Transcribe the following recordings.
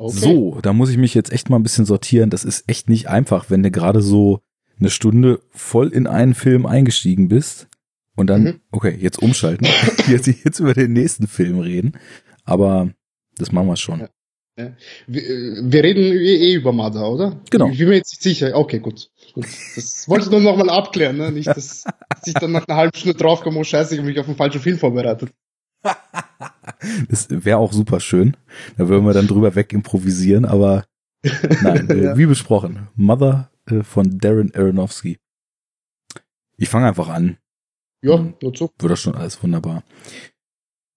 Okay. So, da muss ich mich jetzt echt mal ein bisschen sortieren. Das ist echt nicht einfach, wenn du gerade so eine Stunde voll in einen Film eingestiegen bist und dann, Mhm. okay, jetzt umschalten, jetzt, jetzt über den nächsten Film reden. Aber das machen wir schon. Ja. Wir, wir reden eh über Mother, oder? Genau. Ich bin mir jetzt nicht sicher. Okay, gut. gut. Das wollte ich nur noch mal abklären, ne? Nicht, dass, dass ich dann nach einer halben Stunde draufkomme, oh scheiße, ich habe mich auf den falschen Film vorbereitet. Das wäre auch super schön. Da würden wir dann drüber weg improvisieren, aber nein, äh, Ja. wie besprochen. Mother äh, von Darren Aronofsky. Ich fange einfach an. Ja, Mhm. nur so. Wird das schon alles wunderbar.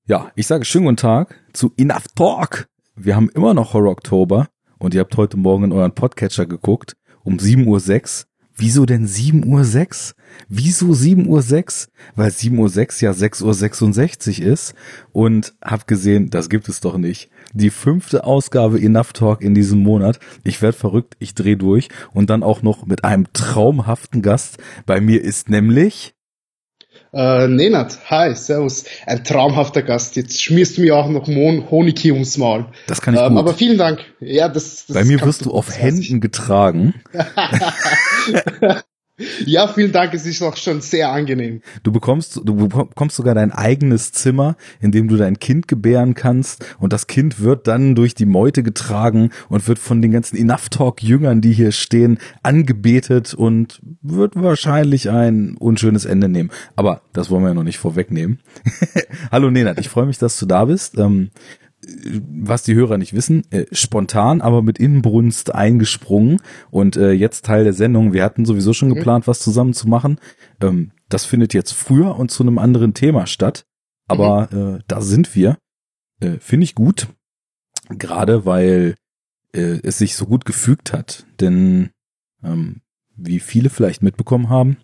Ja, ich sage schönen guten Tag zu Enough Talk. Wir haben immer noch Horror Oktober und ihr habt heute Morgen in euren Podcatcher geguckt um 7.06 Uhr. Wieso denn 7.06 Uhr? Wieso 7.06 Uhr? Weil 7.06 Uhr ja 6.66 Uhr ist und hab gesehen, das gibt es doch nicht. Die fünfte Ausgabe Enough Talk in diesem Monat. Ich werd verrückt, ich dreh durch und dann auch noch mit einem traumhaften Gast. Bei mir ist nämlich Äh, Nenad, hi, servus. Ein traumhafter Gast. Jetzt schmierst du mir auch noch Mon Honig hier ums Maul. Das kann ich Ähm, gut. aber vielen Dank. Ja, das, das Bei mir wirst du auf. Händen getragen. Ja, vielen Dank. Es ist auch schon sehr angenehm. Du bekommst, du bekommst sogar dein eigenes Zimmer, in dem du dein Kind gebären kannst. Und das Kind wird dann durch die Meute getragen und wird von den ganzen Enough Talk Jüngern, die hier stehen, angebetet und wird wahrscheinlich ein unschönes Ende nehmen. Aber das wollen wir ja noch nicht vorwegnehmen. Hallo Nenad, ich freue mich, dass du da bist. Ähm, was die Hörer nicht wissen, äh, spontan, aber mit Inbrunst eingesprungen und äh, jetzt Teil der Sendung. Wir hatten sowieso schon Mhm. geplant, was zusammen zu machen. Ähm, das findet jetzt früher und zu einem anderen Thema statt, aber Mhm. äh, da sind wir. Äh, Finde ich gut, gerade weil äh, es sich so gut gefügt hat, denn ähm, wie viele vielleicht mitbekommen haben,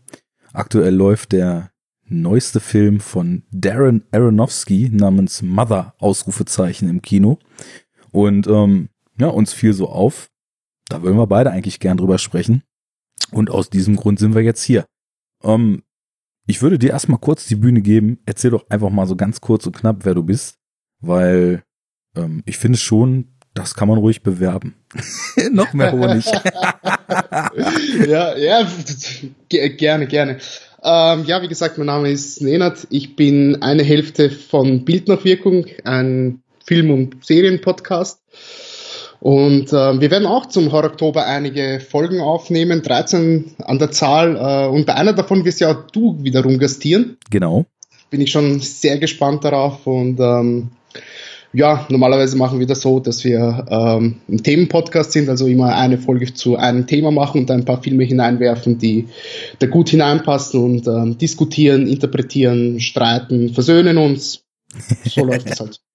aktuell läuft der neueste Film von Darren Aronofsky namens Mother Ausrufezeichen im Kino und ähm, ja uns fiel so auf, da wollen wir beide eigentlich gern drüber sprechen und aus diesem Grund sind wir jetzt hier. Ähm, ich würde dir erstmal kurz die Bühne geben. Erzähl doch einfach mal so ganz kurz und knapp, wer du bist, weil ähm, ich finde schon, das kann man ruhig bewerben. Noch mehr Honig. ja, ja, ge- gerne, gerne. Ähm, ja, wie gesagt, mein Name ist Nenad. Ich bin eine Hälfte von Bild nach Wirkung, ein Film- und Serienpodcast. Und ähm, wir werden auch zum Horror Oktober einige Folgen aufnehmen, 13 an der Zahl. Äh, und bei einer davon wirst ja auch du wiederum gastieren. genau. Bin ich schon sehr gespannt darauf. Und ähm, ja, normalerweise machen wir das so, dass wir ähm, ein Themenpodcast sind, also immer eine Folge zu einem Thema machen und ein paar Filme hineinwerfen, die da gut hineinpassen und ähm, diskutieren, interpretieren, streiten, versöhnen uns. So läuft das halt.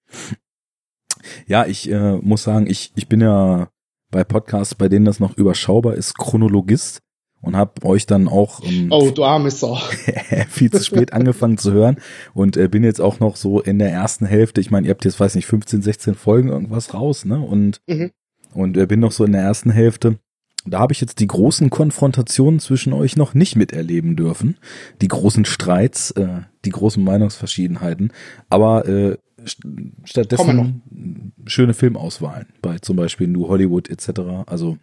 Ja, ich äh, muss sagen, ich, ich bin ja bei Podcasts, bei denen das noch überschaubar ist, Chronologist und habe euch dann auch ähm, Oh, du arme Sau. viel zu spät angefangen zu hören und äh, bin jetzt auch noch so in der ersten Hälfte. Ich meine, ihr habt jetzt, weiß nicht, 15, 16 Folgen irgendwas raus, ne? Und, Mhm. und äh, bin noch so in der ersten Hälfte. Da habe ich jetzt die großen Konfrontationen zwischen euch noch nicht miterleben dürfen. Die großen Streits, äh, die großen Meinungsverschiedenheiten. Aber äh, stattdessen schöne Filmauswahlen bei zum Beispiel New Hollywood etc. Also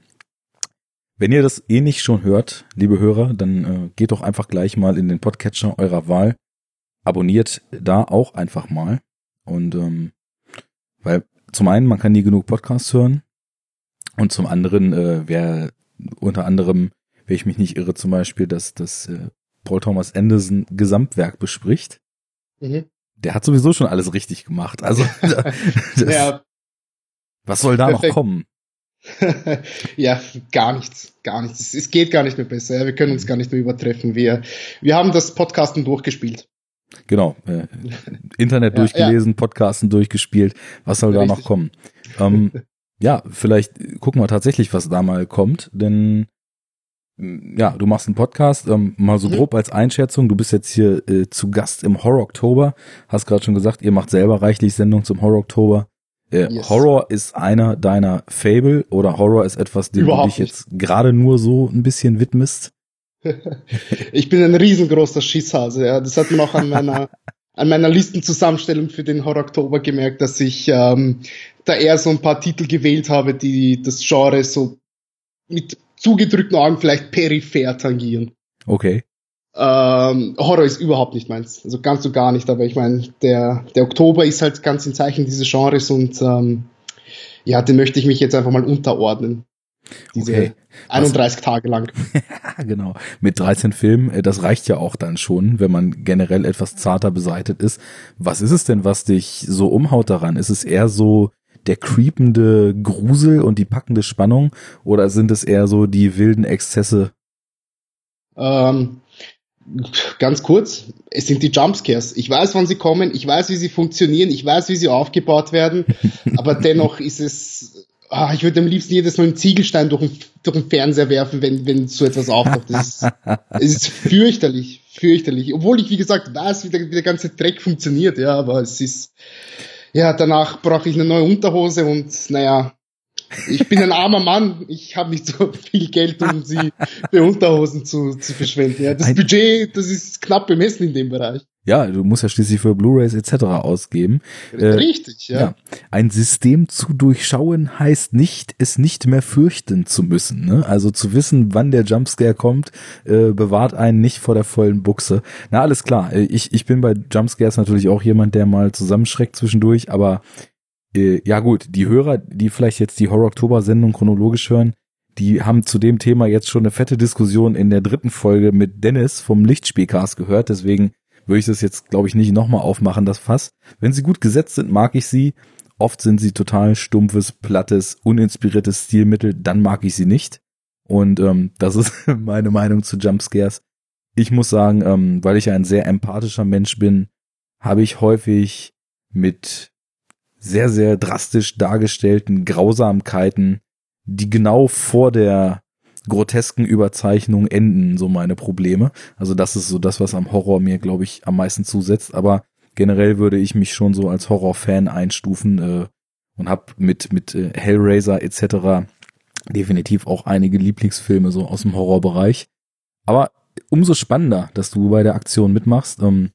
wenn ihr das eh nicht schon hört, liebe Hörer, dann äh, geht doch einfach gleich mal in den Podcatcher eurer Wahl. Abonniert da auch einfach mal. Und ähm, weil zum einen, man kann nie genug Podcasts hören. Und zum anderen, äh, wer unter anderem, wenn ich mich nicht irre, zum Beispiel, dass das äh, Paul Thomas Anderson Gesamtwerk bespricht. Mhm. Der hat sowieso schon alles richtig gemacht. Also das, Ja, was soll da noch perfekt. kommen? ja, gar nichts, gar nichts. Es, geht gar nicht mehr besser. Ja. Wir können uns gar nicht mehr übertreffen. Wir, wir haben das Podcasten durchgespielt. Genau. Äh, Internet Ja, durchgelesen, Podcasten durchgespielt. Was soll da noch Richtig. kommen? Ähm, ja, vielleicht gucken wir tatsächlich, was da mal kommt, denn mh, ja, du machst einen Podcast, ähm, mal so Mhm. grob als Einschätzung. Du bist jetzt hier äh, zu Gast im Horror Oktober. Hast gerade schon gesagt, ihr macht selber reichlich Sendung zum Horror Oktober. Äh, Yes. Horror ist einer deiner Fable oder Horror ist etwas, dem Überhaupt du dich jetzt gerade nur so ein bisschen widmest. Ich bin ein riesengroßer Schisshase. Ja. Das hat man auch an meiner, an meiner Listenzusammenstellung für den Horror Oktober gemerkt, dass ich ähm, da eher so ein paar Titel gewählt habe, die das Genre so mit zugedrückten Augen vielleicht peripher tangieren. Okay. Ähm, Horror ist überhaupt nicht meins. Also ganz so gar nicht, aber ich meine, der, der Oktober ist halt ganz im Zeichen dieses Genres und ähm, ja, den möchte ich mich jetzt einfach mal unterordnen. Diese okay. 31 Was? Tage lang. genau. Mit 13 Filmen, äh, das reicht ja auch dann schon, wenn man generell etwas zarter beseitet ist. Was ist es denn, was dich so umhaut daran? Ist es eher so der creepende Grusel und die packende Spannung oder sind es eher so die wilden Exzesse? Ähm, ganz kurz, es sind die Jumpscares. Ich weiß, wann sie kommen, ich weiß, wie sie funktionieren, ich weiß, wie sie aufgebaut werden, aber dennoch ist es, ah, ich würde am liebsten jedes Mal einen Ziegelstein durch den, durch den Fernseher werfen, wenn, wenn so etwas auftaucht. Das ist, es ist fürchterlich, fürchterlich. Obwohl ich, wie gesagt, weiß, wie der, wie der ganze Dreck funktioniert, ja, aber es ist, ja, danach brauche ich eine neue Unterhose und naja, ich bin ein armer Mann, ich habe nicht so viel Geld, um sie für Unterhosen zu, zu verschwenden. Ja, das ein Budget, das ist knapp bemessen in dem Bereich. Ja, du musst ja schließlich für Blu-rays etc. ausgeben. Äh, Richtig, äh, ja. ja. Ein System zu durchschauen heißt nicht, es nicht mehr fürchten zu müssen. Ne? Also zu wissen, wann der Jumpscare kommt, äh, bewahrt einen nicht vor der vollen Buchse. Na, alles klar. Äh, ich, ich bin bei Jumpscares natürlich auch jemand, der mal zusammenschreckt zwischendurch, aber äh, ja gut, die Hörer, die vielleicht jetzt die Horror-Oktober-Sendung chronologisch hören, die haben zu dem Thema jetzt schon eine fette Diskussion in der dritten Folge mit Dennis vom Lichtspielcast gehört. Deswegen würde ich das jetzt, glaube ich, nicht nochmal aufmachen, das Fass. Wenn sie gut gesetzt sind, mag ich sie. Oft sind sie total stumpfes, plattes, uninspiriertes Stilmittel, dann mag ich sie nicht. Und ähm, das ist meine Meinung zu Jumpscares. Ich muss sagen, ähm, weil ich ein sehr empathischer Mensch bin, habe ich häufig mit sehr, sehr drastisch dargestellten Grausamkeiten, die genau vor der grotesken Überzeichnung enden so meine Probleme. Also das ist so das, was am Horror mir, glaube ich, am meisten zusetzt. Aber generell würde ich mich schon so als Horrorfan einstufen äh, und habe mit mit äh, Hellraiser etc. definitiv auch einige Lieblingsfilme so aus dem Horrorbereich. Aber umso spannender, dass du bei der Aktion mitmachst. Ähm,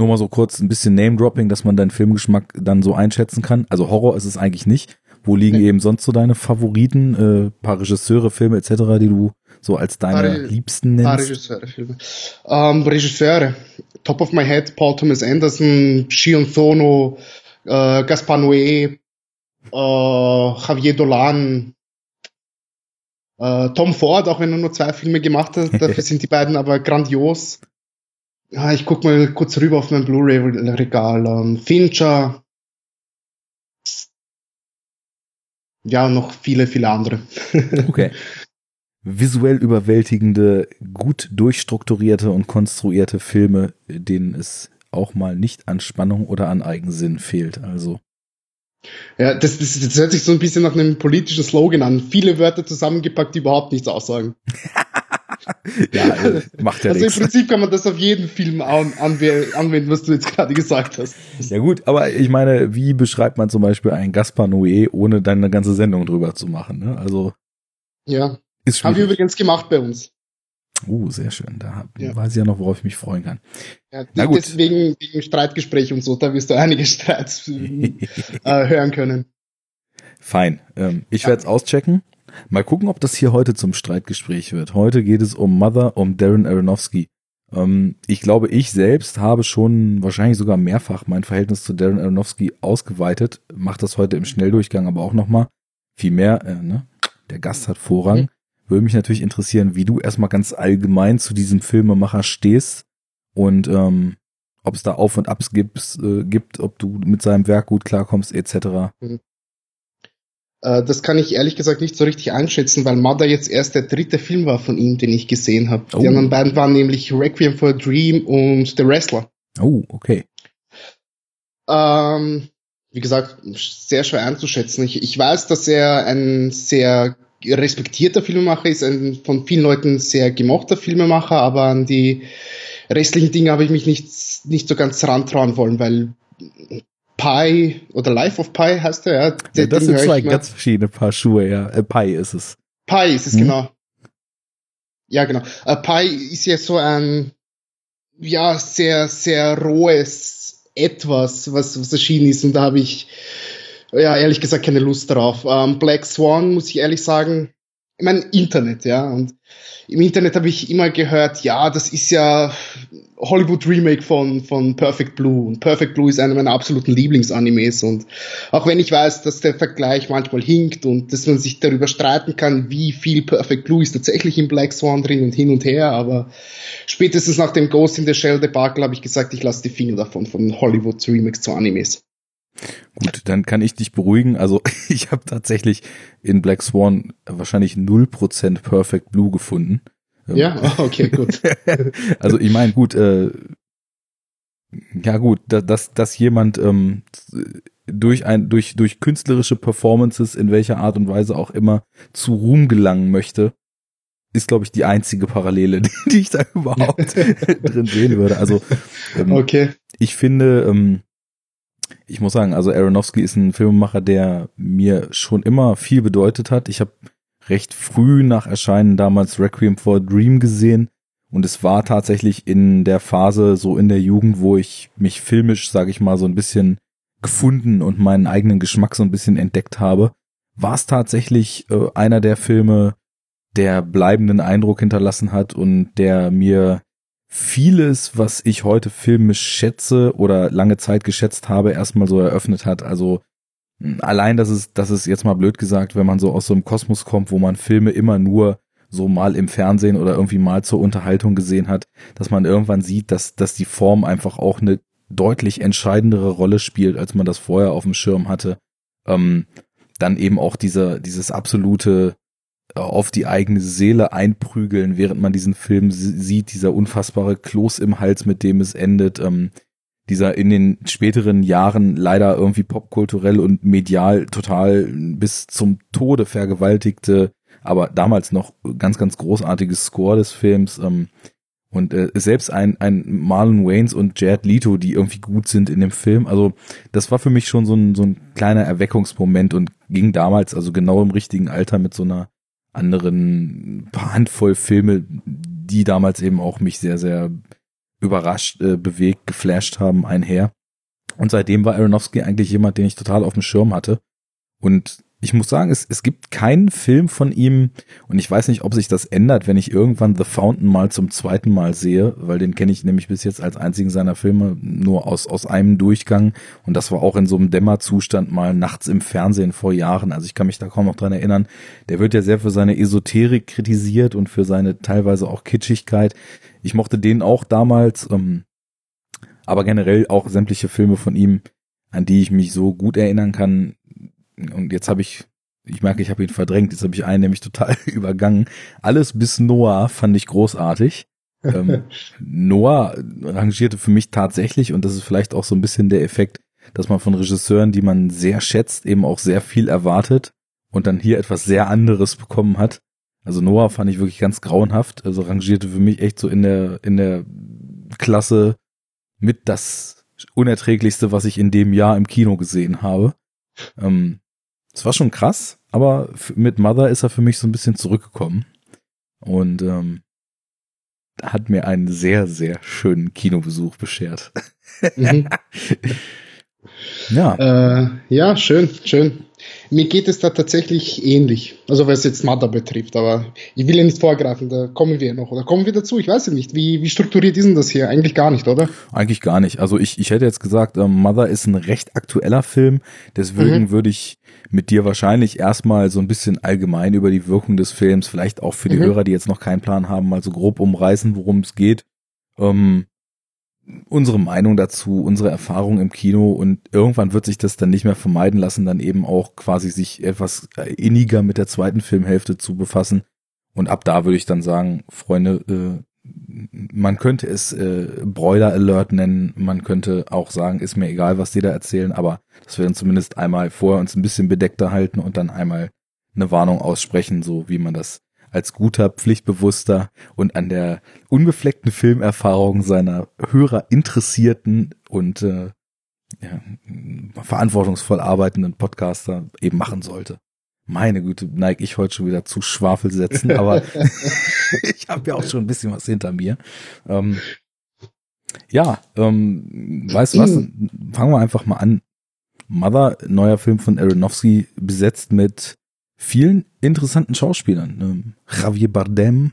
nur mal so kurz ein bisschen Name-Dropping, dass man deinen Filmgeschmack dann so einschätzen kann. Also Horror ist es eigentlich nicht. Wo liegen nee. eben sonst so deine Favoriten, äh, paar Regisseure, Filme etc., die du so als deine paar, liebsten nennst? Paar Regisseure, Filme. Ähm, Regisseure. Top of my head, Paul Thomas Anderson, Shion Sono, äh, Gaspar Noé, äh, Javier Dolan, äh, Tom Ford, auch wenn er nur zwei Filme gemacht hat, dafür sind die beiden aber grandios. Ja, ich guck mal kurz rüber auf mein Blu-ray-Regal. Ähm, Fincher. Ja, noch viele, viele andere. okay. Visuell überwältigende, gut durchstrukturierte und konstruierte Filme, denen es auch mal nicht an Spannung oder an Eigensinn fehlt. Also. Ja, das, das, das hört sich so ein bisschen nach einem politischen Slogan an. Viele Wörter zusammengepackt, die überhaupt nichts aussagen. ja, äh, macht ja Also nichts. im Prinzip kann man das auf jeden Film an, anwenden, was du jetzt gerade gesagt hast. Ja gut, aber ich meine, wie beschreibt man zum Beispiel einen Gaspar Noé, ohne dann eine ganze Sendung drüber zu machen? Ne? Also ja, ist haben wir übrigens gemacht bei uns. Uh, sehr schön. Da ja. weiß ich ja noch, worauf ich mich freuen kann. Ja, Na gut. Deswegen wegen Streitgespräch und so, da wirst du einige Streits äh, hören können. Fein. Ähm, ich ja. werde es auschecken. Mal gucken, ob das hier heute zum Streitgespräch wird. Heute geht es um Mother, um Darren Aronofsky. Ähm, ich glaube, ich selbst habe schon wahrscheinlich sogar mehrfach mein Verhältnis zu Darren Aronofsky ausgeweitet. Mach das heute im Schnelldurchgang aber auch nochmal. Viel mehr, äh, ne? Der Gast hat Vorrang. Mhm. Würde mich natürlich interessieren, wie du erstmal ganz allgemein zu diesem Filmemacher stehst und ähm, ob es da Auf und Abs gibt, äh, gibt, ob du mit seinem Werk gut klarkommst, etc. Mhm. Äh, das kann ich ehrlich gesagt nicht so richtig einschätzen, weil Mother jetzt erst der dritte Film war von ihm, den ich gesehen habe. Oh. Die anderen beiden waren nämlich Requiem for a Dream und The Wrestler. Oh, okay. Ähm, wie gesagt, sehr schwer einzuschätzen. Ich, ich weiß, dass er ein sehr respektierter Filmemacher ist, ein von vielen Leuten sehr gemochter Filmemacher, aber an die restlichen Dinge habe ich mich nicht, nicht so ganz rantrauen wollen, weil Pi oder Life of Pi heißt er, ja. ja das sind zwei ganz verschiedene Paar Schuhe, ja. Äh, Pi ist es. Pi ist es, hm? genau. Ja, genau. Äh, Pi ist ja so ein, ja, sehr, sehr rohes Etwas, was, was erschienen ist. Und da habe ich Ja, ehrlich gesagt keine Lust drauf. Ähm, Black Swan, muss ich ehrlich sagen, ich meine, Internet, ja. Und im Internet habe ich immer gehört, ja, das ist ja Hollywood Remake von, von Perfect Blue. Und Perfect Blue ist einer meiner absoluten Lieblingsanimes. Und auch wenn ich weiß, dass der Vergleich manchmal hinkt und dass man sich darüber streiten kann, wie viel Perfect Blue ist tatsächlich im Black Swan drin und hin und her, aber spätestens nach dem Ghost in the Shell Debakel habe ich gesagt, ich lasse die Finger davon, von Hollywood Remakes zu Animes. Gut, dann kann ich dich beruhigen. Also ich habe tatsächlich in Black Swan wahrscheinlich 0% Perfect Blue gefunden. Ja, okay, gut. also ich meine, gut, äh, ja gut, dass, dass jemand ähm, durch ein durch durch künstlerische Performances in welcher Art und Weise auch immer zu Ruhm gelangen möchte, ist glaube ich die einzige Parallele, die, die ich da überhaupt drin sehen würde. Also ähm, okay. ich finde, ähm, ich muss sagen, also Aronofsky ist ein Filmemacher, der mir schon immer viel bedeutet hat. Ich habe recht früh nach Erscheinen damals Requiem for a Dream gesehen und es war tatsächlich in der Phase so in der Jugend, wo ich mich filmisch, sage ich mal, so ein bisschen gefunden und meinen eigenen Geschmack so ein bisschen entdeckt habe, war es tatsächlich äh, einer der Filme, der bleibenden Eindruck hinterlassen hat und der mir vieles, was ich heute filmisch schätze oder lange Zeit geschätzt habe, erstmal so eröffnet hat. Also allein, dass es, dass es jetzt mal blöd gesagt, wenn man so aus so einem Kosmos kommt, wo man Filme immer nur so mal im Fernsehen oder irgendwie mal zur Unterhaltung gesehen hat, dass man irgendwann sieht, dass, dass die Form einfach auch eine deutlich entscheidendere Rolle spielt, als man das vorher auf dem Schirm hatte. Ähm, dann eben auch dieser, dieses absolute auf die eigene Seele einprügeln, während man diesen Film sieht, dieser unfassbare Kloß im Hals, mit dem es endet, ähm, dieser in den späteren Jahren leider irgendwie popkulturell und medial total bis zum Tode vergewaltigte, aber damals noch ganz, ganz großartiges Score des Films, ähm, und äh, selbst ein, ein Marlon Waynes und Jared Leto, die irgendwie gut sind in dem Film. Also das war für mich schon so ein, so ein kleiner Erweckungsmoment und ging damals, also genau im richtigen Alter mit so einer anderen paar Handvoll Filme, die damals eben auch mich sehr, sehr überrascht, äh, bewegt, geflasht haben, einher. Und seitdem war Aronofsky eigentlich jemand, den ich total auf dem Schirm hatte. Und ich muss sagen, es, es gibt keinen Film von ihm und ich weiß nicht, ob sich das ändert, wenn ich irgendwann The Fountain mal zum zweiten Mal sehe, weil den kenne ich nämlich bis jetzt als einzigen seiner Filme nur aus, aus einem Durchgang und das war auch in so einem Dämmerzustand mal nachts im Fernsehen vor Jahren. Also ich kann mich da kaum noch dran erinnern. Der wird ja sehr für seine Esoterik kritisiert und für seine teilweise auch Kitschigkeit. Ich mochte den auch damals, ähm, aber generell auch sämtliche Filme von ihm, an die ich mich so gut erinnern kann, und jetzt habe ich, ich merke, ich habe ihn verdrängt, jetzt habe ich einen nämlich total übergangen. Alles bis Noah fand ich großartig. ähm, Noah rangierte für mich tatsächlich, und das ist vielleicht auch so ein bisschen der Effekt, dass man von Regisseuren, die man sehr schätzt, eben auch sehr viel erwartet und dann hier etwas sehr anderes bekommen hat. Also Noah fand ich wirklich ganz grauenhaft, also rangierte für mich echt so in der, in der Klasse mit das unerträglichste, was ich in dem Jahr im Kino gesehen habe. Ähm, es war schon krass, aber mit Mother ist er für mich so ein bisschen zurückgekommen und ähm, hat mir einen sehr, sehr schönen Kinobesuch beschert. Mhm. ja. Äh, ja, schön, schön. Mir geht es da tatsächlich ähnlich. Also was jetzt Mother betrifft, aber ich will ja nicht vorgreifen, da kommen wir noch. Oder kommen wir dazu? Ich weiß ja nicht. Wie, wie strukturiert ist denn das hier? Eigentlich gar nicht, oder? Eigentlich gar nicht. Also ich, ich hätte jetzt gesagt, äh, Mother ist ein recht aktueller Film. Deswegen mhm. würde ich mit dir wahrscheinlich erstmal so ein bisschen allgemein über die Wirkung des Films, vielleicht auch für die mhm. Hörer, die jetzt noch keinen Plan haben, mal so grob umreißen, worum es geht. Ähm, unsere Meinung dazu, unsere Erfahrung im Kino und irgendwann wird sich das dann nicht mehr vermeiden lassen, dann eben auch quasi sich etwas inniger mit der zweiten Filmhälfte zu befassen. Und ab da würde ich dann sagen, Freunde, äh, man könnte es äh, Broiler Alert nennen, man könnte auch sagen, ist mir egal, was die da erzählen, aber dass wir dann zumindest einmal vorher uns ein bisschen bedeckter halten und dann einmal eine Warnung aussprechen, so wie man das als guter, pflichtbewusster und an der unbefleckten Filmerfahrung seiner Hörer interessierten und äh, ja, verantwortungsvoll arbeitenden Podcaster eben machen sollte. Meine Güte, neige ich heute schon wieder zu Schwafelsätzen, aber ich habe ja auch schon ein bisschen was hinter mir. Ähm, ja, ähm, weißt du was? Fangen wir einfach mal an. Mother, neuer Film von Aronofsky, besetzt mit vielen interessanten Schauspielern. Ähm, Javier Bardem,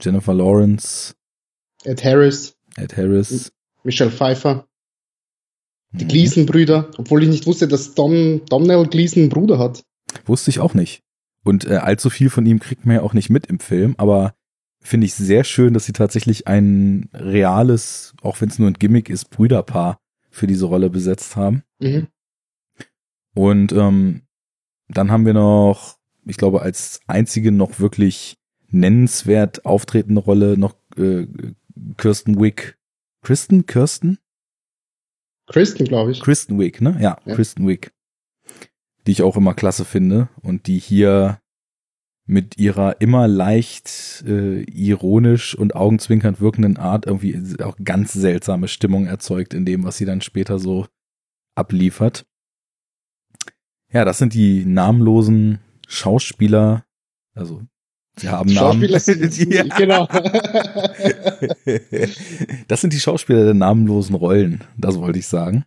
Jennifer Lawrence, Ed Harris, Ed Harris, Michelle Pfeiffer, die mhm. Gleason-Brüder, obwohl ich nicht wusste, dass Dom, Domhnall Gleason einen Bruder hat. Wusste ich auch nicht. Und äh, allzu viel von ihm kriegt man ja auch nicht mit im Film, aber finde ich sehr schön, dass sie tatsächlich ein reales, auch wenn es nur ein Gimmick ist, Brüderpaar für diese Rolle besetzt haben. Mhm. Und ähm, dann haben wir noch, ich glaube, als einzige noch wirklich nennenswert auftretende Rolle noch äh, Kirsten Wick. Kristen? Kirsten? Kristen, glaube ich. Kristen Wick, ne? Ja, ja, Kristen Wick. Die ich auch immer klasse finde und die hier mit ihrer immer leicht äh, ironisch und augenzwinkernd wirkenden Art irgendwie auch ganz seltsame Stimmung erzeugt in dem, was sie dann später so abliefert. Ja, das sind die namenlosen Schauspieler, also sie haben Namen. ja. genau. das sind die Schauspieler der namenlosen Rollen, das wollte ich sagen.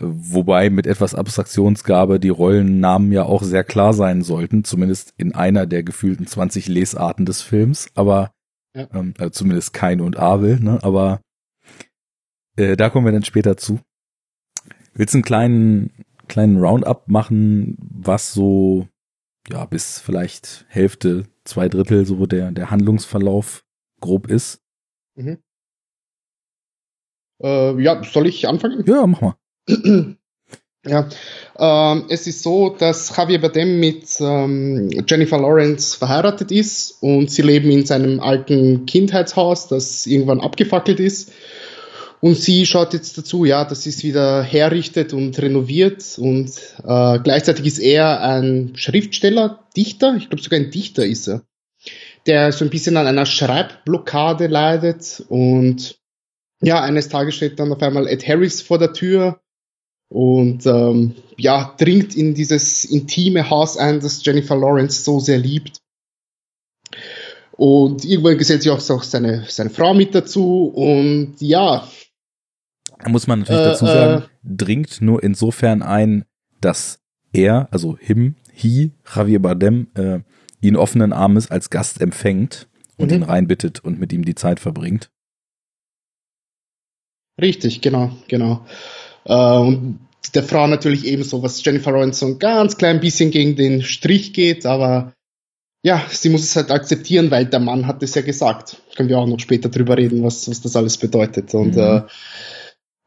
Wobei mit etwas Abstraktionsgabe die Rollennamen ja auch sehr klar sein sollten, zumindest in einer der gefühlten 20 Lesarten des Films, aber ja. ähm, also zumindest Kain und Abel, ne? Aber äh, da kommen wir dann später zu. Willst du einen kleinen, kleinen Roundup machen, was so, ja, bis vielleicht Hälfte, zwei Drittel so der, der Handlungsverlauf grob ist? Mhm. Äh, ja, soll ich anfangen? Ja, mach mal. Ja, ähm, es ist so, dass Javier Bardem mit ähm, Jennifer Lawrence verheiratet ist und sie leben in seinem alten Kindheitshaus, das irgendwann abgefackelt ist. Und sie schaut jetzt dazu, ja, sie es wieder herrichtet und renoviert. Und äh, gleichzeitig ist er ein Schriftsteller, Dichter, ich glaube sogar ein Dichter ist er, der so ein bisschen an einer Schreibblockade leidet. Und ja, eines Tages steht dann auf einmal Ed Harris vor der Tür und ähm, ja, dringt in dieses intime Haus ein, das Jennifer Lawrence so sehr liebt. Und irgendwann gesellt sich auch seine, seine Frau mit dazu und ja. Da muss man natürlich äh, dazu sagen, äh, dringt nur insofern ein, dass er, also him, he, Javier Bardem, äh, ihn offenen Armes als Gast empfängt und mhm. ihn reinbittet und mit ihm die Zeit verbringt. Richtig, genau, genau. Äh, und der Frau natürlich ebenso, was Jennifer Lawrence so ein ganz klein bisschen gegen den Strich geht, aber ja, sie muss es halt akzeptieren, weil der Mann hat es ja gesagt. Können wir auch noch später drüber reden, was, was das alles bedeutet. Und mhm. äh,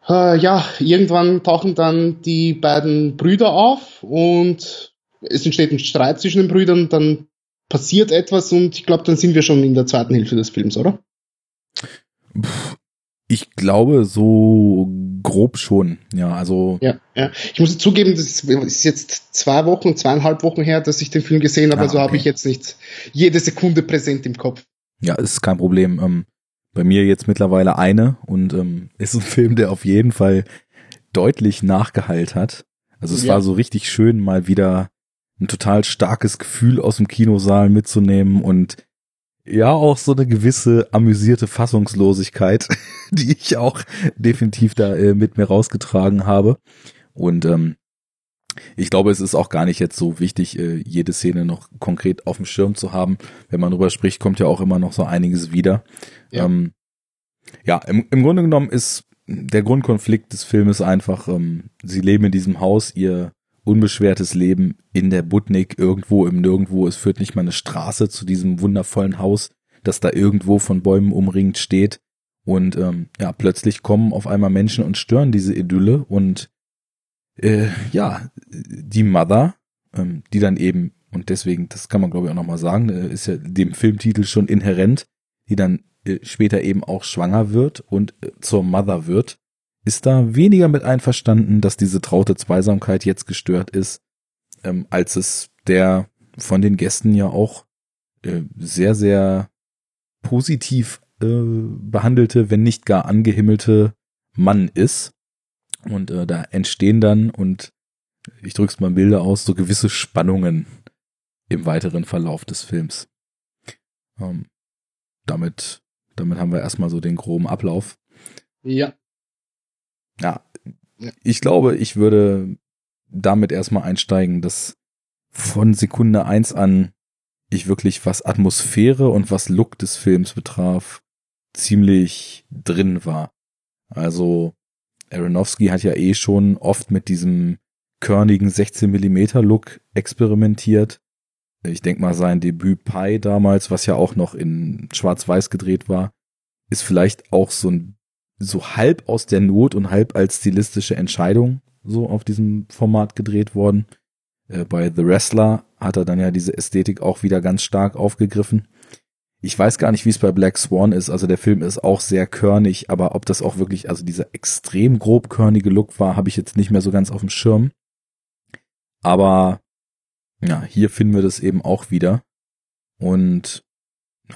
äh, ja, irgendwann tauchen dann die beiden Brüder auf und es entsteht ein Streit zwischen den Brüdern, dann passiert etwas und ich glaube, dann sind wir schon in der zweiten Hälfte des Films, oder? Ich glaube, so grob schon. Ja, also. Ja, ja. Ich muss zugeben, das ist jetzt zwei Wochen, zweieinhalb Wochen her, dass ich den Film gesehen habe, ah, also okay. habe ich jetzt nicht jede Sekunde präsent im Kopf. Ja, ist kein Problem. Bei mir jetzt mittlerweile eine und ähm, ist ein Film, der auf jeden Fall deutlich nachgeheilt hat. Also es ja. war so richtig schön, mal wieder ein total starkes Gefühl aus dem Kinosaal mitzunehmen und ja auch so eine gewisse amüsierte Fassungslosigkeit, die ich auch definitiv da äh, mit mir rausgetragen habe. Und ähm, ich glaube, es ist auch gar nicht jetzt so wichtig, äh, jede Szene noch konkret auf dem Schirm zu haben. Wenn man drüber spricht, kommt ja auch immer noch so einiges wieder. Ja, ähm, ja im, im Grunde genommen ist der Grundkonflikt des Filmes einfach, ähm, sie leben in diesem Haus, ihr unbeschwertes Leben in der Butnik, irgendwo im Nirgendwo. Es führt nicht mal eine Straße zu diesem wundervollen Haus, das da irgendwo von Bäumen umringt steht. Und ähm, ja, plötzlich kommen auf einmal Menschen und stören diese Idylle. Und äh, ja, die Mother, ähm, die dann eben, und deswegen, das kann man glaube ich auch nochmal sagen, äh, ist ja dem Filmtitel schon inhärent, die dann äh, später eben auch schwanger wird und äh, zur Mother wird, ist da weniger mit einverstanden, dass diese traute Zweisamkeit jetzt gestört ist, ähm, als es der von den Gästen ja auch äh, sehr, sehr positiv äh, behandelte, wenn nicht gar angehimmelte Mann ist. Und äh, da entstehen dann, und ich drück's mal Bilder aus, so gewisse Spannungen im weiteren Verlauf des Films. Ähm, damit, damit haben wir erstmal so den groben Ablauf. Ja ja, ja. ich glaube, ich würde damit erstmal einsteigen, dass von Sekunde eins an ich wirklich, was Atmosphäre und was Look des Films betraf, ziemlich drin war. Also Aronofsky hat ja eh schon oft mit diesem körnigen 16 Millimeter Look experimentiert. Ich denke mal, sein Debüt Pi damals, was ja auch noch in Schwarz-Weiß gedreht war, ist vielleicht auch so ein so halb aus der Not und halb als stilistische Entscheidung so auf diesem Format gedreht worden. Äh, bei The Wrestler hat er dann ja diese Ästhetik auch wieder ganz stark aufgegriffen. Ich weiß gar nicht, wie es bei Black Swan ist. Also der Film ist auch sehr körnig, aber ob das auch wirklich, also dieser extrem grobkörnige Look war, habe ich jetzt nicht mehr so ganz auf dem Schirm. Aber ja, hier finden wir das eben auch wieder. Und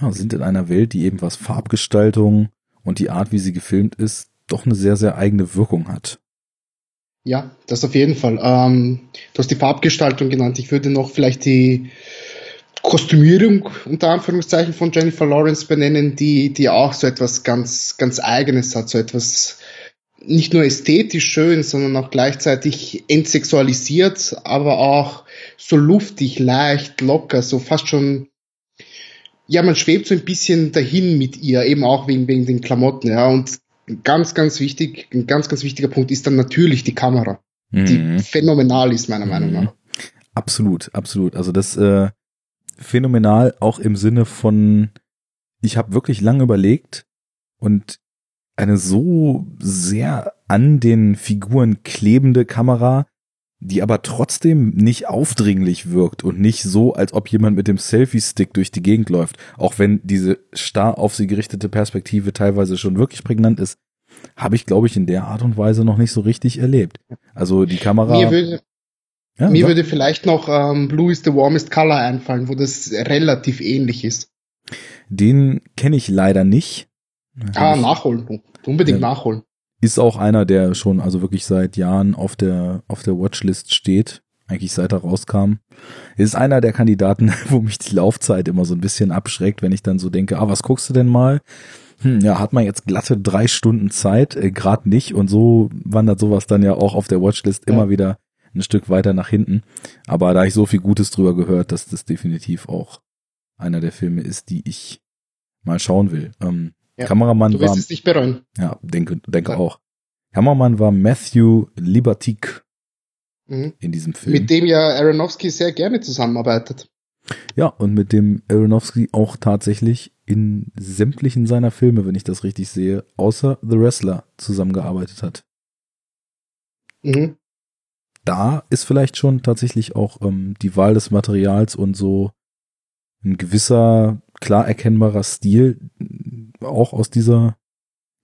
ja, sind in einer Welt, die eben was Farbgestaltung und die Art, wie sie gefilmt ist, doch eine sehr, sehr eigene Wirkung hat. Ja, das auf jeden Fall. Ähm, du hast die Farbgestaltung genannt. Ich würde noch vielleicht die Kostümierung unter Anführungszeichen von Jennifer Lawrence benennen, die, die auch so etwas ganz, ganz eigenes hat, so etwas nicht nur ästhetisch schön, sondern auch gleichzeitig entsexualisiert, aber auch so luftig, leicht, locker, so fast schon, ja, man schwebt so ein bisschen dahin mit ihr, eben auch wegen, wegen den Klamotten, ja, und ganz, ganz wichtig, ein ganz, ganz wichtiger Punkt ist dann natürlich die Kamera, mhm. die phänomenal ist, meiner mhm. Meinung nach. Absolut, absolut. Also das äh, phänomenal auch im Sinne von, ich habe wirklich lange überlegt und eine so sehr an den Figuren klebende Kamera, die aber trotzdem nicht aufdringlich wirkt und nicht so, als ob jemand mit dem Selfie-Stick durch die Gegend läuft. Auch wenn diese starr auf sie gerichtete Perspektive teilweise schon wirklich prägnant ist, habe ich, glaube ich, in der Art und Weise noch nicht so richtig erlebt. Also die Kamera. Mir würde, ja, mir würde vielleicht noch ähm, Blue is the Warmest Color einfallen, wo das relativ ähnlich ist. Den kenne ich leider nicht. Ah, nachholen. Unbedingt ja. nachholen ist auch einer, der schon also wirklich seit Jahren auf der auf der Watchlist steht, eigentlich seit er rauskam. Ist einer der Kandidaten, wo mich die Laufzeit immer so ein bisschen abschreckt, wenn ich dann so denke, ah, was guckst du denn mal? Hm, ja, hat man jetzt glatte drei Stunden Zeit, äh, gerade nicht und so wandert sowas dann ja auch auf der Watchlist ja. immer wieder ein Stück weiter nach hinten. Aber da ich so viel Gutes drüber gehört, dass das definitiv auch einer der Filme ist, die ich mal schauen will. Ähm, ja, Kameramann du wirst war. es nicht bereuen. Ja, denke, denke ja. auch. Kameramann war Matthew Libertique mhm. in diesem Film. Mit dem ja Aronofsky sehr gerne zusammenarbeitet. Ja, und mit dem Aronofsky auch tatsächlich in sämtlichen seiner Filme, wenn ich das richtig sehe, außer The Wrestler zusammengearbeitet hat. Mhm. Da ist vielleicht schon tatsächlich auch ähm, die Wahl des Materials und so ein gewisser, klar erkennbarer Stil auch aus dieser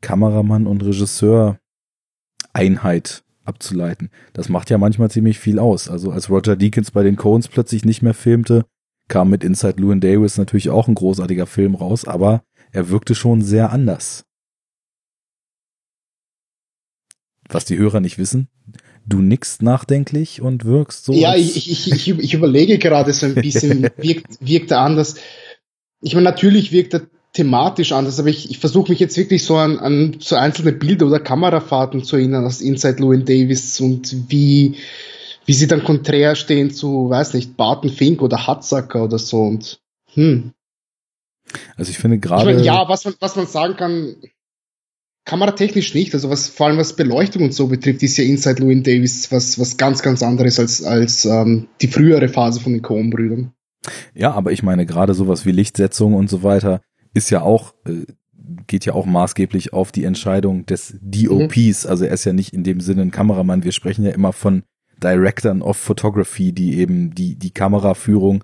Kameramann- und Regisseur-Einheit abzuleiten. Das macht ja manchmal ziemlich viel aus. Also als Roger Deakins bei den Coens plötzlich nicht mehr filmte, kam mit Inside Llewyn Davis natürlich auch ein großartiger Film raus, aber er wirkte schon sehr anders. Was die Hörer nicht wissen, du nickst nachdenklich und wirkst so. Ja, ich, ich, ich, ich überlege gerade so ein bisschen, wirkt, wirkt er anders. Ich meine, natürlich wirkt er thematisch anders, aber ich, ich versuche mich jetzt wirklich so an, an so einzelne Bilder oder Kamerafahrten zu erinnern aus Inside Llewyn Davis und wie, wie sie dann konträr stehen zu, weiß nicht, Barton Fink oder Hatzacker oder so und hm. Also ich finde gerade. Ich mein, ja, was man, was man sagen kann, kameratechnisch nicht, also was vor allem was Beleuchtung und so betrifft, ist ja Inside Llewyn Davis was, was ganz, ganz anderes als, als ähm, die frühere Phase von den Coen-Brüdern. Ja, aber ich meine gerade sowas wie Lichtsetzung und so weiter, ist ja auch, äh, geht ja auch maßgeblich auf die Entscheidung des DOPs. Mhm. Also er ist ja nicht in dem Sinne ein Kameramann. Wir sprechen ja immer von Directors of Photography, die eben die, die Kameraführung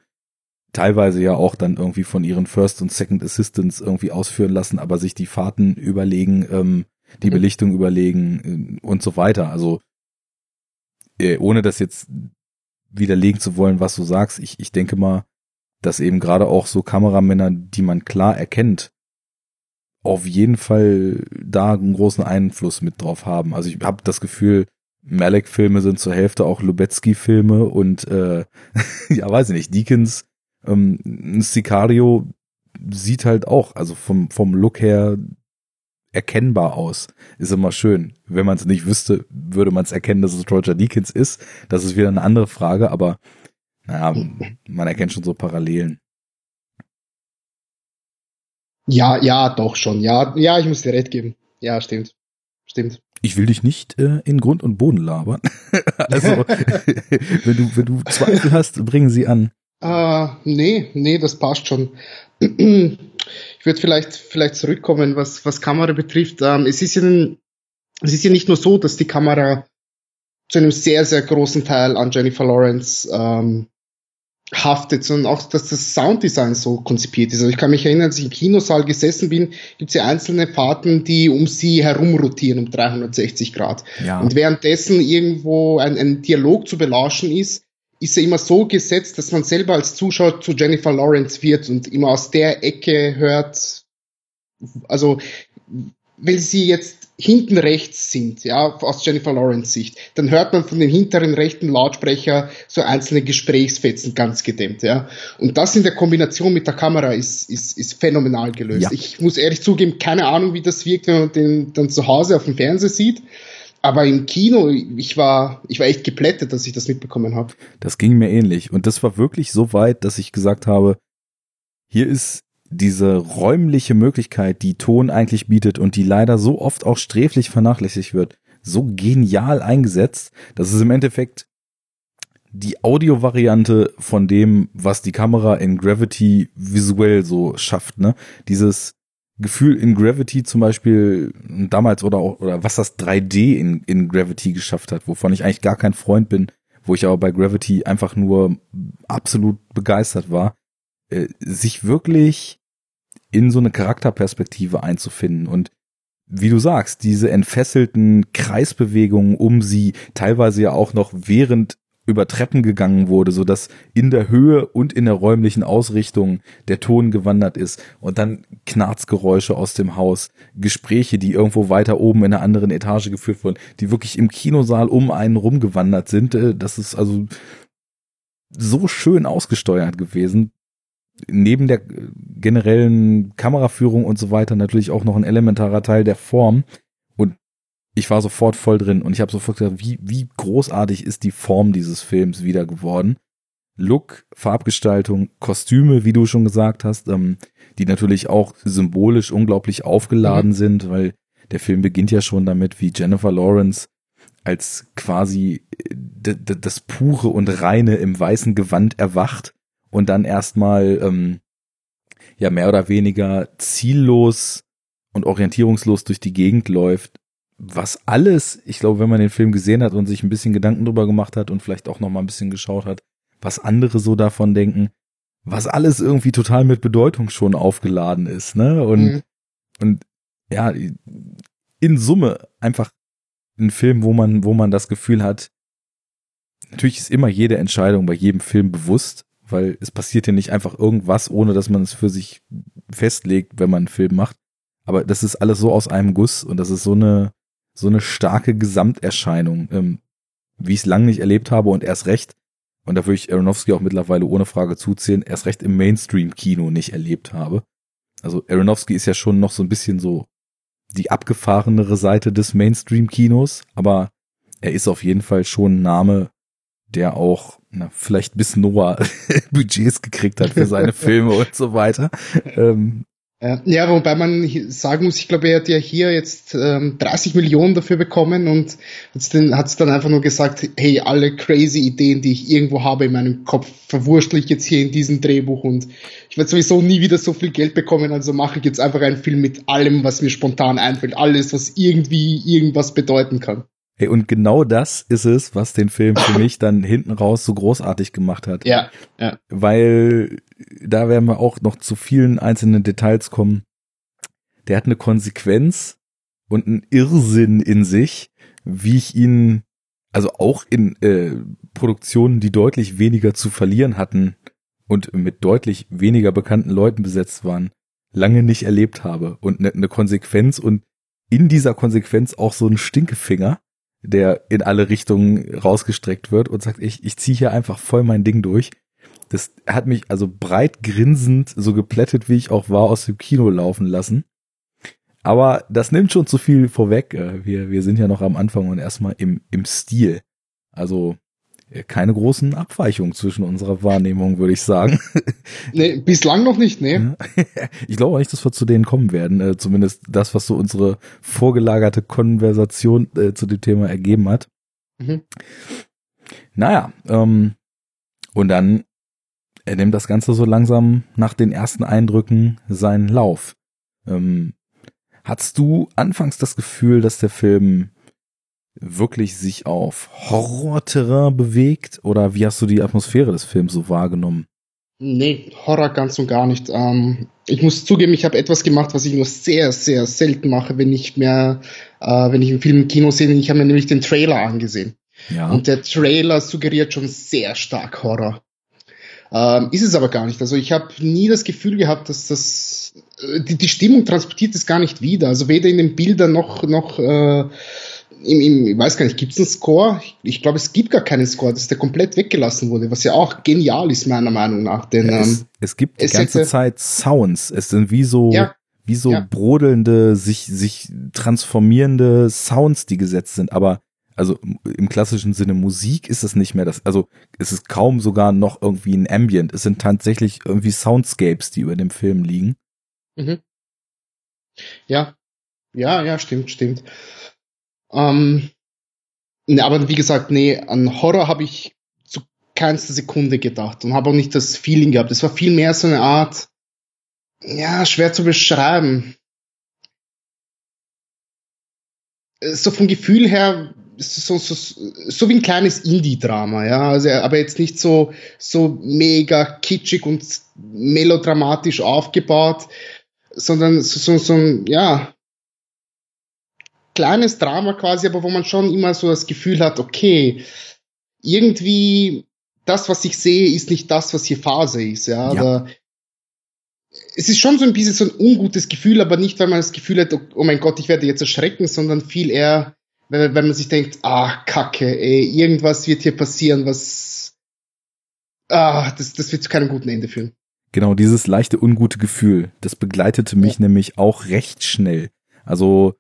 teilweise ja auch dann irgendwie von ihren First und Second Assistants irgendwie ausführen lassen, aber sich die Fahrten überlegen, ähm, die mhm. Belichtung überlegen äh, und so weiter. Also äh, ohne das jetzt widerlegen zu wollen, was du sagst, ich, ich denke mal, dass eben gerade auch so Kameramänner, die man klar erkennt, auf jeden Fall da einen großen Einfluss mit drauf haben. Also ich habe das Gefühl, Malek-Filme sind zur Hälfte auch Lubetzky-Filme und äh, ja, weiß ich nicht, Deakins, ähm, Sicario sieht halt auch, also vom, vom Look her erkennbar aus. Ist immer schön. Wenn man es nicht wüsste, würde man es erkennen, dass es Roger Deakins ist. Das ist wieder eine andere Frage, aber naja, man erkennt schon so Parallelen. Ja, ja, doch schon. Ja, ja, ich muss dir recht geben. Ja, stimmt. Stimmt. Ich will dich nicht äh, in Grund und Boden labern. also, wenn du, wenn du Zweifel hast, bringen sie an. Uh, nee, nee, das passt schon. Ich würde vielleicht, vielleicht zurückkommen, was, was Kamera betrifft. Ähm, es, ist ja, es ist ja nicht nur so, dass die Kamera zu einem sehr, sehr großen Teil an Jennifer Lawrence ähm, haftet, sondern auch, dass das Sounddesign so konzipiert ist. Also ich kann mich erinnern, als ich im Kinosaal gesessen bin, gibt es ja einzelne Fahrten, die um sie herum rotieren um 360 Grad. Ja. Und währenddessen irgendwo ein, ein Dialog zu belauschen ist, ist er immer so gesetzt, dass man selber als Zuschauer zu Jennifer Lawrence wird und immer aus der Ecke hört, also wenn sie jetzt hinten rechts sind, ja, aus Jennifer Lawrence Sicht, dann hört man von dem hinteren rechten Lautsprecher so einzelne Gesprächsfetzen ganz gedämmt, ja. Und das in der Kombination mit der Kamera ist, ist, ist phänomenal gelöst. Ja. Ich muss ehrlich zugeben, keine Ahnung, wie das wirkt, wenn man den dann zu Hause auf dem Fernseher sieht. Aber im Kino, ich war, ich war echt geplättet, dass ich das mitbekommen habe. Das ging mir ähnlich. Und das war wirklich so weit, dass ich gesagt habe, hier ist diese räumliche Möglichkeit, die Ton eigentlich bietet und die leider so oft auch sträflich vernachlässigt wird, so genial eingesetzt, dass es im Endeffekt die Audiovariante von dem, was die Kamera in Gravity visuell so schafft, ne? Dieses Gefühl in Gravity zum Beispiel damals oder auch, oder was das 3D in, in Gravity geschafft hat, wovon ich eigentlich gar kein Freund bin, wo ich aber bei Gravity einfach nur absolut begeistert war, äh, sich wirklich in so eine Charakterperspektive einzufinden. Und wie du sagst, diese entfesselten Kreisbewegungen um sie, teilweise ja auch noch während über Treppen gegangen wurde, so dass in der Höhe und in der räumlichen Ausrichtung der Ton gewandert ist und dann Knarzgeräusche aus dem Haus, Gespräche, die irgendwo weiter oben in einer anderen Etage geführt wurden, die wirklich im Kinosaal um einen rumgewandert sind. Äh, das ist also so schön ausgesteuert gewesen. Neben der generellen Kameraführung und so weiter natürlich auch noch ein elementarer Teil der Form, ich war sofort voll drin und ich habe sofort gedacht, wie, wie großartig ist die Form dieses Films wieder geworden. Look, Farbgestaltung, Kostüme, wie du schon gesagt hast, ähm, die natürlich auch symbolisch unglaublich aufgeladen mhm. sind, weil der Film beginnt ja schon damit, wie Jennifer Lawrence als quasi äh, das pure und reine im weißen Gewand erwacht und dann erstmal ähm, ja mehr oder weniger ziellos und orientierungslos durch die Gegend läuft was alles, ich glaube, wenn man den Film gesehen hat und sich ein bisschen Gedanken drüber gemacht hat und vielleicht auch noch mal ein bisschen geschaut hat, was andere so davon denken, was alles irgendwie total mit Bedeutung schon aufgeladen ist, ne? Und, mhm. und ja, in Summe einfach ein Film, wo man, wo man das Gefühl hat, natürlich ist immer jede Entscheidung bei jedem Film bewusst, weil es passiert ja nicht einfach irgendwas, ohne dass man es für sich festlegt, wenn man einen Film macht. Aber das ist alles so aus einem Guss und das ist so eine, so eine starke Gesamterscheinung, ähm, wie ich es lange nicht erlebt habe und erst recht, und da würde ich Aronofsky auch mittlerweile ohne Frage zuzählen, erst recht im Mainstream-Kino nicht erlebt habe. Also Aronofsky ist ja schon noch so ein bisschen so die abgefahrenere Seite des Mainstream-Kinos, aber er ist auf jeden Fall schon ein Name, der auch na, vielleicht bis Noah Budgets gekriegt hat für seine Filme und so weiter. Ähm, ja, wobei man sagen muss, ich glaube, er hat ja hier jetzt ähm, 30 Millionen dafür bekommen und hat es dann einfach nur gesagt, hey, alle crazy Ideen, die ich irgendwo habe in meinem Kopf, verwurschtel ich jetzt hier in diesem Drehbuch und ich werde sowieso nie wieder so viel Geld bekommen, also mache ich jetzt einfach einen Film mit allem, was mir spontan einfällt, alles, was irgendwie irgendwas bedeuten kann. Hey, und genau das ist es, was den Film für mich dann hinten raus so großartig gemacht hat. Ja, ja. Weil da werden wir auch noch zu vielen einzelnen Details kommen. Der hat eine Konsequenz und einen Irrsinn in sich, wie ich ihn, also auch in äh, Produktionen, die deutlich weniger zu verlieren hatten und mit deutlich weniger bekannten Leuten besetzt waren, lange nicht erlebt habe. Und eine ne Konsequenz und in dieser Konsequenz auch so ein Stinkefinger, der in alle Richtungen rausgestreckt wird und sagt, ich, ich ziehe hier einfach voll mein Ding durch. Das hat mich also breit grinsend, so geplättet wie ich auch war, aus dem Kino laufen lassen. Aber das nimmt schon zu viel vorweg. Äh, wir, wir sind ja noch am Anfang und erstmal im, im Stil. Also äh, keine großen Abweichungen zwischen unserer Wahrnehmung, würde ich sagen. Nee, bislang noch nicht, nee. Ich glaube auch nicht, dass wir zu denen kommen werden. Äh, zumindest das, was so unsere vorgelagerte Konversation zu dem Thema ergeben hat. Mhm. Naja, ähm, und dann er nimmt das Ganze so langsam nach den ersten Eindrücken seinen Lauf. Ähm, hattest du anfangs das Gefühl, dass der Film wirklich sich auf Horrorterrain bewegt? Oder wie hast du die Atmosphäre des Films so wahrgenommen? Nee, Horror ganz und gar nicht. Ähm, ich muss zugeben, ich habe etwas gemacht, was ich nur sehr, sehr selten mache, wenn ich mehr, äh, wenn ich einen Film im Kino sehe. Ich habe mir nämlich den Trailer angesehen. Ja. Und der Trailer suggeriert schon sehr stark Horror. Ähm, ist es aber gar nicht. Also ich habe nie das Gefühl gehabt, dass das äh, die, die Stimmung transportiert es gar nicht wieder. Also weder in den Bildern noch noch äh, im, im, ich weiß gar nicht, gibt es einen Score? Ich, ich glaube, es gibt gar keinen Score, dass der komplett weggelassen wurde, was ja auch genial ist, meiner Meinung nach. Denn, ja, es, ähm, es gibt die ganze hätte, Zeit Sounds. Es sind wie so, ja, wie so ja. brodelnde, sich, sich transformierende Sounds, die gesetzt sind. Aber also im klassischen Sinne Musik ist es nicht mehr das, also es ist kaum sogar noch irgendwie ein Ambient. Es sind tatsächlich irgendwie Soundscapes, die über dem Film liegen. Mhm. Ja, ja, ja, stimmt, stimmt. Ähm, ne, aber wie gesagt, nee, an Horror habe ich zu keinster Sekunde gedacht und habe auch nicht das Feeling gehabt. Es war viel mehr so eine Art, ja, schwer zu beschreiben. So vom Gefühl her so, so, so wie ein kleines Indie-Drama, ja, also, aber jetzt nicht so, so mega kitschig und melodramatisch aufgebaut, sondern so, so, so ein, ja, kleines Drama quasi, aber wo man schon immer so das Gefühl hat, okay, irgendwie das, was ich sehe, ist nicht das, was hier Phase ist, ja, ja. Da, es ist schon so ein bisschen so ein ungutes Gefühl, aber nicht, weil man das Gefühl hat, oh mein Gott, ich werde jetzt erschrecken, sondern viel eher, wenn, wenn man sich denkt, ah, Kacke, ey, irgendwas wird hier passieren, was, ah, das, das wird zu keinem guten Ende führen. Genau, dieses leichte ungute Gefühl, das begleitete mich ja. nämlich auch recht schnell. Also,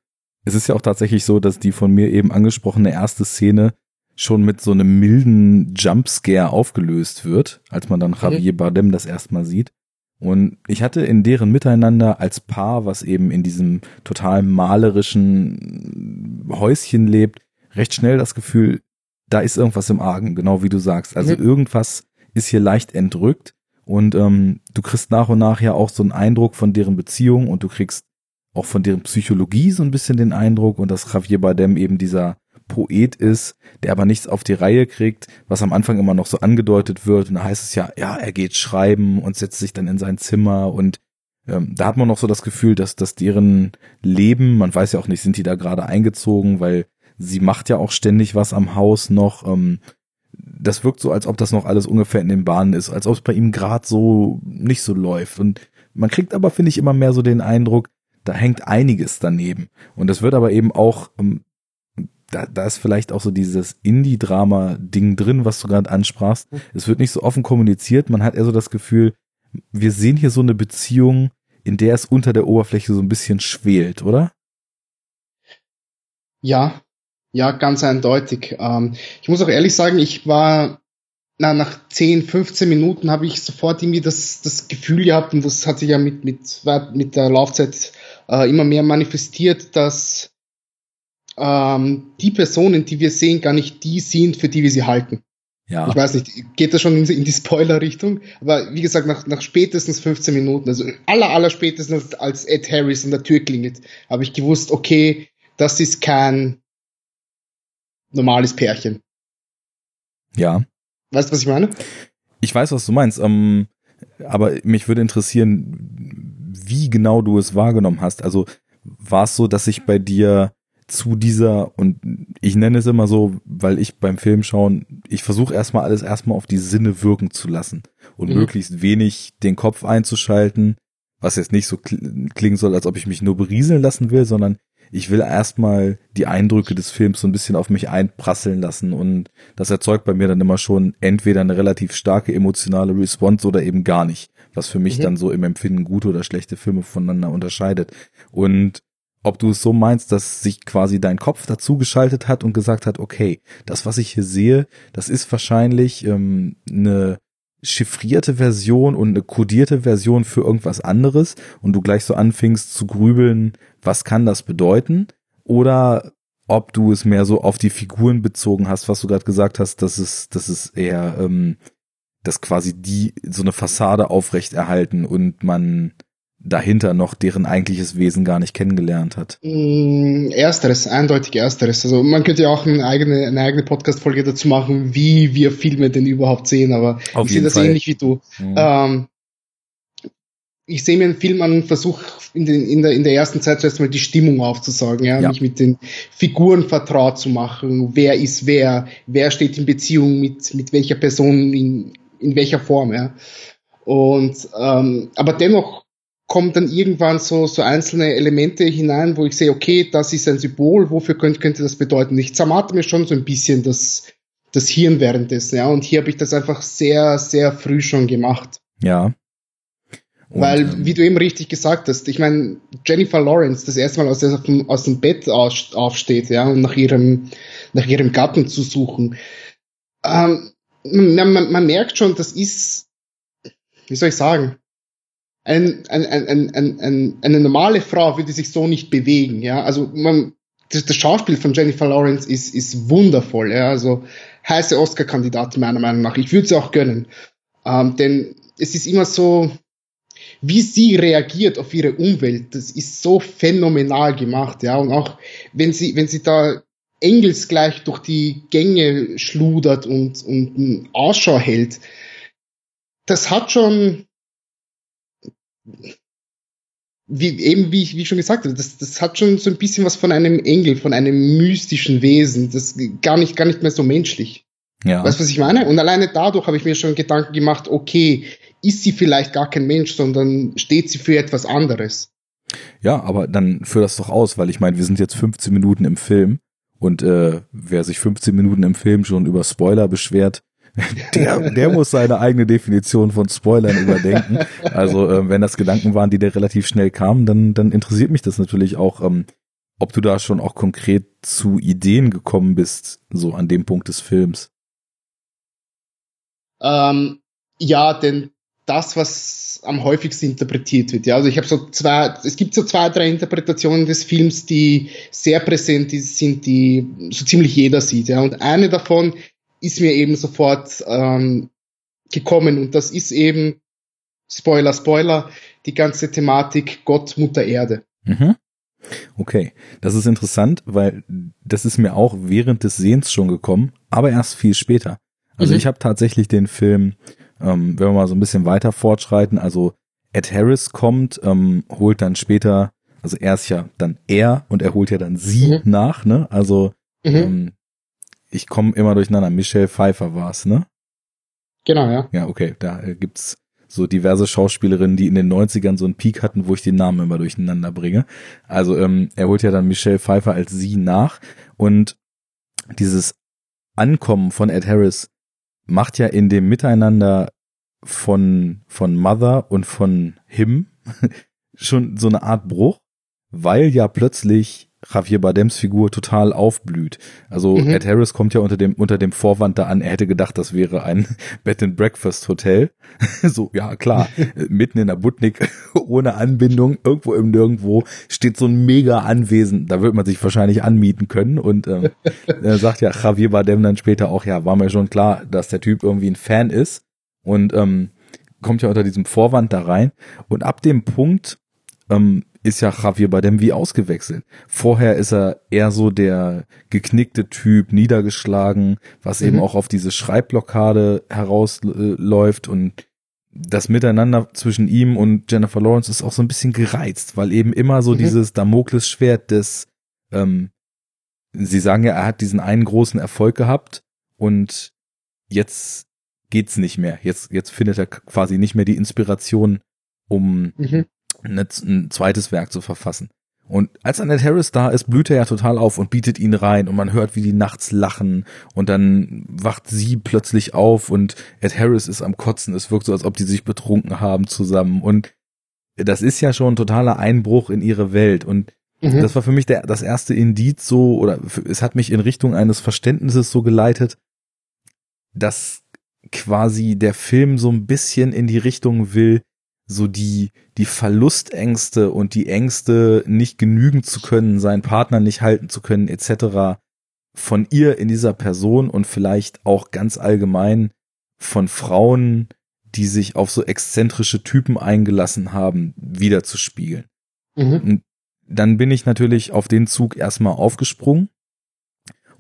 es ist ja auch tatsächlich so, dass die von mir eben angesprochene erste Szene schon mit so einem milden Jumpscare aufgelöst wird, als man dann Javier Bardem das erstmal sieht. Und ich hatte in deren Miteinander als Paar, was eben in diesem total malerischen Häuschen lebt, recht schnell das Gefühl, da ist irgendwas im Argen, genau wie du sagst. Also mhm. irgendwas ist hier leicht entrückt und ähm, du kriegst nach und nach ja auch so einen Eindruck von deren Beziehung und du kriegst auch von deren Psychologie so ein bisschen den Eindruck und dass Javier Bardem eben dieser Poet ist, der aber nichts auf die Reihe kriegt, was am Anfang immer noch so angedeutet wird. Und da heißt es ja, ja, er geht schreiben und setzt sich dann in sein Zimmer und ähm, da hat man noch so das Gefühl, dass, dass deren Leben, man weiß ja auch nicht, sind die da gerade eingezogen, weil sie macht ja auch ständig was am Haus noch. Ähm, das wirkt so, als ob das noch alles ungefähr in den Bahnen ist, als ob es bei ihm gerade so nicht so läuft. Und man kriegt aber, finde ich, immer mehr so den Eindruck, da hängt einiges daneben. Und das wird aber eben auch ähm, da, da ist vielleicht auch so dieses Indie-Drama-Ding drin, was du gerade ansprachst. Mhm. Es wird nicht so offen kommuniziert. Man hat eher so das Gefühl, wir sehen hier so eine Beziehung, in der es unter der Oberfläche so ein bisschen schwelt, oder? Ja, ja, ganz eindeutig. Ähm, ich muss auch ehrlich sagen, ich war, na, nach 10, 15 Minuten habe ich sofort irgendwie das, das Gefühl gehabt, und das hat sich ja mit, mit, mit der Laufzeit äh, immer mehr manifestiert, dass ähm, die Personen, die wir sehen, gar nicht die sind, für die wir sie halten. Ja. Ich weiß nicht, geht das schon in, in die Spoiler-Richtung? Aber wie gesagt, nach, nach spätestens 15 Minuten, also aller, aller spätestens als Ed Harris an der Tür klingelt, habe ich gewusst, okay, das ist kein normales Pärchen. Ja. Weißt du, was ich meine? Ich weiß, was du meinst. Ähm, aber mich würde interessieren, wie genau du es wahrgenommen hast. Also war es so, dass sich bei dir zu dieser, und ich nenne es immer so, weil ich beim Film schauen, ich versuche erstmal alles erstmal auf die Sinne wirken zu lassen und mhm. möglichst wenig den Kopf einzuschalten, was jetzt nicht so klingen soll, als ob ich mich nur berieseln lassen will, sondern ich will erstmal die Eindrücke des Films so ein bisschen auf mich einprasseln lassen und das erzeugt bei mir dann immer schon entweder eine relativ starke emotionale Response oder eben gar nicht, was für mich mhm. dann so im Empfinden gute oder schlechte Filme voneinander unterscheidet. Und ob du es so meinst, dass sich quasi dein Kopf dazu geschaltet hat und gesagt hat, okay, das, was ich hier sehe, das ist wahrscheinlich ähm, eine chiffrierte Version und eine kodierte Version für irgendwas anderes und du gleich so anfingst zu grübeln, was kann das bedeuten? Oder ob du es mehr so auf die Figuren bezogen hast, was du gerade gesagt hast, dass es, dass es eher, ähm, dass quasi die so eine Fassade aufrechterhalten und man dahinter noch deren eigentliches Wesen gar nicht kennengelernt hat. Mm, ersteres, eindeutig ersteres. Also man könnte ja auch eine eigene, eine eigene Podcast-Folge dazu machen, wie wir Filme denn überhaupt sehen, aber Auf ich sehe das Fall. ähnlich wie du. Mhm. Ähm, ich sehe mir einen Film an und versuche in, in, der, in der ersten Zeit zuerst mal die Stimmung aufzusagen, ja, ja, mich mit den Figuren vertraut zu machen, wer ist wer, wer steht in Beziehung mit, mit welcher Person in, in welcher Form, ja. Und ähm, aber dennoch kommen dann irgendwann so, so einzelne Elemente hinein, wo ich sehe, okay, das ist ein Symbol, wofür könnte, könnte das bedeuten? Ich zermate mir schon so ein bisschen das, das Hirn währenddessen, ja, und hier habe ich das einfach sehr, sehr früh schon gemacht. Ja. Und, Weil, ähm, wie du eben richtig gesagt hast, ich meine, Jennifer Lawrence das erste Mal aus, dem, aus dem Bett aufsteht, ja, und nach ihrem, nach ihrem Gatten zu suchen. Ähm, man, man, man merkt schon, das ist, wie soll ich sagen, ein, ein, ein, ein, ein, eine normale Frau würde sich so nicht bewegen, ja. Also man, das, das Schauspiel von Jennifer Lawrence ist, ist wundervoll, ja. Also heiße Oscar-Kandidatin meiner Meinung nach. Ich würde sie auch gönnen. Ähm, denn es ist immer so, wie sie reagiert auf ihre Umwelt, das ist so phänomenal gemacht, ja. Und auch wenn sie, wenn sie da engelsgleich durch die Gänge schludert und, und Ausschau hält, das hat schon, wie, eben wie ich, wie ich schon gesagt habe, das, das hat schon so ein bisschen was von einem Engel, von einem mystischen Wesen, das gar nicht, gar nicht mehr so menschlich. Ja. Weißt du, was ich meine? Und alleine dadurch habe ich mir schon Gedanken gemacht, okay, ist sie vielleicht gar kein Mensch, sondern steht sie für etwas anderes. Ja, aber dann führ das doch aus, weil ich meine, wir sind jetzt 15 Minuten im Film und äh, wer sich 15 Minuten im Film schon über Spoiler beschwert, der, der muss seine eigene Definition von Spoilern überdenken. Also äh, wenn das Gedanken waren, die dir relativ schnell kamen, dann, dann interessiert mich das natürlich auch, ähm, ob du da schon auch konkret zu Ideen gekommen bist, so an dem Punkt des Films. Ähm, ja, denn das, was am häufigsten interpretiert wird. Ja, also ich habe so zwei, es gibt so zwei, drei Interpretationen des Films, die sehr präsent sind, die so ziemlich jeder sieht. Ja, und eine davon ist mir eben sofort ähm, gekommen und das ist eben Spoiler, Spoiler, die ganze Thematik Gott, Mutter Erde. Mhm. Okay, das ist interessant, weil das ist mir auch während des Sehens schon gekommen, aber erst viel später. Also mhm. ich habe tatsächlich den Film, ähm, wenn wir mal so ein bisschen weiter fortschreiten, also Ed Harris kommt, ähm, holt dann später, also er ist ja dann er und er holt ja dann sie mhm. nach, ne? Also mhm. ähm, ich komme immer durcheinander. Michelle Pfeiffer war's, ne? Genau, ja. Ja, okay. Da äh, gibt's so diverse Schauspielerinnen, die in den 90ern so einen Peak hatten, wo ich den Namen immer durcheinander bringe. Also ähm, er holt ja dann Michelle Pfeiffer als sie nach und dieses Ankommen von Ed Harris macht ja in dem Miteinander von von Mother und von Him schon so eine Art Bruch, weil ja plötzlich Javier Bardems Figur total aufblüht. Also mhm. Ed Harris kommt ja unter dem unter dem Vorwand da an, er hätte gedacht, das wäre ein Bed and Breakfast Hotel. so ja klar, mitten in der Butnik ohne Anbindung irgendwo im Nirgendwo steht so ein mega Anwesen. Da wird man sich wahrscheinlich anmieten können und ähm, er sagt ja Javier Bardem dann später auch, ja war mir schon klar, dass der Typ irgendwie ein Fan ist und ähm, kommt ja unter diesem Vorwand da rein und ab dem Punkt ähm, ist ja Javier Bardem wie ausgewechselt. Vorher ist er eher so der geknickte Typ, niedergeschlagen, was mhm. eben auch auf diese Schreibblockade herausläuft und das Miteinander zwischen ihm und Jennifer Lawrence ist auch so ein bisschen gereizt, weil eben immer so mhm. dieses Damoklesschwert des, ähm, sie sagen ja, er hat diesen einen großen Erfolg gehabt und jetzt geht's nicht mehr. Jetzt, jetzt findet er quasi nicht mehr die Inspiration, um mhm ein zweites Werk zu verfassen. Und als Annette Harris da ist, blüht er ja total auf und bietet ihn rein und man hört, wie die nachts lachen und dann wacht sie plötzlich auf und Ed Harris ist am Kotzen. Es wirkt so, als ob die sich betrunken haben zusammen und das ist ja schon ein totaler Einbruch in ihre Welt und Mhm. Das war für mich der, das erste Indiz so, oder es hat mich in Richtung eines Verständnisses so geleitet, dass quasi der Film so ein bisschen in die Richtung will, so die, die Verlustängste und die Ängste, nicht genügen zu können, seinen Partner nicht halten zu können, etc. von ihr in dieser Person und vielleicht auch ganz allgemein von Frauen, die sich auf so exzentrische Typen eingelassen haben, wiederzuspiegeln. Mhm. dann bin ich natürlich auf den Zug erstmal aufgesprungen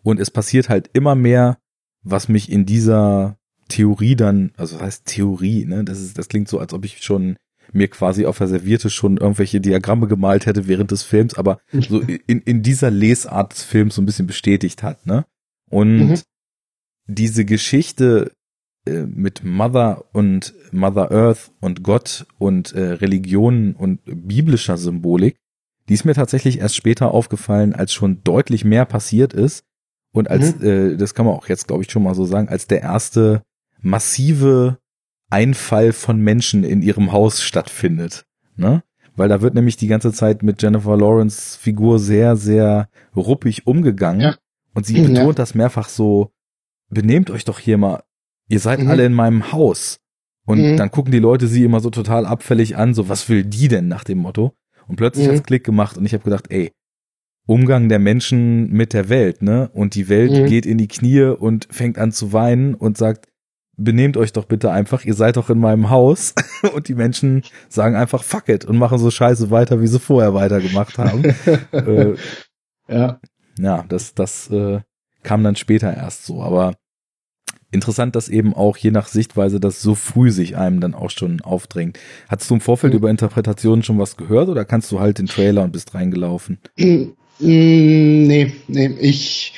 und es passiert halt immer mehr, was mich in dieser Theorie dann, also das heißt Theorie, ne, das ist, das klingt so, als ob ich schon mir quasi auf der Servierte schon irgendwelche Diagramme gemalt hätte während des Films, aber so in, in dieser Lesart des Films so ein bisschen bestätigt hat, ne? Und mhm. diese Geschichte äh, mit Mother und Mother Earth und Gott und äh, Religionen und biblischer Symbolik, die ist mir tatsächlich erst später aufgefallen, als schon deutlich mehr passiert ist und als, mhm. äh, das kann man auch jetzt glaube ich schon mal so sagen, als der erste massive Einfall von Menschen in ihrem Haus stattfindet, ne? Weil da wird nämlich die ganze Zeit mit Jennifer Lawrence Figur sehr, sehr ruppig umgegangen. Ja. Und sie betont ja. das mehrfach so, benehmt euch doch hier mal ihr seid mhm. alle in meinem Haus. Und mhm. dann gucken die Leute sie immer so total abfällig an, so was will die denn nach dem Motto? Und plötzlich mhm. hat's Klick gemacht und ich habe gedacht, ey, Umgang der Menschen mit der Welt, ne? Und die Welt mhm. geht in die Knie und fängt an zu weinen und sagt, benehmt euch doch bitte einfach, ihr seid doch in meinem Haus. und die Menschen sagen einfach fuck it und machen so scheiße weiter, wie sie vorher weitergemacht haben. äh, ja. Ja, das, das äh, kam dann später erst so, aber interessant, dass eben auch je nach Sichtweise das so früh sich einem dann auch schon aufdrängt. Hattest du im Vorfeld mhm. über Interpretationen schon was gehört oder kannst du halt den Trailer und bist reingelaufen? Mm, nee, nee, ich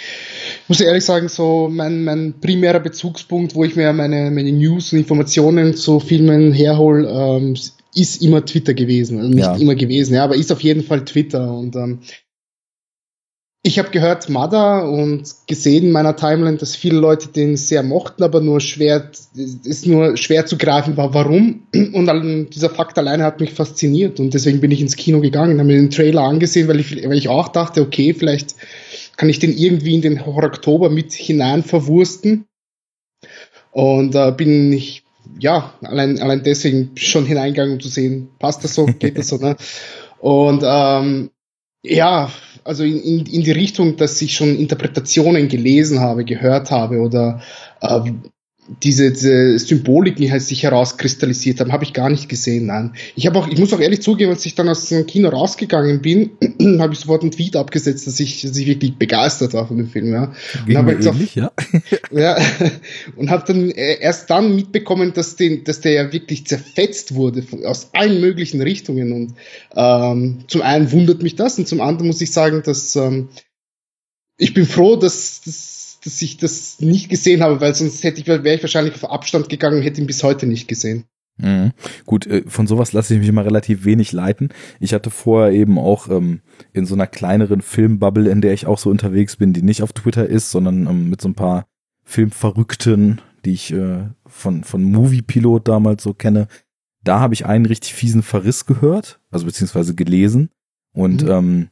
muss ehrlich sagen, so mein, mein primärer Bezugspunkt, wo ich mir meine, meine News und Informationen zu Filmen herhole, ähm, ist immer Twitter gewesen. Also nicht ja. immer gewesen, ja, aber ist auf jeden Fall Twitter. Und ähm, ich habe gehört Mother und gesehen in meiner Timeline, dass viele Leute den sehr mochten, aber nur schwer, ist nur schwer zu greifen war, warum. Und dieser Fakt alleine hat mich fasziniert und deswegen bin ich ins Kino gegangen, habe mir den Trailer angesehen, weil ich, weil ich auch dachte, okay, vielleicht kann ich den irgendwie in den Horror Oktober mit hinein verwursten. Und äh, bin ich, ja, allein, allein deswegen schon hineingegangen, um zu sehen, passt das so, geht das so, ne? Und ähm, ja, also in, in, in die Richtung, dass ich schon Interpretationen gelesen habe, gehört habe oder äh, diese, diese Symboliken die halt sich herauskristallisiert haben, habe ich gar nicht gesehen. Nein, ich habe auch, ich muss auch ehrlich zugeben, als ich dann aus dem Kino rausgegangen bin, habe ich sofort einen Tweet abgesetzt, dass ich, dass ich wirklich begeistert war von dem Film. Ja, und habe ähnlich, ja. ja, und habe dann äh, erst dann mitbekommen, dass den, dass der ja wirklich zerfetzt wurde von, aus allen möglichen Richtungen. Und ähm, zum einen wundert mich das und zum anderen muss ich sagen, dass ähm, ich bin froh, dass, dass dass ich das nicht gesehen habe, weil sonst hätte ich, wäre ich wahrscheinlich auf Abstand gegangen und hätte ihn bis heute nicht gesehen. Mhm. Gut, äh, von sowas lasse ich mich immer relativ wenig leiten. Ich hatte vorher eben auch ähm, in so einer kleineren Filmbubble, in der ich auch so unterwegs bin, die nicht auf Twitter ist, sondern ähm, mit so ein paar Filmverrückten, die ich äh, von, von Movie Pilot damals so kenne. Da habe ich einen richtig fiesen Verriss gehört, also beziehungsweise gelesen und mhm. ähm,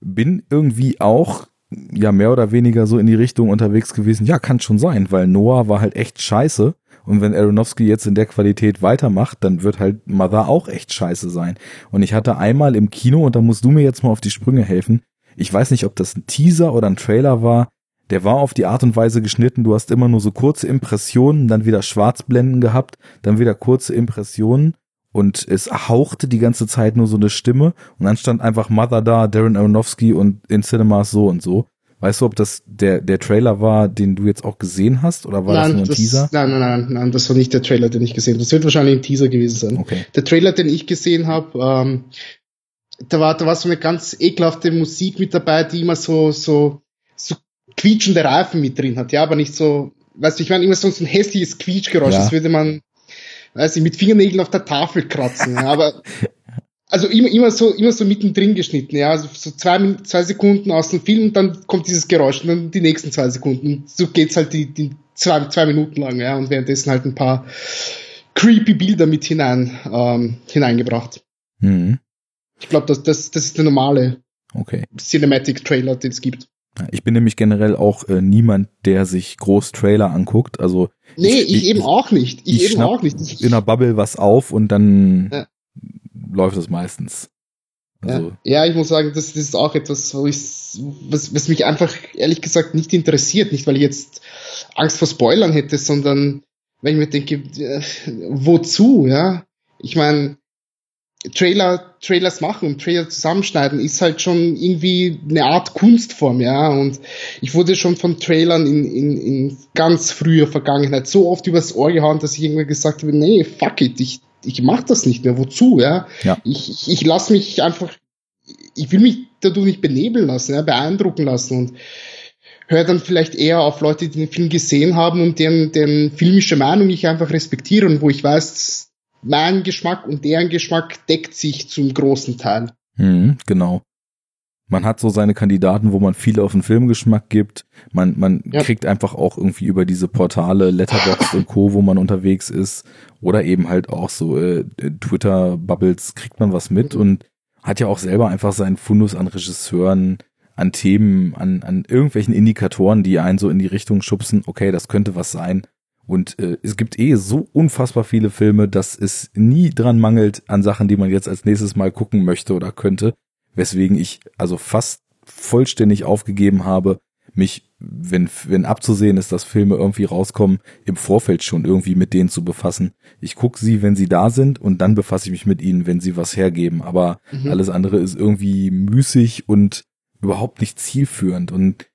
bin irgendwie auch ja mehr oder weniger so in die Richtung unterwegs gewesen. Ja, kann schon sein, weil Noah war halt echt scheiße. Und wenn Aronofsky jetzt in der Qualität weitermacht, dann wird halt Mother auch echt scheiße sein. Und ich hatte einmal im Kino, und da musst du mir jetzt mal auf die Sprünge helfen, ich weiß nicht, ob das ein Teaser oder ein Trailer war, der war auf die Art und Weise geschnitten, du hast immer nur so kurze Impressionen, dann wieder Schwarzblenden gehabt, dann wieder kurze Impressionen und es hauchte die ganze Zeit nur so eine Stimme und dann stand einfach Mother da, Darren Aronofsky und in Cinemas so und so. Weißt du, ob das der, der Trailer war, den du jetzt auch gesehen hast, oder war nein, das nur ein das, Teaser? Nein, nein, nein, nein, das war nicht der Trailer, den ich gesehen habe. Das wird wahrscheinlich ein Teaser gewesen sein. Okay. Der Trailer, den ich gesehen habe, ähm, da war, da war so eine ganz ekelhafte Musik mit dabei, die immer so, so, so quietschende Reifen mit drin hat, ja, aber nicht so, weißt du, ich meine immer so ein hässliches Quietschgeräusch, ja. das würde man, weiß ich, mit Fingernägeln auf der Tafel kratzen. ja, aber also immer, immer so, immer so mittendrin geschnitten, ja, also so zwei, zwei Sekunden aus dem Film, dann kommt dieses Geräusch und dann die nächsten zwei Sekunden. So geht's halt die, die zwei, zwei Minuten lang, ja, und währenddessen halt ein paar creepy Bilder mit hinein, ähm, hineingebracht. Mhm. Ich glaube, das, das, das ist der normale Okay. Cinematic-Trailer, den es gibt. Ich bin nämlich generell auch äh, niemand, der sich groß Trailer anguckt. Also nee, ich, ich eben auch nicht. Ich, ich eben auch nicht. Ich, in der Bubble was auf und dann ja. läuft es meistens. Also. Ja, ja, ich muss sagen, das, das ist auch etwas, wo ich, was, was mich einfach ehrlich gesagt nicht interessiert. Nicht, weil ich jetzt Angst vor Spoilern hätte, sondern weil ich mir denke, äh, wozu, ja? Ich meine, Trailer, Trailers machen und Trailer zusammenschneiden ist halt schon irgendwie eine Art Kunstform, ja. Und ich wurde schon von Trailern in, in, in ganz früher Vergangenheit so oft übers Ohr gehauen, dass ich irgendwann gesagt habe, nee, fuck it, ich, ich mach das nicht mehr. Wozu, ja? ja. Ich, ich, ich lasse mich einfach, ich will mich dadurch nicht benebeln lassen, ja, beeindrucken lassen und höre dann vielleicht eher auf Leute, die den Film gesehen haben und deren, deren filmische Meinung ich einfach respektiere und wo ich weiß, mein Geschmack und deren Geschmack deckt sich zum großen Teil. Mhm, genau. Man hat so seine Kandidaten, wo man viel auf den Filmgeschmack gibt. Man, man ja. kriegt einfach auch irgendwie über diese Portale, Letterboxd und Co., wo man unterwegs ist, oder eben halt auch so äh, Twitter-Bubbles, kriegt man was mit mhm. und hat ja auch selber einfach seinen Fundus an Regisseuren, an Themen, an, an irgendwelchen Indikatoren, die einen so in die Richtung schubsen, okay, das könnte was sein. Und äh, es gibt eh so unfassbar viele Filme, dass es nie dran mangelt an Sachen, die man jetzt als nächstes Mal gucken möchte oder könnte. Weswegen ich also fast vollständig aufgegeben habe, mich, wenn, wenn abzusehen ist, dass Filme irgendwie rauskommen, im Vorfeld schon irgendwie mit denen zu befassen. Ich gucke sie, wenn sie da sind und dann befasse ich mich mit ihnen, wenn sie was hergeben. Aber mhm. alles andere ist irgendwie müßig und überhaupt nicht zielführend. Und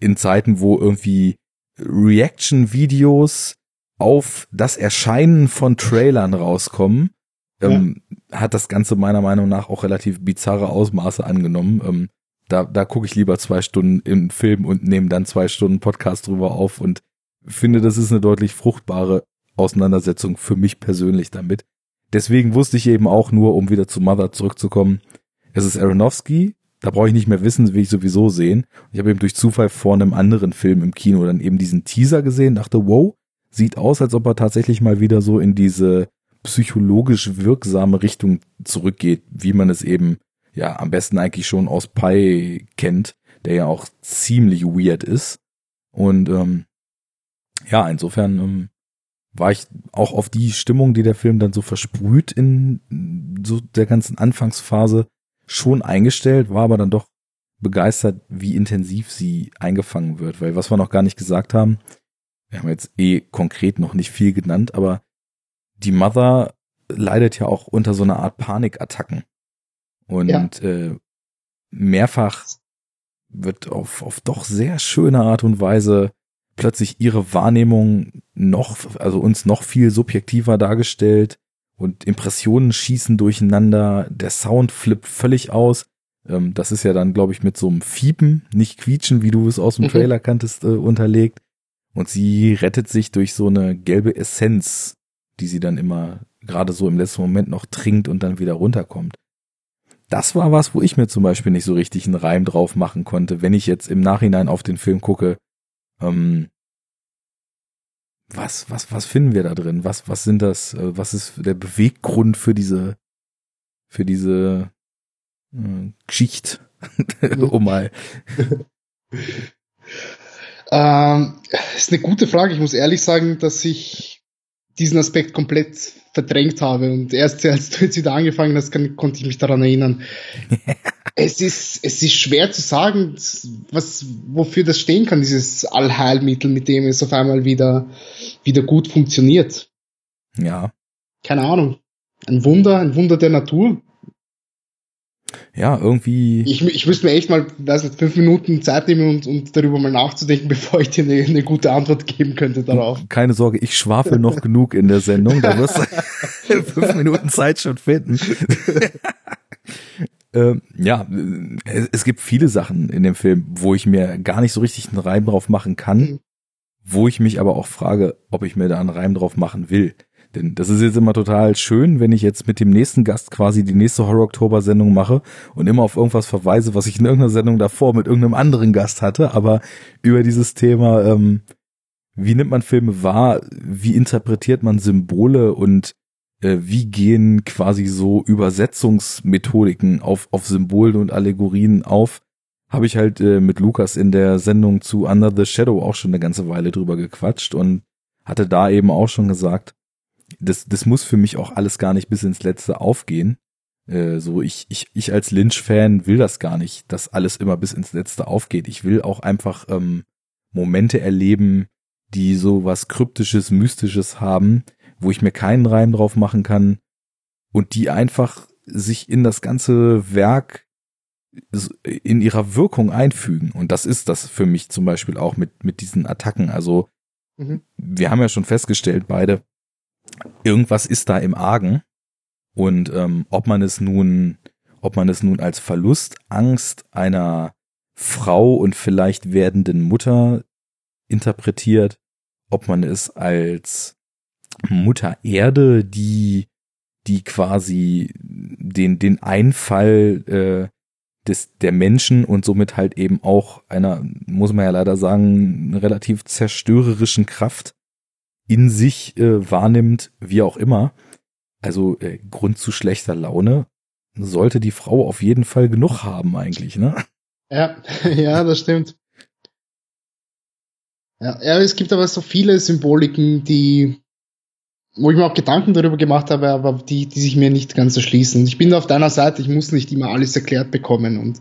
in Zeiten, wo irgendwie Reaction-Videos auf das Erscheinen von Trailern rauskommen, ähm, ja. hat das Ganze meiner Meinung nach auch relativ bizarre Ausmaße angenommen. Ähm, da da gucke ich lieber zwei Stunden im Film und nehme dann zwei Stunden Podcast drüber auf und finde, das ist eine deutlich fruchtbare Auseinandersetzung für mich persönlich damit. Deswegen wusste ich eben auch nur, um wieder zu Mother zurückzukommen, es ist Aronofsky, da brauche ich nicht mehr wissen, will ich sowieso sehen. Ich habe eben durch Zufall vor einem anderen Film im Kino dann eben diesen Teaser gesehen, dachte, wow, sieht aus, als ob er tatsächlich mal wieder so in diese psychologisch wirksame Richtung zurückgeht, wie man es eben ja am besten eigentlich schon aus Pi kennt, der ja auch ziemlich weird ist. Und ähm, ja, insofern ähm, war ich auch auf die Stimmung, die der Film dann so versprüht in so der ganzen Anfangsphase, schon eingestellt, war aber dann doch begeistert, wie intensiv sie eingefangen wird, weil was wir noch gar nicht gesagt haben, wir haben jetzt eh konkret noch nicht viel genannt, aber die Mother leidet ja auch unter so einer Art Panikattacken. Und ja. äh, mehrfach wird auf, auf doch sehr schöne Art und Weise plötzlich ihre Wahrnehmung noch, also uns noch viel subjektiver dargestellt und Impressionen schießen durcheinander, der Sound flippt völlig aus. Ähm, das ist ja dann, glaube ich, mit so einem Fiepen, nicht quietschen, wie du es aus dem mhm. Trailer kanntest, äh, unterlegt. Und sie rettet sich durch so eine gelbe Essenz, die sie dann immer gerade so im letzten Moment noch trinkt und dann wieder runterkommt. Das war was, wo ich mir zum Beispiel nicht so richtig einen Reim drauf machen konnte, wenn ich jetzt im Nachhinein auf den Film gucke. Ähm, was, was, was finden wir da drin? Was, was sind das? Äh, was ist der Beweggrund für diese, für diese äh, Geschichte? oh mal. ähm, ist eine gute Frage. Ich muss ehrlich sagen, dass ich diesen Aspekt komplett verdrängt habe und erst als du jetzt wieder angefangen hast, kann, konnte ich mich daran erinnern. es ist, es ist schwer zu sagen, was, wofür das stehen kann, dieses Allheilmittel, mit dem es auf einmal wieder, wieder gut funktioniert. Ja. Keine Ahnung. Ein Wunder, ein Wunder der Natur ja, irgendwie. Ich, ich müsste mir echt mal, weiß nicht, fünf Minuten Zeit nehmen und, und darüber mal nachzudenken, bevor ich dir eine, eine gute Antwort geben könnte darauf. Keine Sorge, ich schwafel noch genug in der Sendung, da wirst du fünf Minuten Zeit schon finden. ähm, ja, es, gibt viele Sachen in dem Film, wo ich mir gar nicht so richtig einen Reim drauf machen kann, mhm. wo ich mich aber auch frage, ob ich mir da einen Reim drauf machen will. Denn das ist jetzt immer total schön, wenn ich jetzt mit dem nächsten Gast quasi die nächste Horror-Oktober-Sendung mache und immer auf irgendwas verweise, was ich in irgendeiner Sendung davor mit irgendeinem anderen Gast hatte. Aber über dieses Thema, ähm, wie nimmt man Filme wahr, wie interpretiert man Symbole? Und äh, wie gehen quasi so Übersetzungsmethodiken auf, auf Symbolen und Allegorien auf, habe ich halt äh, mit Lukas in der Sendung zu Under the Shadow auch schon eine ganze Weile drüber gequatscht und hatte da eben auch schon gesagt, das, das muss für mich auch alles gar nicht bis ins Letzte aufgehen. Äh, so, ich, ich, ich als Lynch-Fan will das gar nicht, dass alles immer bis ins Letzte aufgeht. Ich will auch einfach ähm, Momente erleben, die so was Kryptisches, Mystisches haben, wo ich mir keinen Reim drauf machen kann und die einfach sich in das ganze Werk in ihrer Wirkung einfügen. Und das ist das für mich zum Beispiel auch mit, mit diesen Attacken. Also, mhm. wir haben ja schon festgestellt, beide, irgendwas ist da im Argen. Und ähm, ob man es nun, ob man es nun als Verlustangst einer Frau und vielleicht werdenden Mutter interpretiert, ob man es als Mutter Erde, die, die quasi den, den Einfall äh, des, der Menschen und somit halt eben auch einer, muss man ja leider sagen, relativ zerstörerischen Kraft in sich äh, wahrnimmt, wie auch immer. Also äh, Grund zu schlechter Laune sollte die Frau auf jeden Fall genug haben eigentlich, ne? Ja, ja, das stimmt. Ja, ja, es gibt aber so viele Symboliken, die wo ich mir auch Gedanken darüber gemacht habe, aber die, die sich mir nicht ganz erschließen. Ich bin auf deiner Seite, ich muss nicht immer alles erklärt bekommen und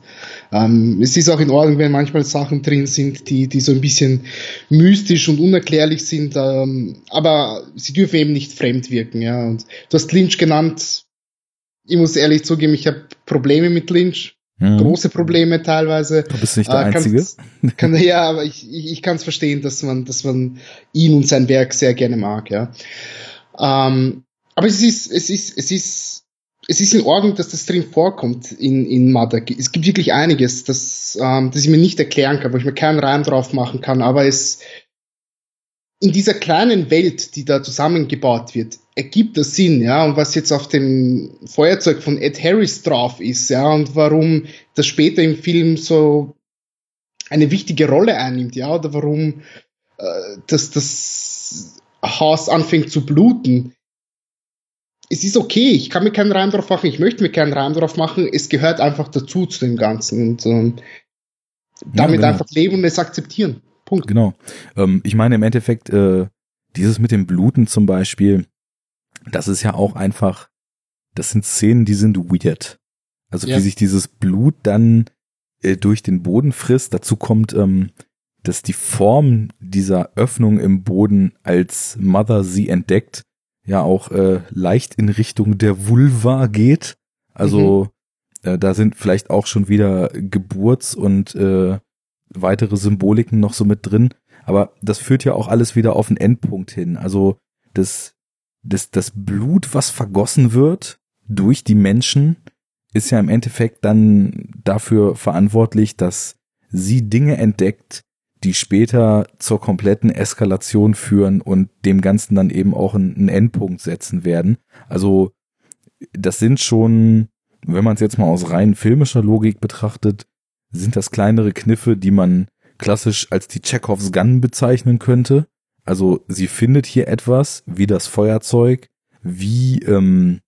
ähm, es ist auch in Ordnung, wenn manchmal Sachen drin sind, die, die so ein bisschen mystisch und unerklärlich sind, ähm, aber sie dürfen eben nicht fremd wirken. Ja. Und du hast Lynch genannt. Ich muss ehrlich zugeben, ich habe Probleme mit Lynch. Mhm. Große Probleme teilweise. Du bist nicht der äh, Einzige. Kann, ja, aber ich, ich, ich kann es verstehen, dass man, dass man ihn und sein Werk sehr gerne mag, ja. Ähm, aber es ist, es ist, es ist, es ist in Ordnung, dass das drin vorkommt in, in Mother. Es gibt wirklich einiges, das, ähm, das ich mir nicht erklären kann, wo ich mir keinen Reim drauf machen kann, aber es, in dieser kleinen Welt, die da zusammengebaut wird, ergibt das Sinn, ja, und was jetzt auf dem Feuerzeug von Ed Harris drauf ist, ja, und warum das später im Film so eine wichtige Rolle einnimmt, ja, oder warum äh, das, das Haus anfängt zu bluten. Es ist okay, ich kann mir keinen Reim drauf machen, ich möchte mir keinen Reim drauf machen, es gehört einfach dazu zu dem Ganzen und ähm, damit ja, genau. einfach leben und es akzeptieren. Punkt. Genau. Ähm, ich meine im Endeffekt, äh, dieses mit dem Bluten zum Beispiel, das ist ja auch einfach, das sind Szenen, die sind weird. Also ja. wie sich dieses Blut dann äh, durch den Boden frisst. Dazu kommt, ähm, dass die Form dieser Öffnung im Boden, als Mother sie entdeckt, ja auch äh, leicht in Richtung der Vulva geht. Also mhm. äh, da sind vielleicht auch schon wieder Geburts- und äh, weitere Symboliken noch so mit drin. Aber das führt ja auch alles wieder auf den Endpunkt hin. Also das, das, das Blut, was vergossen wird durch die Menschen, ist ja im Endeffekt dann dafür verantwortlich, dass sie Dinge entdeckt, die später zur kompletten Eskalation führen und dem Ganzen dann eben auch einen Endpunkt setzen werden. Also das sind schon, wenn man es jetzt mal aus rein filmischer Logik betrachtet, sind das kleinere Kniffe, die man klassisch als die Chekhovs Gun bezeichnen könnte. Also sie findet hier etwas wie das Feuerzeug, wie ähm,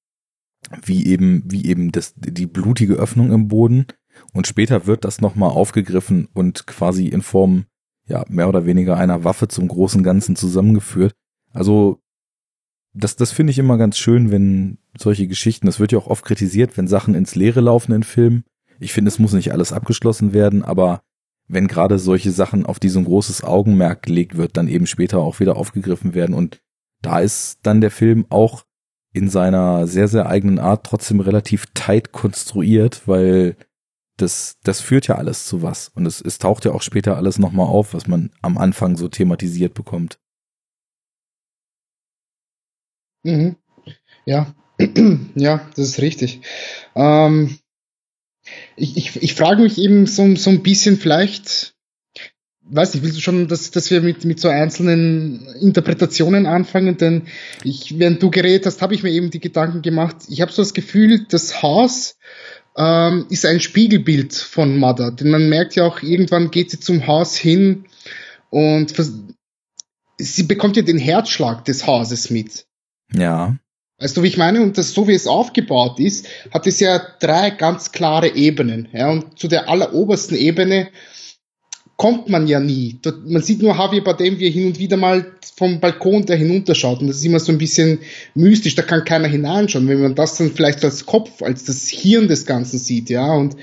wie eben wie eben das die blutige Öffnung im Boden und später wird das nochmal aufgegriffen und quasi in Form ja, mehr oder weniger einer Waffe zum großen Ganzen zusammengeführt. Also, das, das finde ich immer ganz schön, wenn solche Geschichten, das wird ja auch oft kritisiert, wenn Sachen ins Leere laufen in Filmen. Ich finde, es muss nicht alles abgeschlossen werden, aber wenn gerade solche Sachen auf die so ein großes Augenmerk gelegt wird, dann eben später auch wieder aufgegriffen werden. Und da ist dann der Film auch in seiner sehr, sehr eigenen Art trotzdem relativ tight konstruiert, weil das, das führt ja alles zu was. Und es, es taucht ja auch später alles nochmal auf, was man am Anfang so thematisiert bekommt. Mhm. Ja, ja, das ist richtig. Ähm, ich, ich, ich frage mich eben so, so ein bisschen vielleicht, weiß nicht, willst du schon, dass, dass wir mit, mit so einzelnen Interpretationen anfangen? Denn ich, während du geredet hast, habe ich mir eben die Gedanken gemacht. Ich habe so das Gefühl, das Haus ähm, ist ein Spiegelbild von Mother. Denn man merkt ja auch, irgendwann geht sie zum Haus hin und sie bekommt ja den Herzschlag des Hauses mit. Ja. Weißt du, wie ich meine? Und das, so wie es aufgebaut ist, hat es ja drei ganz klare Ebenen. Ja, und zu der allerobersten Ebene kommt man ja nie. Man sieht nur Javier Bardem, wie er hin und wieder mal vom Balkon da hinunterschaut. Und das ist immer so ein bisschen mystisch, da kann keiner hineinschauen. Wenn man das dann vielleicht als Kopf, als das Hirn des Ganzen sieht, ja, und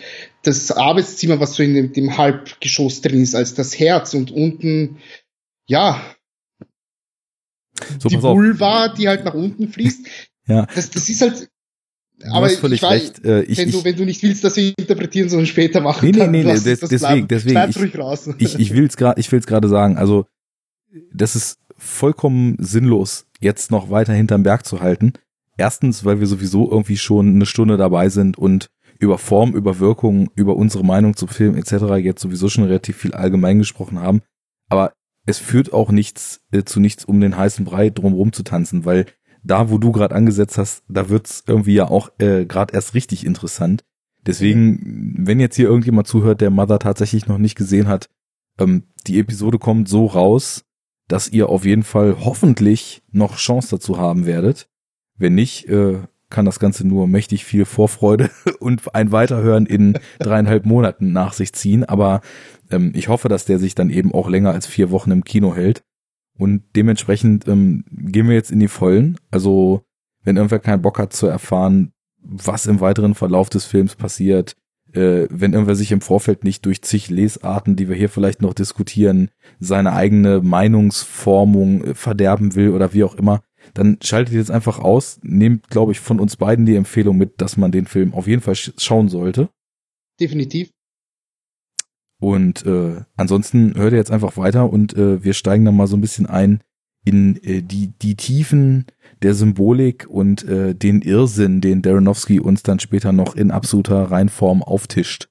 das Arbeitszimmer, was so in dem, dem Halbgeschoss drin ist, als das Herz und unten, ja, so, die Vulva, die halt nach unten fließt. ja. Das, das ist halt, Du aber hast völlig ich recht. Äh, ich, wenn, du, wenn du nicht willst, dass wir interpretieren, sondern später machen, nee, nee, nee, nee, des, deswegen, deswegen, ich, raus. ich, ich ich will's gerade sagen. Also, das ist vollkommen sinnlos, jetzt noch weiter hinterm Berg zu halten. Erstens, weil wir sowieso irgendwie schon eine Stunde dabei sind und über Form, über Wirkung, über unsere Meinung zu Film etc. jetzt sowieso schon relativ viel allgemein gesprochen haben. Aber es führt auch nichts äh, zu nichts, um den heißen Brei drumherum zu tanzen, weil da, wo du gerade angesetzt hast, da wird's irgendwie ja auch äh, gerade erst richtig interessant. Deswegen, wenn jetzt hier irgendjemand zuhört, der Mother tatsächlich noch nicht gesehen hat, ähm, die Episode kommt so raus, dass ihr auf jeden Fall hoffentlich noch Chance dazu haben werdet. Wenn nicht, äh, kann das Ganze nur mächtig viel Vorfreude und ein Weiterhören in dreieinhalb Monaten nach sich ziehen. Aber ähm, ich hoffe, dass der sich dann eben auch länger als vier Wochen im Kino hält. Und dementsprechend ähm, gehen wir jetzt in die Vollen. Also, wenn irgendwer keinen Bock hat zu erfahren, was im weiteren Verlauf des Films passiert, äh, wenn irgendwer sich im Vorfeld nicht durch zig Lesarten, die wir hier vielleicht noch diskutieren, seine eigene Meinungsformung äh, verderben will oder wie auch immer, dann schaltet jetzt einfach aus, nehmt, glaube ich, von uns beiden die Empfehlung mit, dass man den Film auf jeden Fall schauen sollte. Definitiv. Und äh, ansonsten hört ihr jetzt einfach weiter und äh, wir steigen dann mal so ein bisschen ein in äh, die, die Tiefen der Symbolik und äh, den Irrsinn, den Daronowski uns dann später noch in absoluter Reinform auftischt.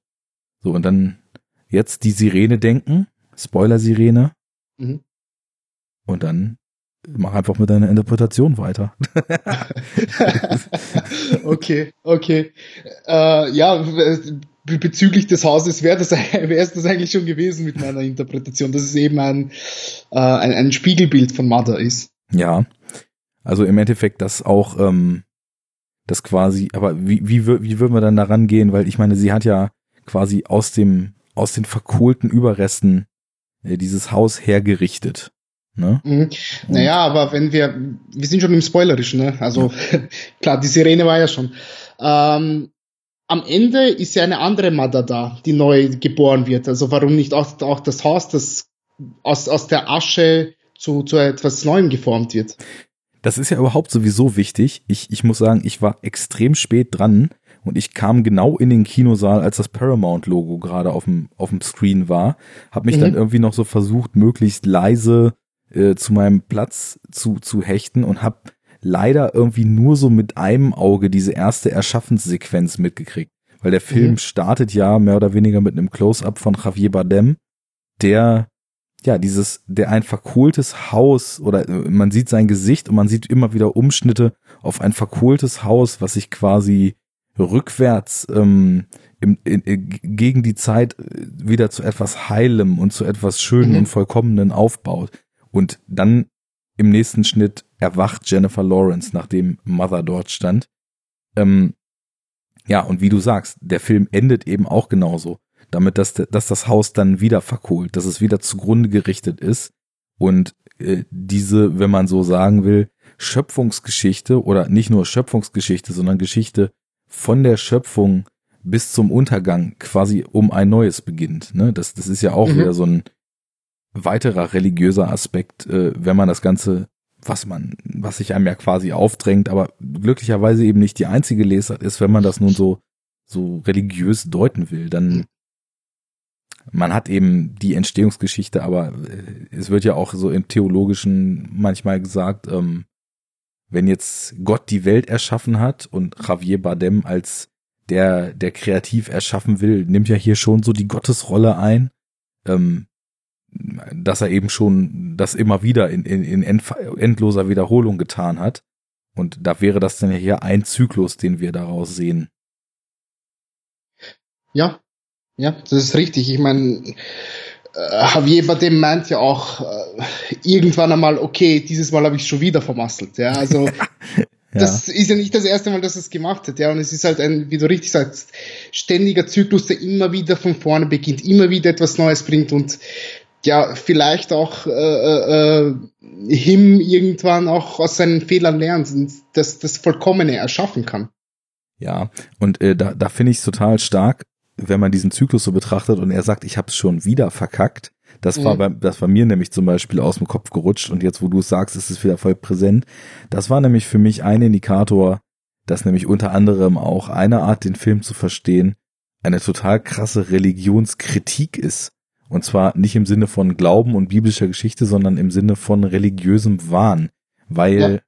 So, und dann jetzt die Sirene denken, Spoiler-Sirene. Mhm. Und dann mach einfach mit deiner Interpretation weiter. okay, okay. Äh, ja, bezüglich des Hauses wäre das, wäre es das eigentlich schon gewesen mit meiner Interpretation, dass es eben ein, äh, ein, ein Spiegelbild von Mother ist. Ja, also im Endeffekt das auch, ähm, das quasi, aber wie, wie, wie würden wir dann da rangehen? Weil ich meine, sie hat ja quasi aus dem, aus den verkohlten Überresten äh, dieses Haus hergerichtet. Ne? Mhm. Naja, aber wenn wir, wir sind schon im Spoilerischen, ne? Also ja. klar, die Sirene war ja schon. Ähm, am Ende ist ja eine andere Mother da, die neu geboren wird. Also warum nicht auch, auch das Haus, das aus, aus der Asche zu, zu etwas Neuem geformt wird? Das ist ja überhaupt sowieso wichtig. Ich, ich muss sagen, ich war extrem spät dran und ich kam genau in den Kinosaal, als das Paramount-Logo gerade auf dem, auf dem Screen war. Hab mich mhm. dann irgendwie noch so versucht, möglichst leise äh, zu meinem Platz zu, zu hechten und hab leider irgendwie nur so mit einem Auge diese erste Erschaffenssequenz mitgekriegt. Weil der Film mhm. startet ja mehr oder weniger mit einem Close-up von Javier Bardem, der ja, dieses, der ein verkohltes Haus oder äh, man sieht sein Gesicht und man sieht immer wieder Umschnitte auf ein verkohltes Haus, was sich quasi rückwärts ähm, im, in, in, gegen die Zeit äh, wieder zu etwas Heilem und zu etwas Schönen mhm. und Vollkommenen aufbaut. Und dann im nächsten Schnitt erwacht Jennifer Lawrence, nachdem Mother dort stand. Ähm, ja, und wie du sagst, der Film endet eben auch genauso, damit dass, dass das Haus dann wieder verkohlt, dass es wieder zugrunde gerichtet ist und äh, diese, wenn man so sagen will, Schöpfungsgeschichte oder nicht nur Schöpfungsgeschichte, sondern Geschichte von der Schöpfung bis zum Untergang quasi um ein neues beginnt. Ne? Das, das ist ja auch mhm. wieder so ein, weiterer religiöser Aspekt, äh, wenn man das Ganze, was man, was sich einem ja quasi aufdrängt, aber glücklicherweise eben nicht die einzige Lesart ist, wenn man das nun so, so religiös deuten will, dann man hat eben die Entstehungsgeschichte, aber äh, es wird ja auch so im Theologischen manchmal gesagt, ähm, wenn jetzt Gott die Welt erschaffen hat und Javier Bardem als der, der kreativ erschaffen will, nimmt ja hier schon so die Gottesrolle ein. Ähm, dass er eben schon das immer wieder in, in, in endloser Wiederholung getan hat. Und da wäre das dann ja hier ein Zyklus, den wir daraus sehen. Ja, ja, das ist richtig. Ich meine, äh, Javier Bardem meint ja auch äh, irgendwann einmal, okay, dieses Mal habe ich schon wieder vermasselt. Ja, also Ja. Das ist ja nicht das erste Mal, dass es gemacht hat, ja. Und es ist halt ein, wie du richtig sagst, ständiger Zyklus, der immer wieder von vorne beginnt, immer wieder etwas Neues bringt und ja, vielleicht auch äh, äh, Him irgendwann auch aus seinen Fehlern lernt und das, das Vollkommene erschaffen kann. Ja, und äh, da, da finde ich es total stark, wenn man diesen Zyklus so betrachtet und er sagt, ich habe es schon wieder verkackt. Das mhm. war bei, das war mir nämlich zum Beispiel aus dem Kopf gerutscht und jetzt, wo du es sagst, ist es wieder voll präsent. Das war nämlich für mich ein Indikator, dass nämlich unter anderem auch eine Art, den Film zu verstehen, eine total krasse Religionskritik ist. Und zwar nicht im Sinne von Glauben und biblischer Geschichte, sondern im Sinne von religiösem Wahn. Weil, ja.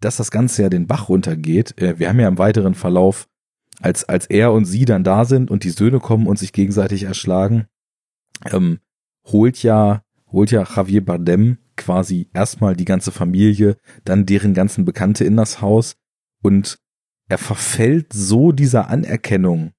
dass das Ganze ja den Bach runtergeht, äh, wir haben ja im weiteren Verlauf, als, als er und sie dann da sind und die Söhne kommen und sich gegenseitig erschlagen, ähm, holt ja, holt ja Javier Bardem quasi erstmal die ganze Familie, dann deren ganzen Bekannte in das Haus und er verfällt so dieser Anerkennung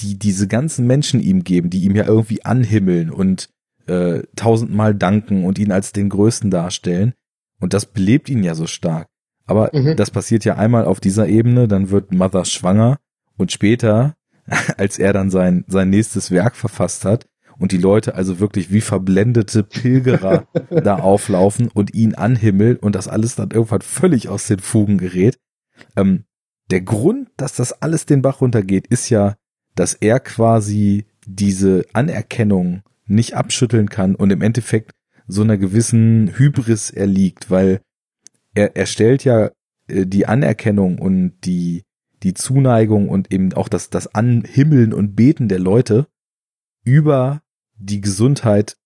die diese ganzen Menschen ihm geben, die ihm ja irgendwie anhimmeln und äh, tausendmal danken und ihn als den Größten darstellen. Und das belebt ihn ja so stark. Aber mhm. das passiert ja einmal auf dieser Ebene, dann wird Mother schwanger und später, als er dann sein, sein nächstes Werk verfasst hat und die Leute also wirklich wie verblendete Pilgerer da auflaufen und ihn anhimmeln und das alles dann irgendwann völlig aus den Fugen gerät. Ähm, der Grund, dass das alles den Bach runtergeht, ist ja dass er quasi diese Anerkennung nicht abschütteln kann und im Endeffekt so einer gewissen Hybris erliegt, weil er, er stellt ja äh, die Anerkennung und die, die Zuneigung und eben auch das, das Anhimmeln und Beten der Leute über die Gesundheit,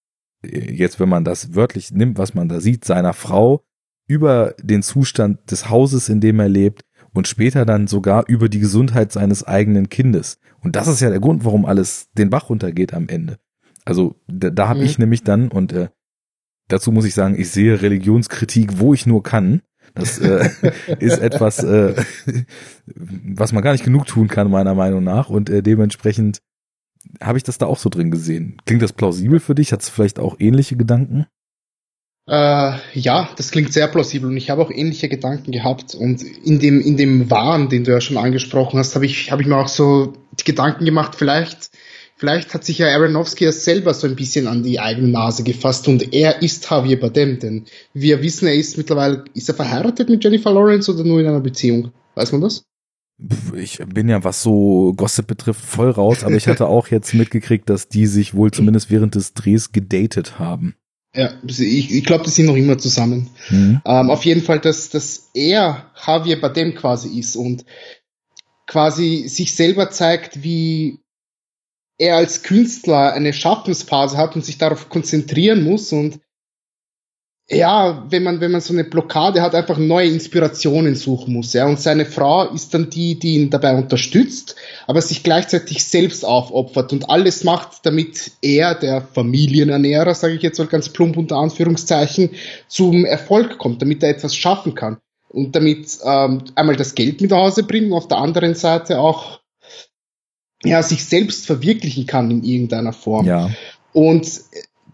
äh, jetzt wenn man das wörtlich nimmt, was man da sieht, seiner Frau, über den Zustand des Hauses, in dem er lebt und später dann sogar über die Gesundheit seines eigenen Kindes. Und das ist ja der Grund, warum alles den Bach runtergeht am Ende. Also da, da habe mhm. ich nämlich dann, und äh, dazu muss ich sagen, ich sehe Religionskritik, wo ich nur kann. Das äh, ist etwas, äh, was man gar nicht genug tun kann, meiner Meinung nach. Und äh, dementsprechend habe ich das da auch so drin gesehen. Klingt das plausibel für dich? Hat es vielleicht auch ähnliche Gedanken? Äh, ja, das klingt sehr plausibel und ich habe auch ähnliche Gedanken gehabt und in dem in dem Wahn, den du ja schon angesprochen hast, habe ich habe ich mir auch so die Gedanken gemacht, vielleicht vielleicht hat sich ja Aronofsky ja selber so ein bisschen an die eigene Nase gefasst und er ist Javier Bardem, denn wir wissen, er ist mittlerweile ist er verheiratet mit Jennifer Lawrence oder nur in einer Beziehung? Weiß man das? Ich bin ja, was so Gossip betrifft, voll raus, aber ich hatte auch jetzt mitgekriegt, dass die sich wohl zumindest während des Drehs gedatet haben. Ja, ich, ich glaube, die sind noch immer zusammen. Mhm. Ähm, auf jeden Fall, dass, dass er Javier Bardem quasi ist und quasi sich selber zeigt, wie er als Künstler eine Schaffensphase hat und sich darauf konzentrieren muss und ja, wenn man, wenn man so eine Blockade hat, einfach neue Inspirationen suchen muss, ja. Und seine Frau ist dann die, die ihn dabei unterstützt, aber sich gleichzeitig selbst aufopfert und alles macht, damit er, der Familienernährer, sage ich jetzt mal ganz plump unter Anführungszeichen, zum Erfolg kommt, damit er etwas schaffen kann. Und damit ähm, einmal das Geld mit nach Hause bringen, auf der anderen Seite auch ja, sich selbst verwirklichen kann in irgendeiner Form. Ja. Und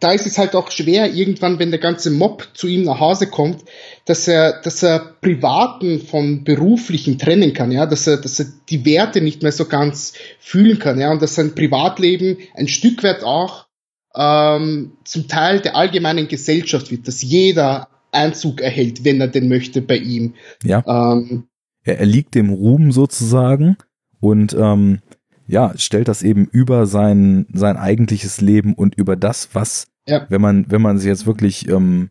da ist es halt auch schwer, irgendwann, wenn der ganze Mob zu ihm nach Hause kommt, dass er, dass er privaten von beruflichen trennen kann, ja, dass er, dass er die Werte nicht mehr so ganz fühlen kann, ja, und dass sein Privatleben ein Stück weit auch ähm, zum Teil der allgemeinen Gesellschaft wird, dass jeder Einzug erhält, wenn er den möchte bei ihm. Ja. Ähm, er, er liegt dem Ruhm sozusagen und ähm, ja, stellt das eben über sein, sein eigentliches Leben und über das, was, ja. wenn man, wenn man sich jetzt wirklich ähm,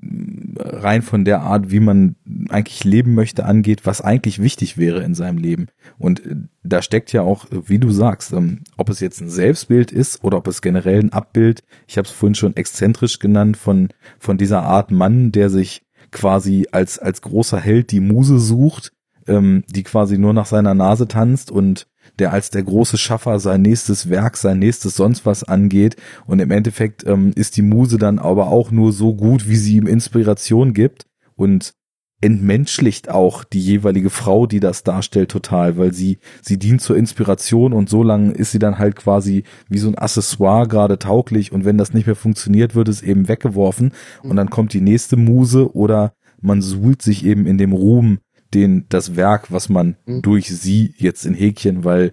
rein von der Art, wie man eigentlich leben möchte, angeht, was eigentlich wichtig wäre in seinem Leben. Und äh, da steckt ja auch, wie du sagst, ähm, ob es jetzt ein Selbstbild ist oder ob es generell ein Abbild, ich habe es vorhin schon exzentrisch genannt, von, von dieser Art Mann, der sich quasi als, als großer Held die Muse sucht, ähm, die quasi nur nach seiner Nase tanzt und der als der große Schaffer sein nächstes Werk, sein nächstes sonst was angeht. Und im Endeffekt ähm, ist die Muse dann aber auch nur so gut, wie sie ihm Inspiration gibt und entmenschlicht auch die jeweilige Frau, die das darstellt, total, weil sie, sie dient zur Inspiration und so lange ist sie dann halt quasi wie so ein Accessoire gerade tauglich und wenn das nicht mehr funktioniert, wird es eben weggeworfen und dann kommt die nächste Muse oder man suhlt sich eben in dem Ruhm den, das Werk, was man mhm. durch sie jetzt in Häkchen, weil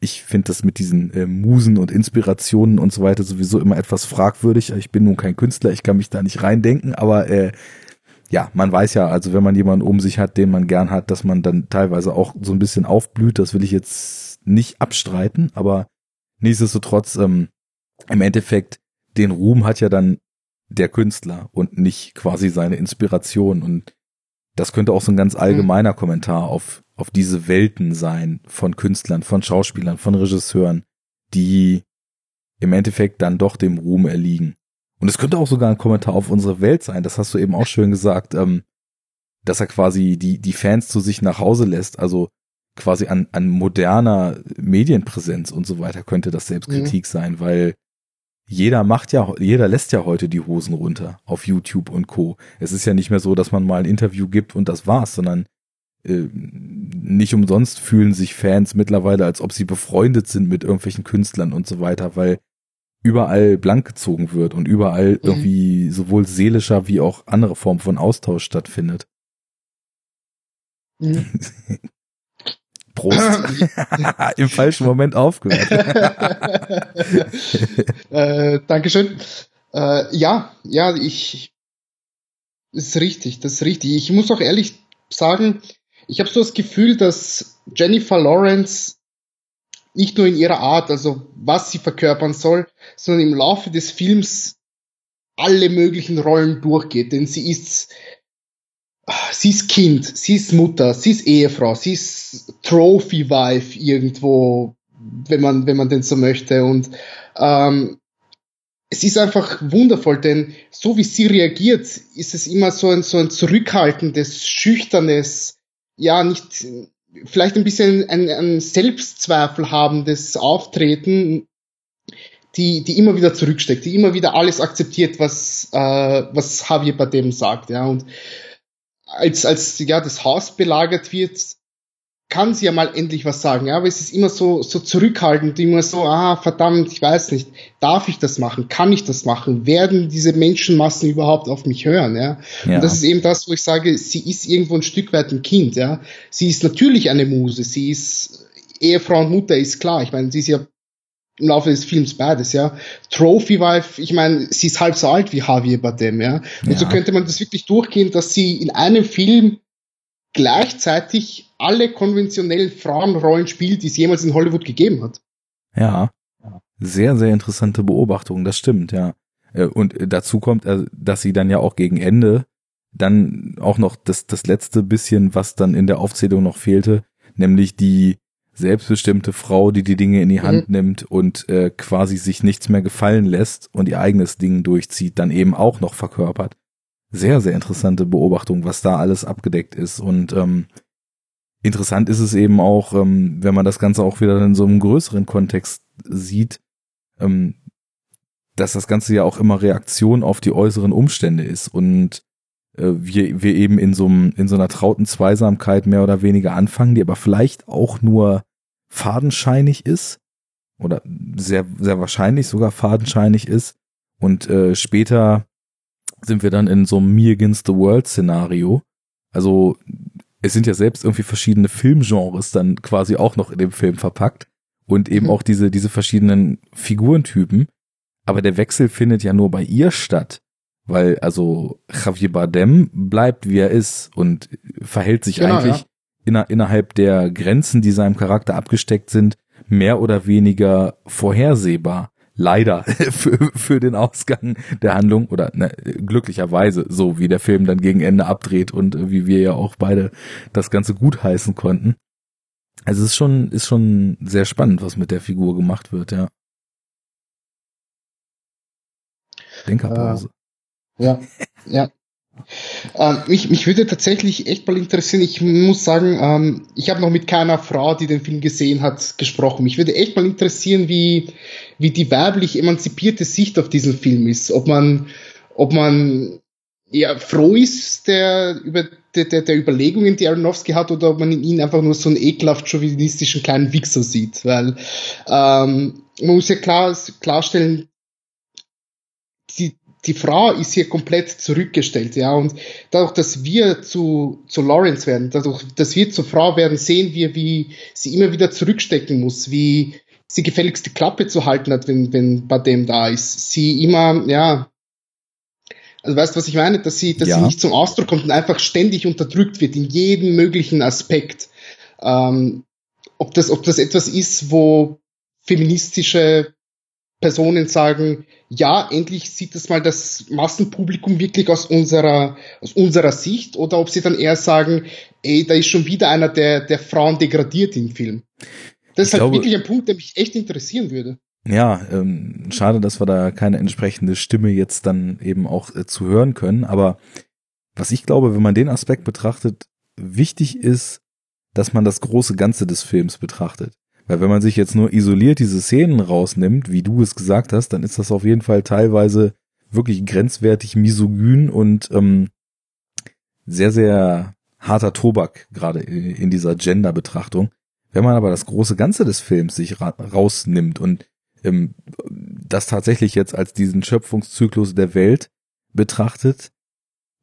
ich finde das mit diesen äh, Musen und Inspirationen und so weiter sowieso immer etwas fragwürdig. Ich bin nun kein Künstler, ich kann mich da nicht reindenken, aber äh, ja, man weiß ja, also wenn man jemanden um sich hat, den man gern hat, dass man dann teilweise auch so ein bisschen aufblüht. Das will ich jetzt nicht abstreiten, aber nichtsdestotrotz, ähm, im Endeffekt, den Ruhm hat ja dann der Künstler und nicht quasi seine Inspiration. Und das könnte auch so ein ganz mhm. allgemeiner mhm. Kommentar auf, auf diese Welten sein von Künstlern, von Schauspielern, von Regisseuren, die im Endeffekt dann doch dem Ruhm erliegen. Und es könnte auch sogar ein Kommentar auf unsere Welt sein, das hast du eben auch schön gesagt, ähm, dass er quasi die, die Fans zu sich nach Hause lässt, also quasi an, an moderner Medienpräsenz und so weiter könnte das Selbstkritik mhm. sein, weil jeder macht ja, jeder lässt ja heute die Hosen runter auf YouTube und Co. Es ist ja nicht mehr so, dass man mal ein Interview gibt und das war's, sondern äh, nicht umsonst fühlen sich Fans mittlerweile, als ob sie befreundet sind mit irgendwelchen Künstlern und so weiter, weil überall blank gezogen wird und überall mhm. irgendwie sowohl seelischer wie auch andere Formen von Austausch stattfindet. Mhm. Prost. Im falschen Moment aufgehört. äh, Dankeschön. Äh, ja, ja, ich, das ist richtig, das ist richtig. Ich muss auch ehrlich sagen, ich habe so das Gefühl, dass Jennifer Lawrence nicht nur in ihrer Art, also was sie verkörpern soll, sondern im Laufe des Films alle möglichen Rollen durchgeht, denn sie ist sie ist Kind, sie ist Mutter, sie ist Ehefrau, sie ist Trophy Wife irgendwo, wenn man, wenn man denn so möchte. Und ähm, es ist einfach wundervoll, denn so wie sie reagiert, ist es immer so ein, so ein zurückhaltendes, schüchternes, ja, nicht, vielleicht ein bisschen ein, ein Selbstzweifel habendes Auftreten, die, die immer wieder zurücksteckt, die immer wieder alles akzeptiert, was, äh, was Javier Bardem sagt, ja, und als, als ja, das Haus belagert wird, kann sie ja mal endlich was sagen, ja, aber es ist immer so, so zurückhaltend, immer so, ah, verdammt, ich weiß nicht, darf ich das machen, kann ich das machen, werden diese Menschenmassen überhaupt auf mich hören, ja? ja. Und das ist eben das, wo ich sage, sie ist irgendwo ein Stück weit ein Kind, ja. Sie ist natürlich eine Muse, sie ist Ehefrau und Mutter, ist klar, ich meine, sie ist ja im Laufe des Films beides, ja. Trophy Wife, ich meine, sie ist halb so alt wie Javier Bardem, ja. Und ja. so könnte man das wirklich durchgehen, dass sie in einem Film gleichzeitig alle konventionellen Frauenrollen spielt, die es jemals in Hollywood gegeben hat. Ja. Sehr, sehr interessante Beobachtung, das stimmt, ja. Äh, und dazu kommt, äh, dass sie dann ja auch gegen Ende dann auch noch das, das letzte bisschen, was dann in der Aufzählung noch fehlte, nämlich die selbstbestimmte Frau, die die Dinge in die Hand mhm. nimmt und äh, quasi sich nichts mehr gefallen lässt und ihr eigenes Ding durchzieht, dann eben auch noch verkörpert. Sehr, sehr interessante Beobachtung, was da alles abgedeckt ist. Und ähm, interessant ist es eben auch, ähm, wenn man das Ganze auch wieder in so einem größeren Kontext sieht, ähm, dass das Ganze ja auch immer Reaktion auf die äußeren Umstände ist und wir, wir eben in so, einem, in so einer trauten Zweisamkeit mehr oder weniger anfangen, die aber vielleicht auch nur fadenscheinig ist oder sehr, sehr wahrscheinlich sogar fadenscheinig ist. Und äh, später sind wir dann in so einem Me Against the World Szenario. Also es sind ja selbst irgendwie verschiedene Filmgenres dann quasi auch noch in dem Film verpackt und eben mhm. auch diese, diese verschiedenen Figurentypen. Aber der Wechsel findet ja nur bei ihr statt. Weil also Javier Bardem bleibt, wie er ist und verhält sich genau, eigentlich ja. inner, innerhalb der Grenzen, die seinem Charakter abgesteckt sind, mehr oder weniger vorhersehbar. Leider für, für den Ausgang der Handlung oder ne, glücklicherweise so, wie der Film dann gegen Ende abdreht und wie wir ja auch beide das Ganze gut heißen konnten. Also es ist schon, ist schon sehr spannend, was mit der Figur gemacht wird, ja. Denkerpause. Ja, ja. Ähm, mich, mich würde tatsächlich echt mal interessieren, ich muss sagen, ähm, ich habe noch mit keiner Frau, die den Film gesehen hat, gesprochen. Mich würde echt mal interessieren, wie, wie die weiblich emanzipierte Sicht auf diesen Film ist. Ob man, ob man ja, froh ist der, über, der, der, der Überlegungen, die Aronofsky hat, oder ob man in ihm einfach nur so einen ekelhaft chauvinistischen kleinen Wichser sieht. Weil ähm, man muss ja klar, klarstellen, die, Frau ist hier komplett zurückgestellt, ja, und dadurch, dass wir zu, zu Lawrence werden, dadurch, dass wir zur Frau werden, sehen wir, wie sie immer wieder zurückstecken muss, wie sie gefälligst die Klappe zu halten hat, wenn, wenn bei dem da ist. Sie immer, ja, also weißt du, was ich meine? Dass sie, dass ja. sie nicht zum Ausdruck kommt und einfach ständig unterdrückt wird in jedem möglichen Aspekt. Ähm, ob das, ob das etwas ist, wo feministische Personen sagen, ja, endlich sieht das mal das Massenpublikum wirklich aus unserer, aus unserer Sicht, oder ob sie dann eher sagen, ey, da ist schon wieder einer, der, der Frauen degradiert im Film. Das ist halt glaube, wirklich ein Punkt, der mich echt interessieren würde. Ja, ähm, schade, dass wir da keine entsprechende Stimme jetzt dann eben auch äh, zu hören können. Aber was ich glaube, wenn man den Aspekt betrachtet, wichtig ist, dass man das große Ganze des Films betrachtet. Weil wenn man sich jetzt nur isoliert diese Szenen rausnimmt, wie du es gesagt hast, dann ist das auf jeden Fall teilweise wirklich grenzwertig misogyn und ähm, sehr, sehr harter Tobak, gerade in dieser Gender-Betrachtung. Wenn man aber das große Ganze des Films sich ra rausnimmt und ähm, das tatsächlich jetzt als diesen Schöpfungszyklus der Welt betrachtet,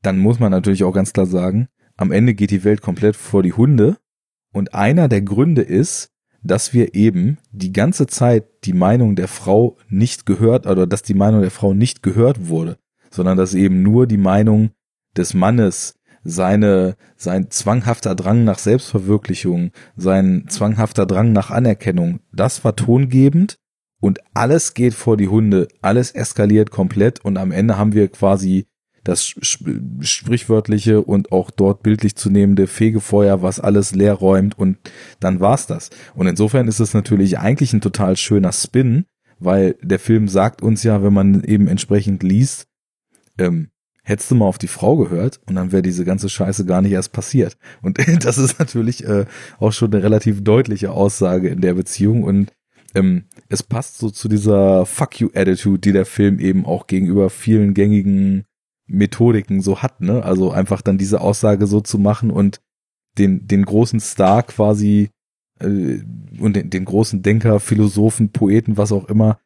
dann muss man natürlich auch ganz klar sagen, am Ende geht die Welt komplett vor die Hunde. Und einer der Gründe ist, dass wir eben die ganze Zeit die Meinung der Frau nicht gehört oder dass die Meinung der Frau nicht gehört wurde, sondern dass eben nur die Meinung des Mannes, seine, sein zwanghafter Drang nach Selbstverwirklichung, sein zwanghafter Drang nach Anerkennung, das war tongebend und alles geht vor die Hunde, alles eskaliert komplett und am Ende haben wir quasi das sprichwörtliche und auch dort bildlich zu nehmende Fegefeuer, was alles leer räumt und dann war's das. Und insofern ist es natürlich eigentlich ein total schöner Spin, weil der Film sagt uns ja, wenn man eben entsprechend liest, ähm, hättest du mal auf die Frau gehört und dann wäre diese ganze Scheiße gar nicht erst passiert. Und das ist natürlich äh, auch schon eine relativ deutliche Aussage in der Beziehung und ähm, es passt so zu dieser Fuck you Attitude, die der Film eben auch gegenüber vielen gängigen Methodiken so hat, ne? Also einfach dann diese Aussage so zu machen und den, den großen Star quasi äh, und den, den großen Denker, Philosophen, Poeten, was auch immer,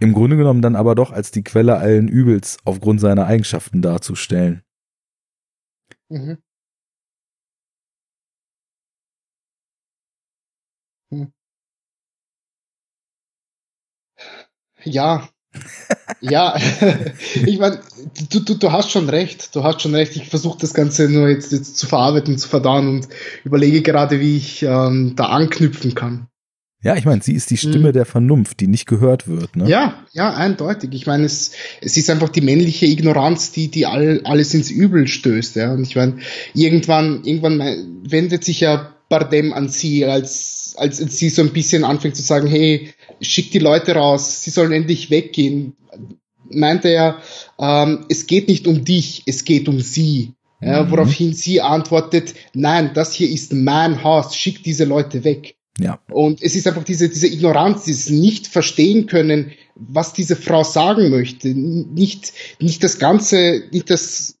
im Grunde genommen dann aber doch als die Quelle allen Übels aufgrund seiner Eigenschaften darzustellen. Mhm. Hm. Ja, ja, ich meine, du, du, du hast schon recht, du hast schon recht. Ich versuche das Ganze nur jetzt, jetzt zu verarbeiten, zu verdauen und überlege gerade, wie ich ähm, da anknüpfen kann. Ja, ich meine, sie ist die Stimme mhm. der Vernunft, die nicht gehört wird. Ne? Ja, ja, eindeutig. Ich meine, es, es ist einfach die männliche Ignoranz, die, die all, alles ins Übel stößt. Ja? Und ich meine, irgendwann, irgendwann wendet sich ja Bardem an sie, als, als sie so ein bisschen anfängt zu sagen, hey, schick die Leute raus, sie sollen endlich weggehen. Meinte er, ähm, es geht nicht um dich, es geht um sie. Ja, mhm. woraufhin sie antwortet, nein, das hier ist mein Haus, schick diese Leute weg. Ja. Und es ist einfach diese, diese Ignoranz, dieses nicht verstehen können, was diese Frau sagen möchte. Nicht, nicht das Ganze, nicht das,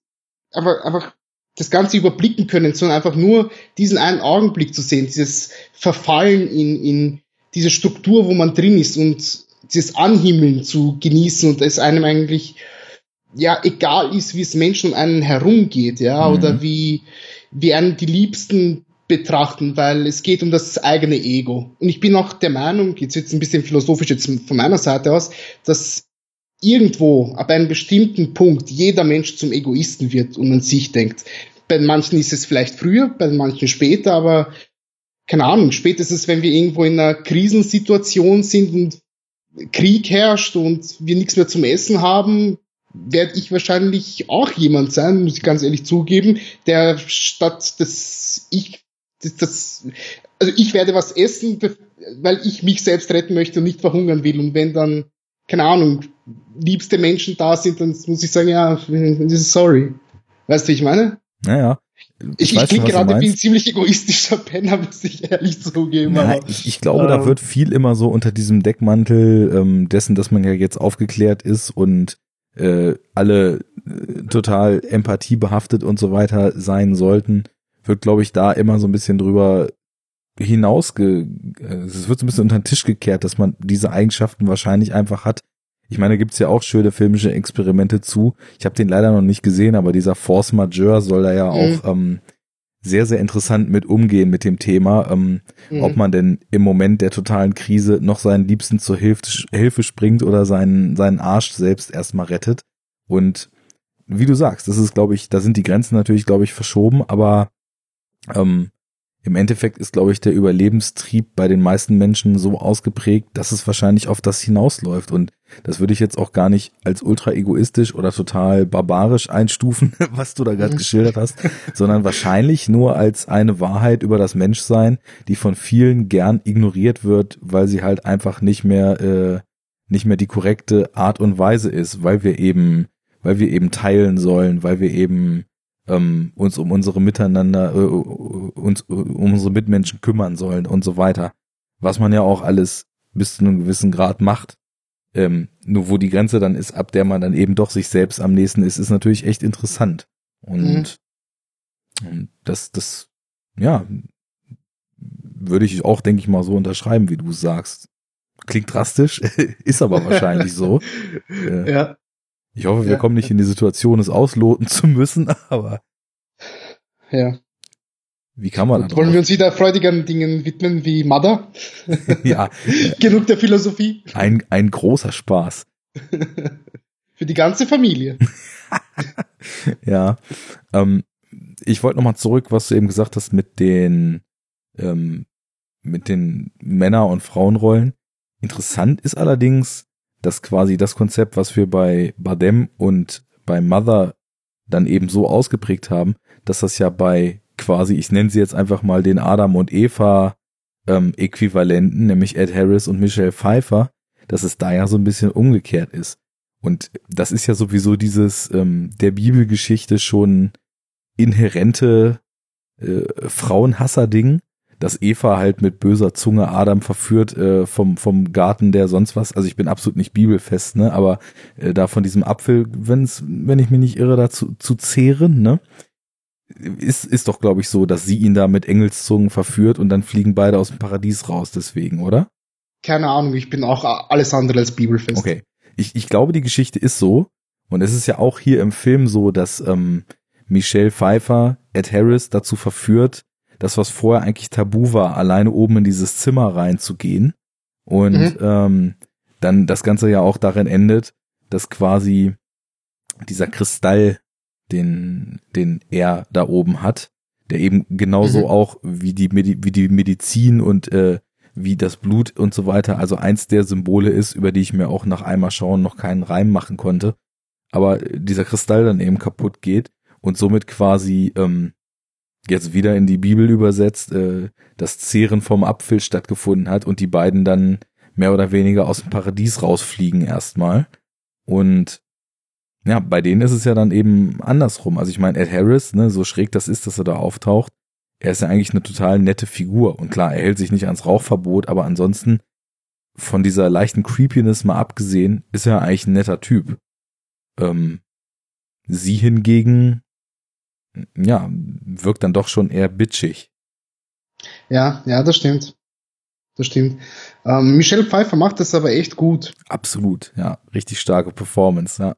aber einfach das Ganze überblicken können, sondern einfach nur diesen einen Augenblick zu sehen, dieses Verfallen in, in diese Struktur, wo man drin ist und dieses Anhimmeln zu genießen und es einem eigentlich ja egal ist, wie es Menschen um einen herumgeht, ja, mhm. oder wie, wie einen die Liebsten betrachten, weil es geht um das eigene Ego. Und ich bin auch der Meinung, jetzt jetzt ein bisschen philosophisch jetzt von meiner Seite aus, dass irgendwo ab einem bestimmten Punkt jeder Mensch zum Egoisten wird und an sich denkt. Bei manchen ist es vielleicht früher, bei manchen später, aber keine Ahnung, spätestens wenn wir irgendwo in einer Krisensituation sind und Krieg herrscht und wir nichts mehr zum Essen haben, werde ich wahrscheinlich auch jemand sein, muss ich ganz ehrlich zugeben, der statt dass ich das, das also ich werde was essen, weil ich mich selbst retten möchte und nicht verhungern will. Und wenn dann, keine Ahnung, liebste Menschen da sind, dann muss ich sagen, ja, sorry. Weißt du, wie ich meine? Naja. Ich, ich, ich klinge gerade wie ein ziemlich egoistischer Penner, muss ich ehrlich zugeben. Aber, ich, ich glaube, ähm, da wird viel immer so unter diesem Deckmantel ähm, dessen, dass man ja jetzt aufgeklärt ist und äh, alle äh, total empathiebehaftet und so weiter sein sollten, wird, glaube ich, da immer so ein bisschen drüber hinausge, äh, es wird so ein bisschen unter den Tisch gekehrt, dass man diese Eigenschaften wahrscheinlich einfach hat, Ich meine, da gibt's ja auch schöne filmische Experimente zu. Ich habe den leider noch nicht gesehen, aber dieser Force Majeure soll da ja mhm. auch ähm, sehr, sehr interessant mit umgehen mit dem Thema, ähm, mhm. ob man denn im Moment der totalen Krise noch seinen Liebsten zur Hilfe, Hilfe springt oder seinen, seinen Arsch selbst erstmal rettet. Und wie du sagst, das ist, glaube ich, da sind die Grenzen natürlich, glaube ich, verschoben, aber ähm, im Endeffekt ist, glaube ich, der Überlebenstrieb bei den meisten Menschen so ausgeprägt, dass es wahrscheinlich auf das hinausläuft. Und das würde ich jetzt auch gar nicht als ultra egoistisch oder total barbarisch einstufen, was du da gerade mhm. geschildert hast, sondern wahrscheinlich nur als eine Wahrheit über das Menschsein, die von vielen gern ignoriert wird, weil sie halt einfach nicht mehr, äh, nicht mehr die korrekte Art und Weise ist, weil wir eben, weil wir eben teilen sollen, weil wir eben ähm, uns um unsere Miteinander, äh, uns um unsere Mitmenschen kümmern sollen und so weiter. Was man ja auch alles bis zu einem gewissen Grad macht. Ähm, nur wo die Grenze dann ist, ab der man dann eben doch sich selbst am nächsten ist, ist natürlich echt interessant. Und, mhm. und das, das, ja, würde ich auch, denke ich mal, so unterschreiben, wie du sagst. Klingt drastisch, ist aber wahrscheinlich so. Äh, ja. Ich hoffe, wir ja. kommen nicht in die Situation, es ausloten zu müssen, aber. Ja. Wie kann man das? Wollen wir uns wieder freudigeren Dingen widmen wie Mother? ja. Genug der Philosophie. Ein, ein großer Spaß. Für die ganze Familie. ja. Ähm, ich wollte nochmal zurück, was du eben gesagt hast mit den, ähm, mit den Männer- und Frauenrollen. Interessant ist allerdings, dass quasi das Konzept, was wir bei Badem und bei Mother dann eben so ausgeprägt haben, dass das ja bei quasi, ich nenne sie jetzt einfach mal den Adam und Eva ähm, Äquivalenten, nämlich Ed Harris und Michelle Pfeiffer, dass es da ja so ein bisschen umgekehrt ist. Und das ist ja sowieso dieses ähm, der Bibelgeschichte schon inhärente äh, Frauenhasser-Ding, dass Eva halt mit böser Zunge Adam verführt äh, vom, vom Garten der sonst was. Also ich bin absolut nicht bibelfest, ne? Aber äh, da von diesem Apfel, wenn's, wenn ich mich nicht irre, dazu zu zehren, ne? Ist, ist doch, glaube ich, so, dass sie ihn da mit Engelszungen verführt und dann fliegen beide aus dem Paradies raus, deswegen, oder? Keine Ahnung, ich bin auch alles andere als bibelfest. Okay. Ich, ich glaube, die Geschichte ist so. Und es ist ja auch hier im Film so, dass ähm, Michelle Pfeiffer Ed Harris dazu verführt, das, was vorher eigentlich tabu war, alleine oben in dieses Zimmer reinzugehen. Und mhm. ähm, dann das Ganze ja auch darin endet, dass quasi dieser Kristall, den, den er da oben hat, der eben genauso mhm. auch wie die, Medi wie die Medizin und äh, wie das Blut und so weiter, also eins der Symbole ist, über die ich mir auch nach einmal schauen noch keinen Reim machen konnte. Aber dieser Kristall dann eben kaputt geht und somit quasi ähm, jetzt wieder in die Bibel übersetzt, äh, das Zehren vom Apfel stattgefunden hat und die beiden dann mehr oder weniger aus dem Paradies rausfliegen erstmal. Und ja, bei denen ist es ja dann eben andersrum. Also ich meine, Ed Harris, ne, so schräg das ist, dass er da auftaucht, er ist ja eigentlich eine total nette Figur. Und klar, er hält sich nicht ans Rauchverbot, aber ansonsten, von dieser leichten Creepiness mal abgesehen, ist er eigentlich ein netter Typ. Ähm, sie hingegen ja, wirkt dann doch schon eher bitchig. Ja, ja, das stimmt. Das stimmt. Ähm, Michelle Pfeiffer macht das aber echt gut. Absolut, ja. Richtig starke Performance, ja.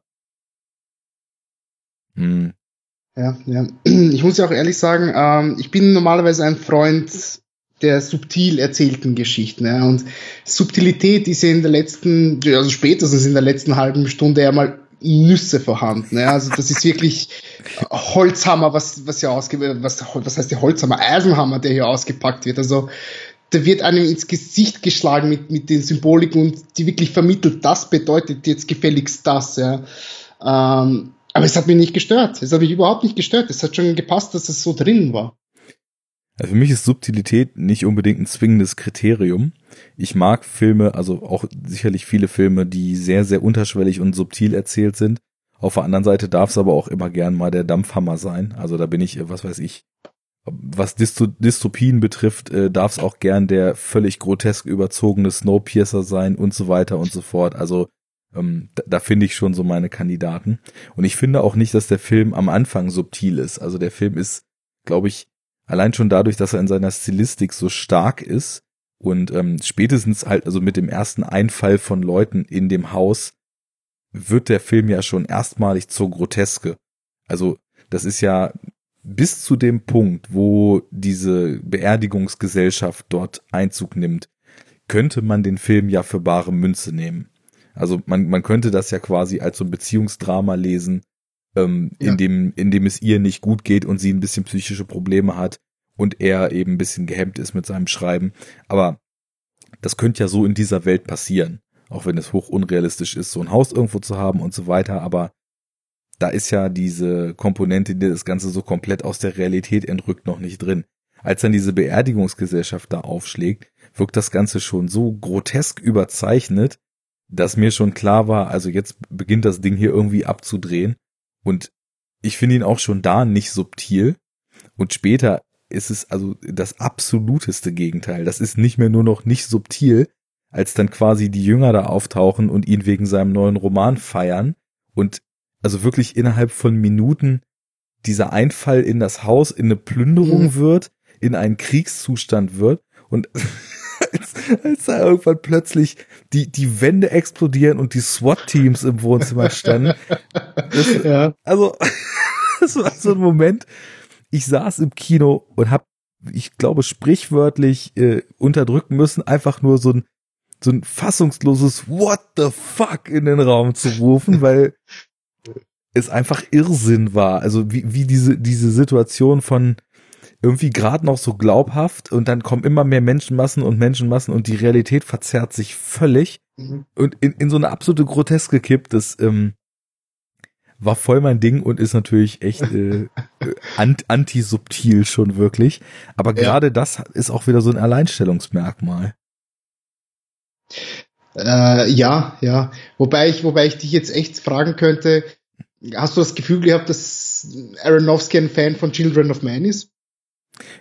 Hm. Ja, ja. Ich muss ja auch ehrlich sagen, ähm, ich bin normalerweise ein Freund der subtil erzählten Geschichten. Ja. Und Subtilität ist ja in der letzten, also spätestens in der letzten halben Stunde ja mal Nüsse vorhanden. Ja. Also das ist wirklich Holzhammer, was, was ja ausge, was, was heißt der Holzhammer? Eisenhammer, der hier ausgepackt wird. Also da wird einem ins Gesicht geschlagen mit, mit den Symboliken und die wirklich vermittelt, das bedeutet jetzt gefälligst das, ja. Ähm, aber es hat mich nicht gestört. Es hat mich überhaupt nicht gestört. Es hat schon gepasst, dass es so drin war. Also für mich ist Subtilität nicht unbedingt ein zwingendes Kriterium. Ich mag Filme, also auch sicherlich viele Filme, die sehr, sehr unterschwellig und subtil erzählt sind. Auf der anderen Seite darf es aber auch immer gern mal der Dampfhammer sein. Also da bin ich, was weiß ich, was Dysto Dystopien betrifft, äh, darf es auch gern der völlig grotesk überzogene Snowpiercer sein und so weiter und so fort. Also ähm, da, da finde ich schon so meine Kandidaten. Und ich finde auch nicht, dass der Film am Anfang subtil ist. Also der Film ist, glaube ich, allein schon dadurch, dass er in seiner Stilistik so stark ist und ähm, spätestens halt, also mit dem ersten Einfall von Leuten in dem Haus, wird der Film ja schon erstmalig zur Groteske. Also das ist ja bis zu dem Punkt, wo diese Beerdigungsgesellschaft dort Einzug nimmt, könnte man den Film ja für bare Münze nehmen. Also man, man könnte das ja quasi als so ein Beziehungsdrama lesen, ähm, ja. in, dem, in dem es ihr nicht gut geht und sie ein bisschen psychische Probleme hat und er eben ein bisschen gehemmt ist mit seinem Schreiben. Aber das könnte ja so in dieser Welt passieren, auch wenn es hoch unrealistisch ist, so ein Haus irgendwo zu haben und so weiter. Aber da ist ja diese Komponente, die das Ganze so komplett aus der Realität entrückt, noch nicht drin. Als dann diese Beerdigungsgesellschaft da aufschlägt, wirkt das Ganze schon so grotesk überzeichnet, dass mir schon klar war, also jetzt beginnt das Ding hier irgendwie abzudrehen. Und ich finde ihn auch schon da nicht subtil. Und später ist es also das absoluteste Gegenteil. Das ist nicht mehr nur noch nicht subtil, als dann quasi die Jünger da auftauchen und ihn wegen seinem neuen Roman feiern und also wirklich innerhalb von Minuten dieser Einfall in das Haus in eine Plünderung mhm. wird, in einen Kriegszustand wird und als, als da irgendwann plötzlich die, die Wände explodieren und die SWAT-Teams im Wohnzimmer standen. Das, ja. Also, das war so ein Moment. Ich saß im Kino und hab, ich glaube, sprichwörtlich äh, unterdrücken müssen, einfach nur so ein, so ein fassungsloses What the fuck in den Raum zu rufen, weil es einfach Irrsinn war. Also wie, wie diese, diese Situation von, irgendwie gerade noch so glaubhaft und dann kommen immer mehr Menschenmassen und Menschenmassen und die Realität verzerrt sich völlig mhm. und in, in so eine absolute Groteske kippt. Das ähm, war voll mein Ding und ist natürlich echt äh, anti-subtil schon wirklich. Aber gerade ja. das ist auch wieder so ein Alleinstellungsmerkmal. Äh, ja, ja. Wobei ich, wobei ich dich jetzt echt fragen könnte, hast du das Gefühl gehabt, dass Aronofsky ein Fan von Children of Man ist?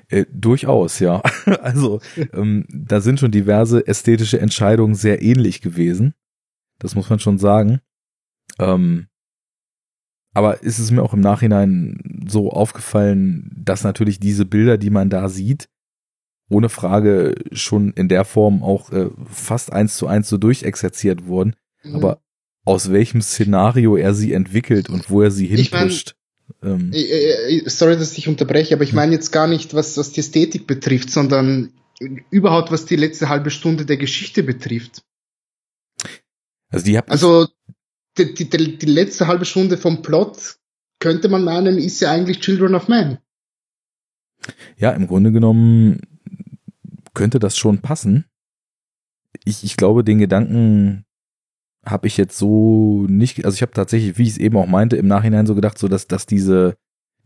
Äh, durchaus, ja. also ähm, da sind schon diverse ästhetische Entscheidungen sehr ähnlich gewesen. Das muss man schon sagen. Ähm, aber ist es mir auch im Nachhinein so aufgefallen, dass natürlich diese Bilder, die man da sieht, ohne Frage schon in der Form auch äh, fast eins zu eins so durchexerziert wurden. Mhm. Aber aus welchem Szenario er sie entwickelt und wo er sie hinpusht. Ähm, Sorry, dass ich unterbreche, aber ich meine jetzt gar nicht, was, was die Ästhetik betrifft, sondern überhaupt, was die letzte halbe Stunde der Geschichte betrifft. Also, die also die, die, die letzte halbe Stunde vom Plot könnte man meinen, ist ja eigentlich Children of Man. Ja, im Grunde genommen könnte das schon passen. Ich, ich glaube, den Gedanken habe ich jetzt so nicht, also ich habe tatsächlich, wie ich es eben auch meinte, im Nachhinein so gedacht, so dass, dass diese,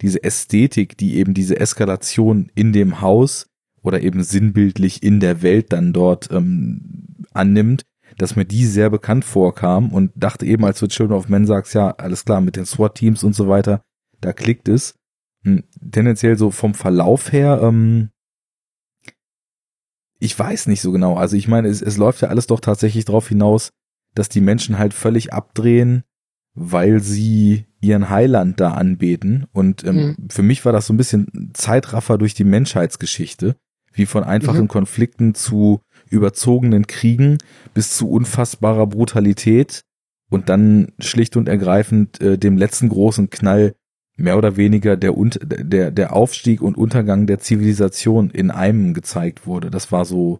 diese Ästhetik, die eben diese Eskalation in dem Haus oder eben sinnbildlich in der Welt dann dort ähm, annimmt, dass mir die sehr bekannt vorkam und dachte eben, als du Children of Men sagst, ja, alles klar, mit den SWAT-Teams und so weiter, da klickt es. Hm, tendenziell so vom Verlauf her, ähm, ich weiß nicht so genau. Also ich meine, es, es läuft ja alles doch tatsächlich darauf hinaus, dass die Menschen halt völlig abdrehen, weil sie ihren Heiland da anbeten. Und ähm, mhm. für mich war das so ein bisschen Zeitraffer durch die Menschheitsgeschichte, wie von einfachen mhm. Konflikten zu überzogenen Kriegen bis zu unfassbarer Brutalität und dann schlicht und ergreifend äh, dem letzten großen Knall mehr oder weniger der, der, der Aufstieg und Untergang der Zivilisation in einem gezeigt wurde. Das war so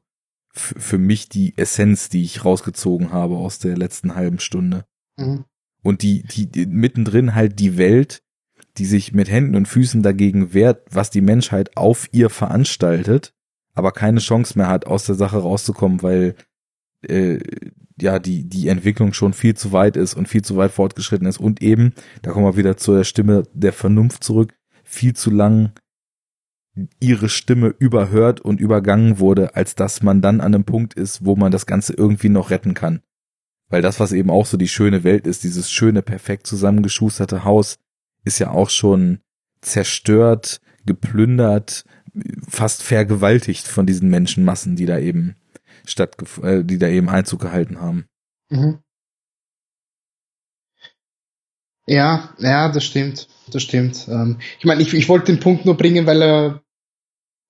für mich die Essenz, die ich rausgezogen habe aus der letzten halben Stunde. Mhm. Und die, die, die mittendrin halt die Welt, die sich mit Händen und Füßen dagegen wehrt, was die Menschheit auf ihr veranstaltet, aber keine Chance mehr hat, aus der Sache rauszukommen, weil äh, ja die die Entwicklung schon viel zu weit ist und viel zu weit fortgeschritten ist und eben, da kommen wir wieder zur Stimme der Vernunft zurück, viel zu lang ihre Stimme überhört und übergangen wurde, als dass man dann an einem Punkt ist, wo man das Ganze irgendwie noch retten kann. Weil das, was eben auch so die schöne Welt ist, dieses schöne, perfekt zusammengeschusterte Haus, ist ja auch schon zerstört, geplündert, fast vergewaltigt von diesen Menschenmassen, die da eben statt, äh, die da eben Einzug gehalten haben. Mhm. Ja, ja, das stimmt, das stimmt. Ähm, ich meine, ich, ich wollte den Punkt nur bringen, weil er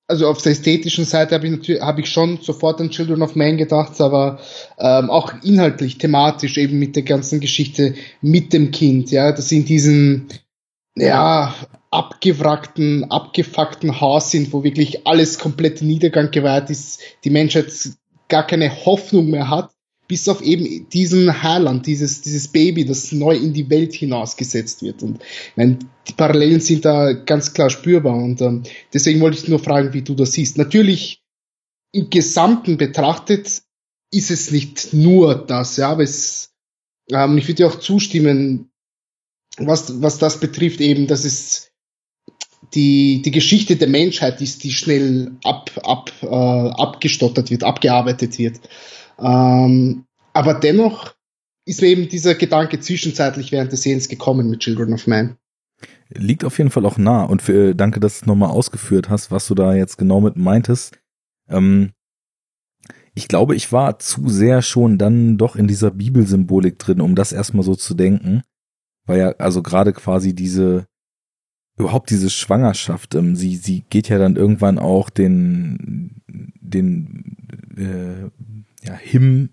also auf der ästhetischen Seite habe ich natürlich habe ich schon sofort an Children of Man gedacht, aber ähm, auch inhaltlich, thematisch eben mit der ganzen Geschichte mit dem Kind, ja, das in diesem ja abgewrackten, abgefuckten Haus sind, wo wirklich alles komplett Niedergang geweiht ist, die Menschheit gar keine Hoffnung mehr hat, bis auf eben diesen Heiland, dieses, dieses Baby, das neu in die Welt hinausgesetzt wird. Und meine, die Parallelen sind da ganz klar spürbar. Und ähm, deswegen wollte ich nur fragen, wie du das siehst. Natürlich, im Gesamten betrachtet, ist es nicht nur das, ja, aber es, ähm, ich würde dir auch zustimmen, was, was das betrifft, eben, dass es die, die Geschichte der Menschheit ist, die schnell ab, ab, äh, abgestottert wird, abgearbeitet wird. Ähm, aber dennoch ist mir eben dieser Gedanke zwischenzeitlich während des Sehens gekommen mit Children of Man. Liegt auf jeden Fall auch nah und für, danke, dass du nochmal ausgeführt hast, was du da jetzt genau mit meintest. Ähm, ich glaube, ich war zu sehr schon dann doch in dieser Bibelsymbolik drin, um das erstmal so zu denken. Weil ja, also gerade quasi diese, überhaupt diese Schwangerschaft, ähm, sie, sie geht ja dann irgendwann auch den, den, äh, ja, Him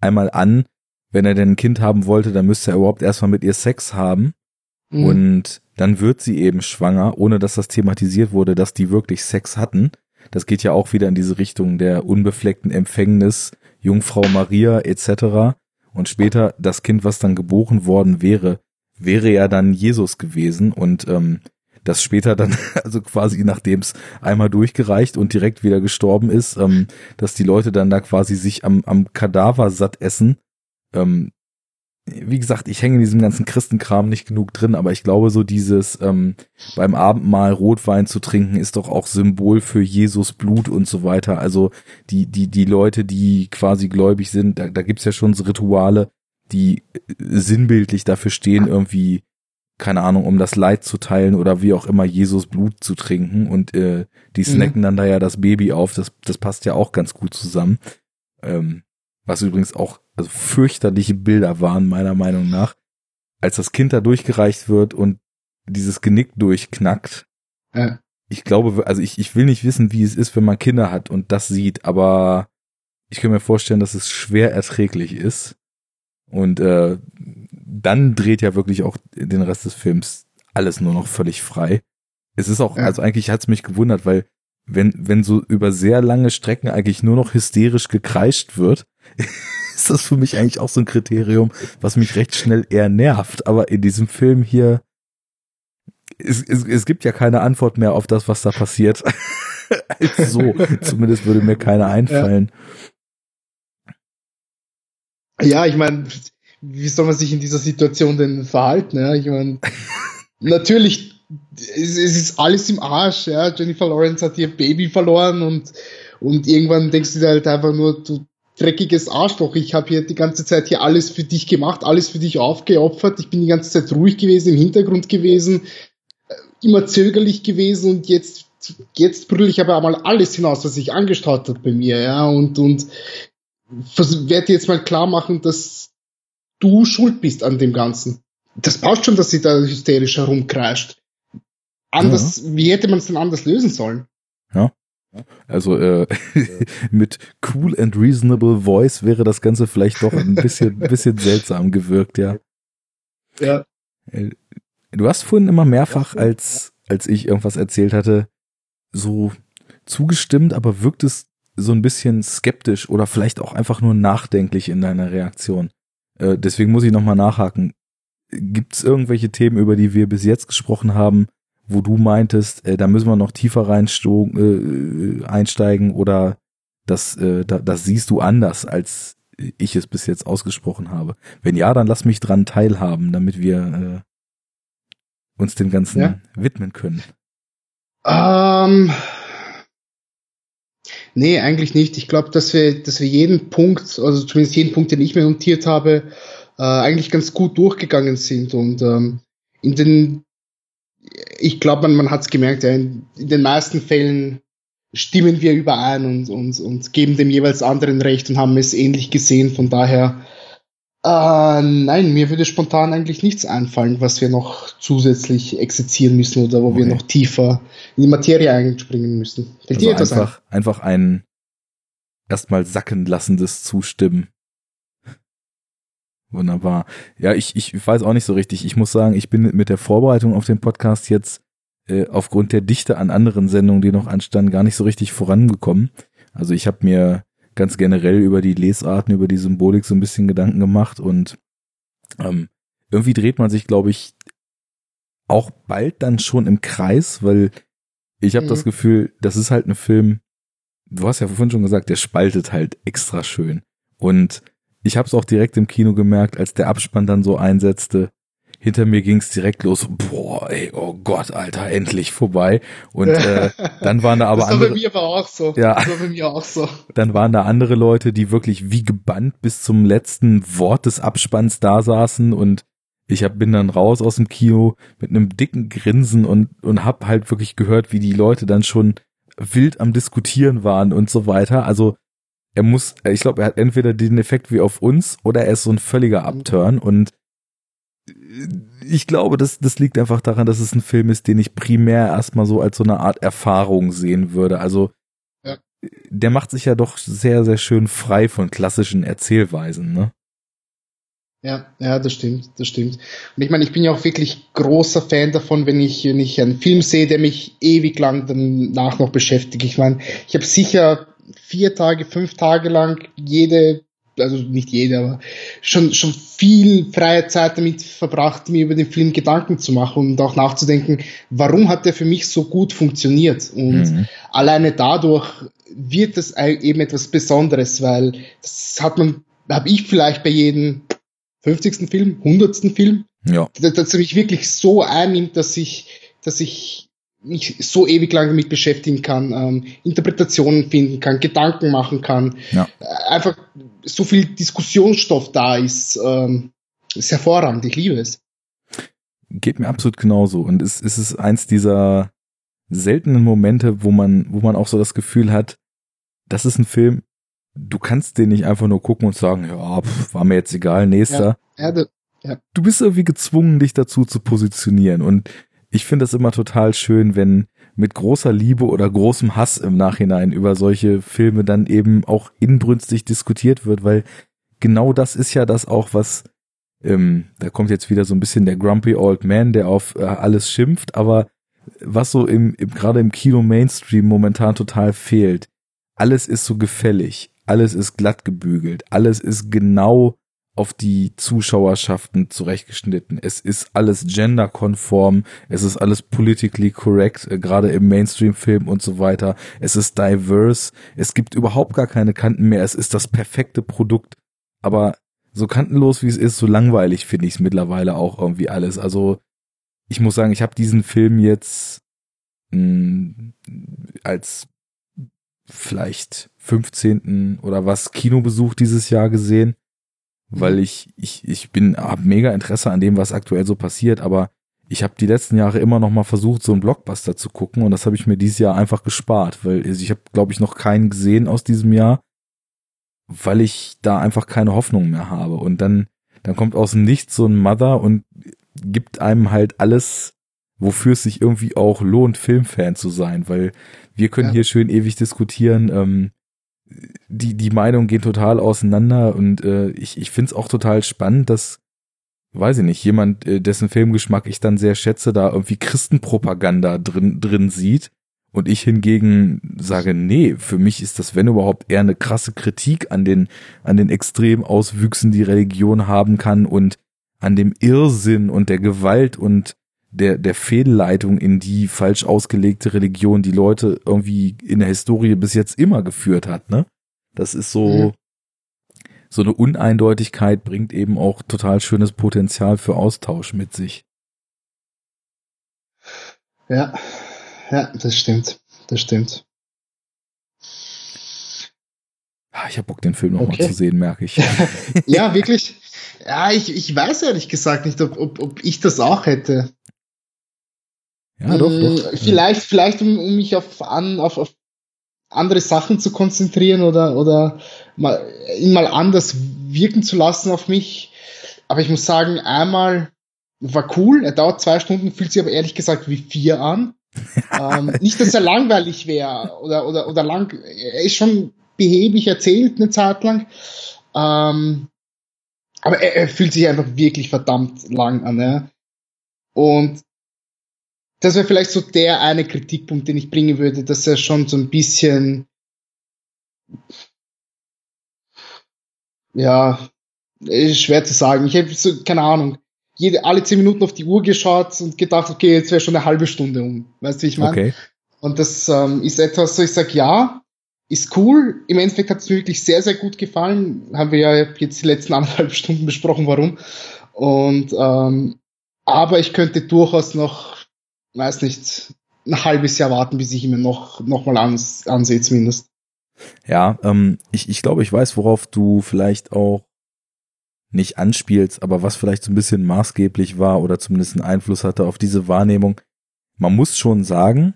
einmal an. Wenn er denn ein Kind haben wollte, dann müsste er überhaupt erstmal mit ihr Sex haben. Mhm. Und dann wird sie eben schwanger, ohne dass das thematisiert wurde, dass die wirklich Sex hatten. Das geht ja auch wieder in diese Richtung der unbefleckten Empfängnis, Jungfrau Maria etc. Und später das Kind, was dann geboren worden wäre, wäre ja dann Jesus gewesen und ähm, das später dann, also quasi nachdem es einmal durchgereicht und direkt wieder gestorben ist, ähm, dass die Leute dann da quasi sich am, am Kadaver satt essen. Ähm, wie gesagt, ich hänge in diesem ganzen Christenkram nicht genug drin, aber ich glaube, so dieses ähm, beim Abendmahl Rotwein zu trinken ist doch auch Symbol für Jesus Blut und so weiter. Also die, die, die Leute, die quasi gläubig sind, da, da gibt's ja schon so Rituale, die sinnbildlich dafür stehen, irgendwie, keine Ahnung, um das Leid zu teilen oder wie auch immer Jesus Blut zu trinken und äh, die mhm. snacken mhm. dann da ja das Baby auf, das, das passt ja auch ganz gut zusammen. Ähm, was übrigens auch also fürchterliche Bilder waren, meiner Meinung nach, als das Kind da durchgereicht wird und dieses Genick durchknackt. Ja. Ich glaube, also ich, ich will nicht wissen, wie es ist, wenn man Kinder hat und das sieht, aber ich kann mir vorstellen, dass es schwer erträglich ist. Und äh, dann dreht ja wirklich auch den Rest des Films alles nur noch völlig frei. Es ist auch, ja. also eigentlich hat's mich gewundert, weil wenn, wenn so über sehr lange Strecken eigentlich nur noch hysterisch gekreischt wird, ist das für mich eigentlich auch so ein Kriterium, was mich recht schnell eher nervt. Aber in diesem Film hier, es, es, es gibt ja keine Antwort mehr auf das, was da passiert. so, zumindest würde mir keine einfallen. Ja, ja ich meine, wie soll man sich in dieser Situation denn verhalten? Ja? Ich meine, natürlich, es, es, ist alles im Arsch. Ja? Jennifer Lawrence hat ihr Baby verloren und, und irgendwann denkst du dir halt einfach nur, du dreckiges Arschloch. Ich habe hier die ganze Zeit hier alles für dich gemacht, alles für dich aufgeopfert. Ich bin die ganze Zeit ruhig gewesen, im Hintergrund gewesen, äh, immer zögerlich gewesen und jetzt, jetzt brülle ich aber einmal alles hinaus, was sich angestaut hat bei mir, ja, und, und werde jetzt mal klar machen, dass du schuld bist an dem Ganzen. Das passt schon, dass sie da hysterisch herumkreischt. Anders, ja. wie hätte man es denn anders lösen sollen? Ja. Also äh, mit cool and reasonable voice wäre das Ganze vielleicht doch ein bisschen, bisschen seltsam gewirkt, ja. Ja. Äh, du hast vorhin immer mehrfach, als, als ich irgendwas erzählt hatte, so zugestimmt, aber wirkt es so ein bisschen skeptisch oder vielleicht auch einfach nur nachdenklich in deiner Reaktion. Äh, deswegen muss ich nochmal nachhaken. Gibt es irgendwelche Themen, über die wir bis jetzt gesprochen haben, wo du meintest, äh, da müssen wir noch tiefer rein äh, einsteigen oder das, äh, da, das siehst du anders, als ich es bis jetzt ausgesprochen habe. Wenn ja, dann lass mich dran teilhaben, damit wir äh, uns dem Ganzen ja. widmen können. Ähm, nee, eigentlich nicht. Ich glaube, dass wir, dass wir jeden Punkt, also zumindest jeden Punkt, den ich mir notiert habe, äh, eigentlich ganz gut durchgegangen sind und ähm, in den ich glaube, man, man hat es gemerkt, ja, in, in, den meisten Fällen stimmen wir überein und, und, und geben dem jeweils anderen recht und haben es ähnlich gesehen. Von daher Äh, nein, mir würde spontan eigentlich nichts einfallen, was wir noch zusätzlich exerzieren müssen oder wo okay. wir noch tiefer in die Materie einspringen müssen. Fällt also dir etwas einfach, ein? einfach ein erstmal sacken lassendes Zustimmen. Wunderbar. Ja, ich, ich weiß auch nicht so richtig. Ich muss sagen, ich bin mit der Vorbereitung auf den Podcast jetzt äh, aufgrund der Dichte an anderen Sendungen, die noch anstanden, gar nicht so richtig vorangekommen. Also ich habe mir ganz generell über die Lesarten, über die Symbolik so ein bisschen Gedanken gemacht und ähm, irgendwie dreht man sich, glaube ich, auch bald dann schon im Kreis, weil ich habe mhm. das Gefühl, das ist halt ein Film, du hast ja vorhin schon gesagt, der spaltet halt extra schön. Und ich habe es auch direkt im Kino gemerkt, als der Abspann dann so einsetzte, hinter mir ging es direkt los. Boah, ey, oh Gott, Alter, endlich vorbei. Und äh, dann waren da aber das andere. Das war bei mir aber auch so. Ja. Das war bei mir auch so. Dann waren da andere Leute, die wirklich wie gebannt bis zum letzten Wort des Abspanns da saßen und ich hab, bin dann raus aus dem Kino mit einem dicken Grinsen und, und hab halt wirklich gehört, wie die Leute dann schon wild am Diskutieren waren und so weiter. Also er muss, ich glaube, er hat entweder den Effekt wie auf uns oder er ist so ein völliger Upturn und ich glaube, das, das liegt einfach daran, dass es ein Film ist, den ich primär erstmal so als so eine Art Erfahrung sehen würde. Also ja. der macht sich ja doch sehr, sehr schön frei von klassischen Erzählweisen, ne? Ja, ja, das stimmt, das stimmt. Und ich meine, ich bin ja auch wirklich großer Fan davon, wenn ich, wenn ich einen Film sehe, der mich ewig lang danach noch beschäftigt. Ich meine, ich habe sicher vier Tage, fünf Tage lang jede also nicht jede, aber schon, schon viel freie Zeit damit verbracht, mir über den Film Gedanken zu machen und auch nachzudenken, warum hat der für mich so gut funktioniert? Und mhm. alleine dadurch wird das eben etwas Besonderes, weil das hat man, habe ich vielleicht bei jedem 50. Film, 100. Film, ja. dass, dass er mich wirklich so einnimmt, dass ich, dass ich mich so ewig lang damit beschäftigen kann, ähm, Interpretationen finden kann, Gedanken machen kann, ja. Äh, einfach so viel Diskussionsstoff da ist, ähm, ist hervorragend, ich liebe es. Geht mir absolut genauso und es, es ist eins dieser seltenen Momente, wo man, wo man auch so das Gefühl hat, das ist ein Film, du kannst den nicht einfach nur gucken und sagen, ja, pf, war mir jetzt egal, nächster. Ja, ja, ja. Du bist irgendwie gezwungen, dich dazu zu positionieren und ich finde es immer total schön, wenn mit großer Liebe oder großem Hass im Nachhinein über solche Filme dann eben auch inbrünstig diskutiert wird, weil genau das ist ja das auch, was ähm, da kommt jetzt wieder so ein bisschen der Grumpy Old Man, der auf äh, alles schimpft, aber was so im, im gerade im Kino Mainstream momentan total fehlt, alles ist so gefällig, alles ist glatt gebügelt, alles ist genau auf die Zuschauerschaften zurechtgeschnitten. Es ist alles genderkonform, es ist alles politically correct, äh, gerade im Mainstream-Film und so weiter. Es ist diverse, es gibt überhaupt gar keine Kanten mehr, es ist das perfekte Produkt. Aber so kantenlos wie es ist, so langweilig finde ich es mittlerweile auch irgendwie alles. Also ich muss sagen, ich habe diesen Film jetzt mh, hm, als vielleicht 15. oder was Kinobesuch dieses Jahr gesehen weil mhm. ich, ich, ich bin, hab mega Interesse an dem, was aktuell so passiert, aber ich habe die letzten Jahre immer noch mal versucht, so einen Blockbuster zu gucken und das habe ich mir dieses Jahr einfach gespart, weil ich habe, glaube ich, noch keinen gesehen aus diesem Jahr, weil ich da einfach keine Hoffnung mehr habe. Und dann, dann kommt aus dem Nichts so ein Mother und gibt einem halt alles, wofür es sich irgendwie auch lohnt, Filmfan zu sein, weil wir können ja. hier schön ewig diskutieren, ähm, die, die Meinungen gehen total auseinander und äh, ich, ich finde es auch total spannend, dass, weiß ich nicht, jemand, äh, dessen Filmgeschmack ich dann sehr schätze, da irgendwie Christenpropaganda drin, drin sieht und ich hingegen sage, nee, für mich ist das, wenn überhaupt, eher eine krasse Kritik an den, an den extremen Auswüchsen, die Religion haben kann und an dem Irrsinn und der Gewalt und der, der Fehlleitung in die falsch ausgelegte Religion, die Leute irgendwie in der Historie bis jetzt immer geführt hat, ne? Das ist so, mhm. so eine Uneindeutigkeit bringt eben auch total schönes Potenzial für Austausch mit sich. Ja, ja, das stimmt, das stimmt. Ah, ich habe Bock, den Film nochmal okay. zu sehen, merke ich. ja, wirklich. Ja, ich, ich weiß ehrlich gesagt nicht, ob, ob, ob ich das auch hätte. Ja, doch, doch. Äh, vielleicht, ja. vielleicht, um, um mich auf, an, auf, auf andere Sachen zu konzentrieren oder, oder mal, ihn mal anders wirken zu lassen auf mich. aber ich muss sagen, einmal war cool, er dauert zwei Stunden, fühlt sich aber ehrlich gesagt wie vier an. ähm, nicht, dass er langweilig wäre oder, oder, oder lang, er ist schon behäbig erzählt eine Zeit lang. Ähm, aber er, er, fühlt sich einfach wirklich verdammt lang an. Ja? Und das wäre vielleicht so der eine Kritikpunkt, den ich bringen würde, dass er schon so ein bisschen ja, ist schwer zu sagen. Ich hätte so, keine Ahnung, jede, alle zehn Minuten auf die Uhr geschaut und gedacht, okay, jetzt wäre schon eine halbe Stunde um. Weißt du, wie ich meine? Okay. Und das ähm, ist etwas, so ich sag ja, ist cool. Im Endeffekt hat es mir wirklich sehr, sehr gut gefallen. Haben wir ja jetzt die letzten anderthalb Stunden besprochen, warum. Und ähm, aber ich könnte durchaus noch, weiß nicht, ein halbes Jahr warten, bis ich ihn mir noch, noch mal ans, ansehe zumindest. Ja, ähm, ich, ich glaube, ich weiß, worauf du vielleicht auch nicht anspielst, aber was vielleicht so ein bisschen maßgeblich war oder zumindest einen Einfluss hatte auf diese Wahrnehmung. Man muss schon sagen,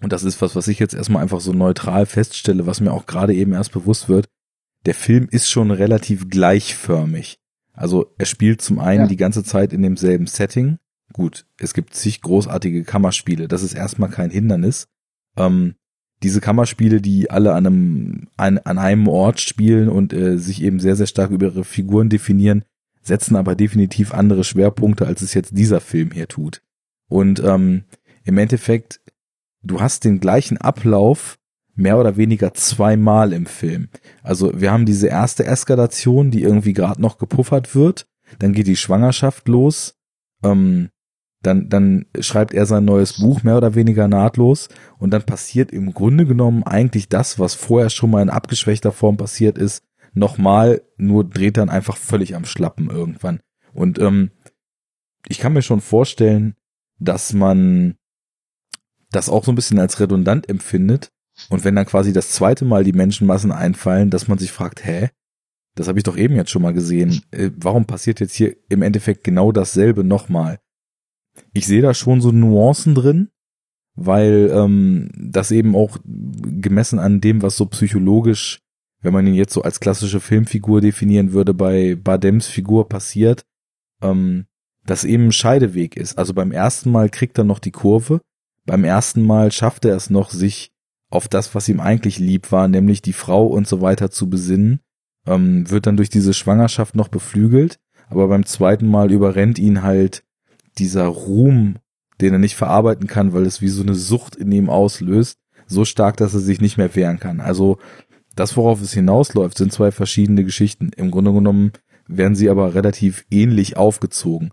und das ist was, was ich jetzt erstmal einfach so neutral feststelle, was mir auch gerade eben erst bewusst wird, der Film ist schon relativ gleichförmig. Also er spielt zum einen ja. die ganze Zeit in demselben Setting. Gut, es gibt zig großartige Kammerspiele, das ist erstmal kein Hindernis. Ähm, diese Kammerspiele, die alle an einem, an, an einem Ort spielen und äh, sich eben sehr, sehr stark über ihre Figuren definieren, setzen aber definitiv andere Schwerpunkte, als es jetzt dieser Film hier tut. Und ähm, im Endeffekt, du hast den gleichen Ablauf mehr oder weniger zweimal im Film. Also wir haben diese erste Eskalation, die irgendwie gerade noch gepuffert wird, dann geht die Schwangerschaft los, ähm, dann, dann schreibt er sein neues Buch mehr oder weniger nahtlos und dann passiert im Grunde genommen eigentlich das, was vorher schon mal in abgeschwächter Form passiert ist, nochmal, nur dreht dann einfach völlig am Schlappen irgendwann. Und ähm, ich kann mir schon vorstellen, dass man das auch so ein bisschen als redundant empfindet und wenn dann quasi das zweite Mal die Menschenmassen einfallen, dass man sich fragt, hä, das habe ich doch eben jetzt schon mal gesehen, äh, warum passiert jetzt hier im Endeffekt genau dasselbe nochmal? Ich sehe da schon so Nuancen drin, weil ähm, das eben auch gemessen an dem, was so psychologisch, wenn man ihn jetzt so als klassische Filmfigur definieren würde, bei Badems Figur passiert, ähm, das eben ein Scheideweg ist. Also beim ersten Mal kriegt er noch die Kurve, beim ersten Mal schafft er es noch, sich auf das, was ihm eigentlich lieb war, nämlich die Frau und so weiter zu besinnen, ähm, wird dann durch diese Schwangerschaft noch beflügelt, aber beim zweiten Mal überrennt ihn halt dieser Ruhm, den er nicht verarbeiten kann, weil es wie so eine Sucht in ihm auslöst, so stark, dass er sich nicht mehr wehren kann. Also das, worauf es hinausläuft, sind zwei verschiedene Geschichten. Im Grunde genommen werden sie aber relativ ähnlich aufgezogen.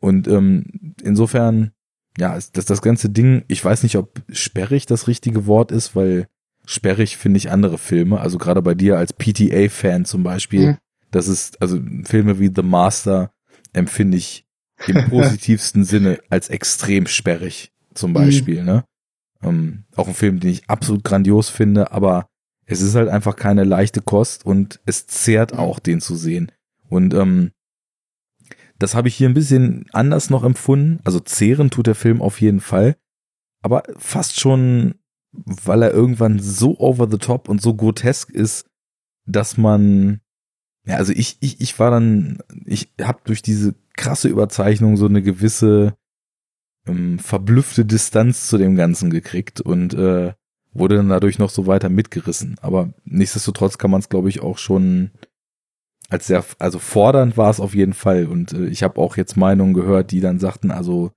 Und ähm, insofern, ja, ist das, das ganze Ding, ich weiß nicht, ob sperrig das richtige Wort ist, weil sperrig finde ich andere Filme. Also gerade bei dir als PTA-Fan zum Beispiel, mhm. das ist, also Filme wie The Master empfinde ich im positivsten Sinne als extrem sperrig, zum Beispiel, mhm. ne? Ähm, auch ein Film, den ich absolut grandios finde, aber es ist halt einfach keine leichte Kost und es zehrt auch, den zu sehen. Und ähm, das habe ich hier ein bisschen anders noch empfunden. Also zehren tut der Film auf jeden Fall, aber fast schon, weil er irgendwann so over the top und so grotesk ist, dass man ja, also ich, ich, ich war dann, ich habe durch diese krasse Überzeichnung so eine gewisse ähm, verblüffte Distanz zu dem Ganzen gekriegt und äh, wurde dann dadurch noch so weiter mitgerissen. Aber nichtsdestotrotz kann man es, glaube ich, auch schon als sehr, also fordernd war es auf jeden Fall. Und äh, ich habe auch jetzt Meinungen gehört, die dann sagten, also,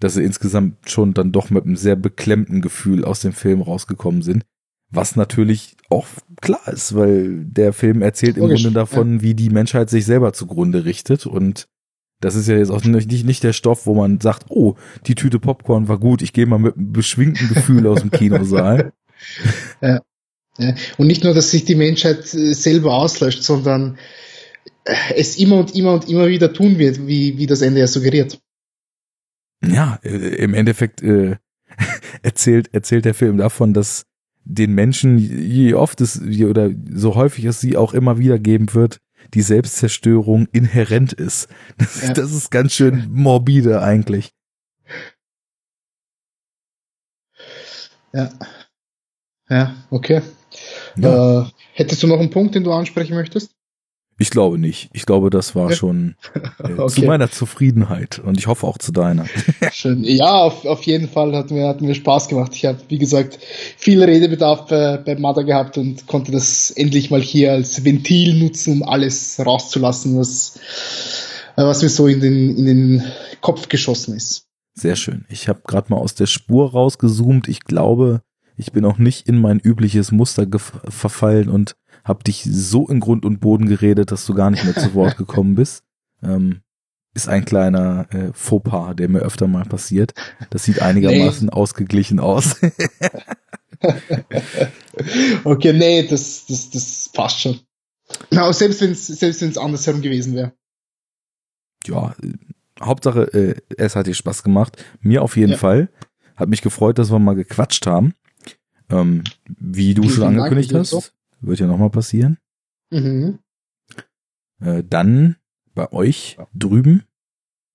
dass sie insgesamt schon dann doch mit einem sehr beklemmten Gefühl aus dem Film rausgekommen sind. Was natürlich auch klar ist, weil der Film erzählt im Grunde davon, ja. wie die Menschheit sich selber zugrunde richtet. Und das ist ja jetzt auch nicht, nicht der Stoff, wo man sagt, oh, die Tüte Popcorn war gut, ich gehe mal mit einem beschwingten Gefühl aus dem Kinosaal. Ja. ja. Und nicht nur, dass sich die Menschheit äh, selber auslöscht, sondern äh, es immer und immer und immer wieder tun wird, wie, wie das Ende ja suggeriert. Ja, äh, im Endeffekt äh, erzählt, erzählt der Film davon, dass den Menschen, je oft es oder so häufig es sie auch immer wieder geben wird, die Selbstzerstörung inhärent ist. Das, ja. das ist ganz schön morbide eigentlich. Ja. Ja, okay. Ja. Äh, hättest du noch einen Punkt, den du ansprechen möchtest? Ich glaube nicht. Ich glaube, das war schon äh, okay. zu meiner Zufriedenheit und ich hoffe auch zu deiner. Schön. Ja, auf, auf jeden Fall hat mir, hat mir Spaß gemacht. Ich habe, wie gesagt, viel Redebedarf äh, bei Mother gehabt und konnte das endlich mal hier als Ventil nutzen, um alles rauszulassen, was, äh, was mir so in den, in den Kopf geschossen ist. Sehr schön. Ich habe gerade mal aus der Spur rausgezoomt. Ich glaube, ich bin auch nicht in mein übliches Muster verfallen und habe dich so in Grund und Boden geredet, dass du gar nicht mehr zu Wort gekommen bist. Ähm, ist ein kleiner äh, Fauxpas, der mir öfter mal passiert. Das sieht einigermaßen nee. ausgeglichen aus. okay, nee, das, das, das passt schon. Na, selbst wenn es selbst wenn's andersherum gewesen wäre. Ja, äh, Hauptsache, äh, es hat dir Spaß gemacht. Mir auf jeden ja. Fall. Hat mich gefreut, dass wir mal gequatscht haben. Ähm, wie du Vielen schon angekündigt Dank, hast. Wird ja nochmal passieren. Mhm. Äh, dann bei euch drüben.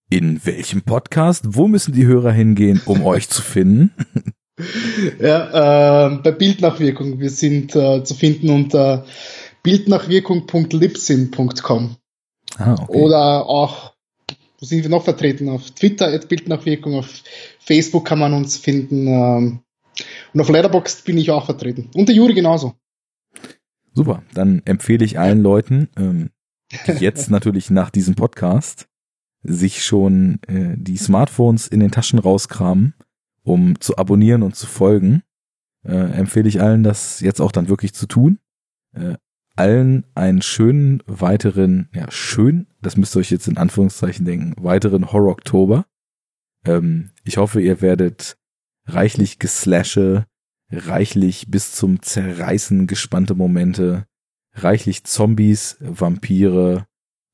In welchem Podcast? Wo müssen die Hörer hingehen, um euch zu finden? Ja, äh, bei Bildnachwirkung. Wir sind äh, zu finden unter bildnachwirkung.libsyn.com. Ah, okay. Oder auch, wo sind wir noch vertreten? Auf Twitter at Bildnachwirkung, auf Facebook kann man uns finden. Ähm, und auf Letterboxd bin ich auch vertreten. Und der Juri genauso. Super, dann empfehle ich allen Leuten, ähm, die jetzt natürlich nach diesem Podcast sich schon äh, die Smartphones in den Taschen rauskramen, um zu abonnieren und zu folgen. Äh, empfehle ich allen, das jetzt auch dann wirklich zu tun. Äh, allen einen schönen weiteren, ja, schön, das müsst ihr euch jetzt in Anführungszeichen denken, weiteren Horror-Oktober. Ähm, ich hoffe, ihr werdet reichlich Geslashe, reichlich bis zum Zerreißen gespannte Momente, reichlich Zombies, Vampire,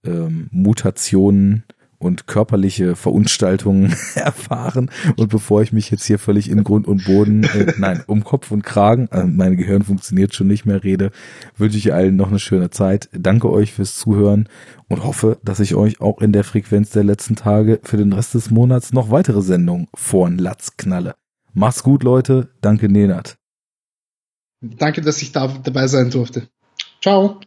ähm, Mutationen und körperliche Verunstaltungen erfahren. Und bevor ich mich jetzt hier völlig in Grund und Boden, äh, nein, um Kopf und Kragen, äh, mein Gehirn funktioniert schon nicht mehr, rede, wünsche ich allen noch eine schöne Zeit. Danke euch fürs Zuhören und hoffe, dass ich euch auch in der Frequenz der letzten Tage für den Rest des Monats noch weitere Sendungen vor den Latz knalle. Macht's gut, Leute. Danke, Nenat. Danke, dass ich da dabei sein durfte. Ciao.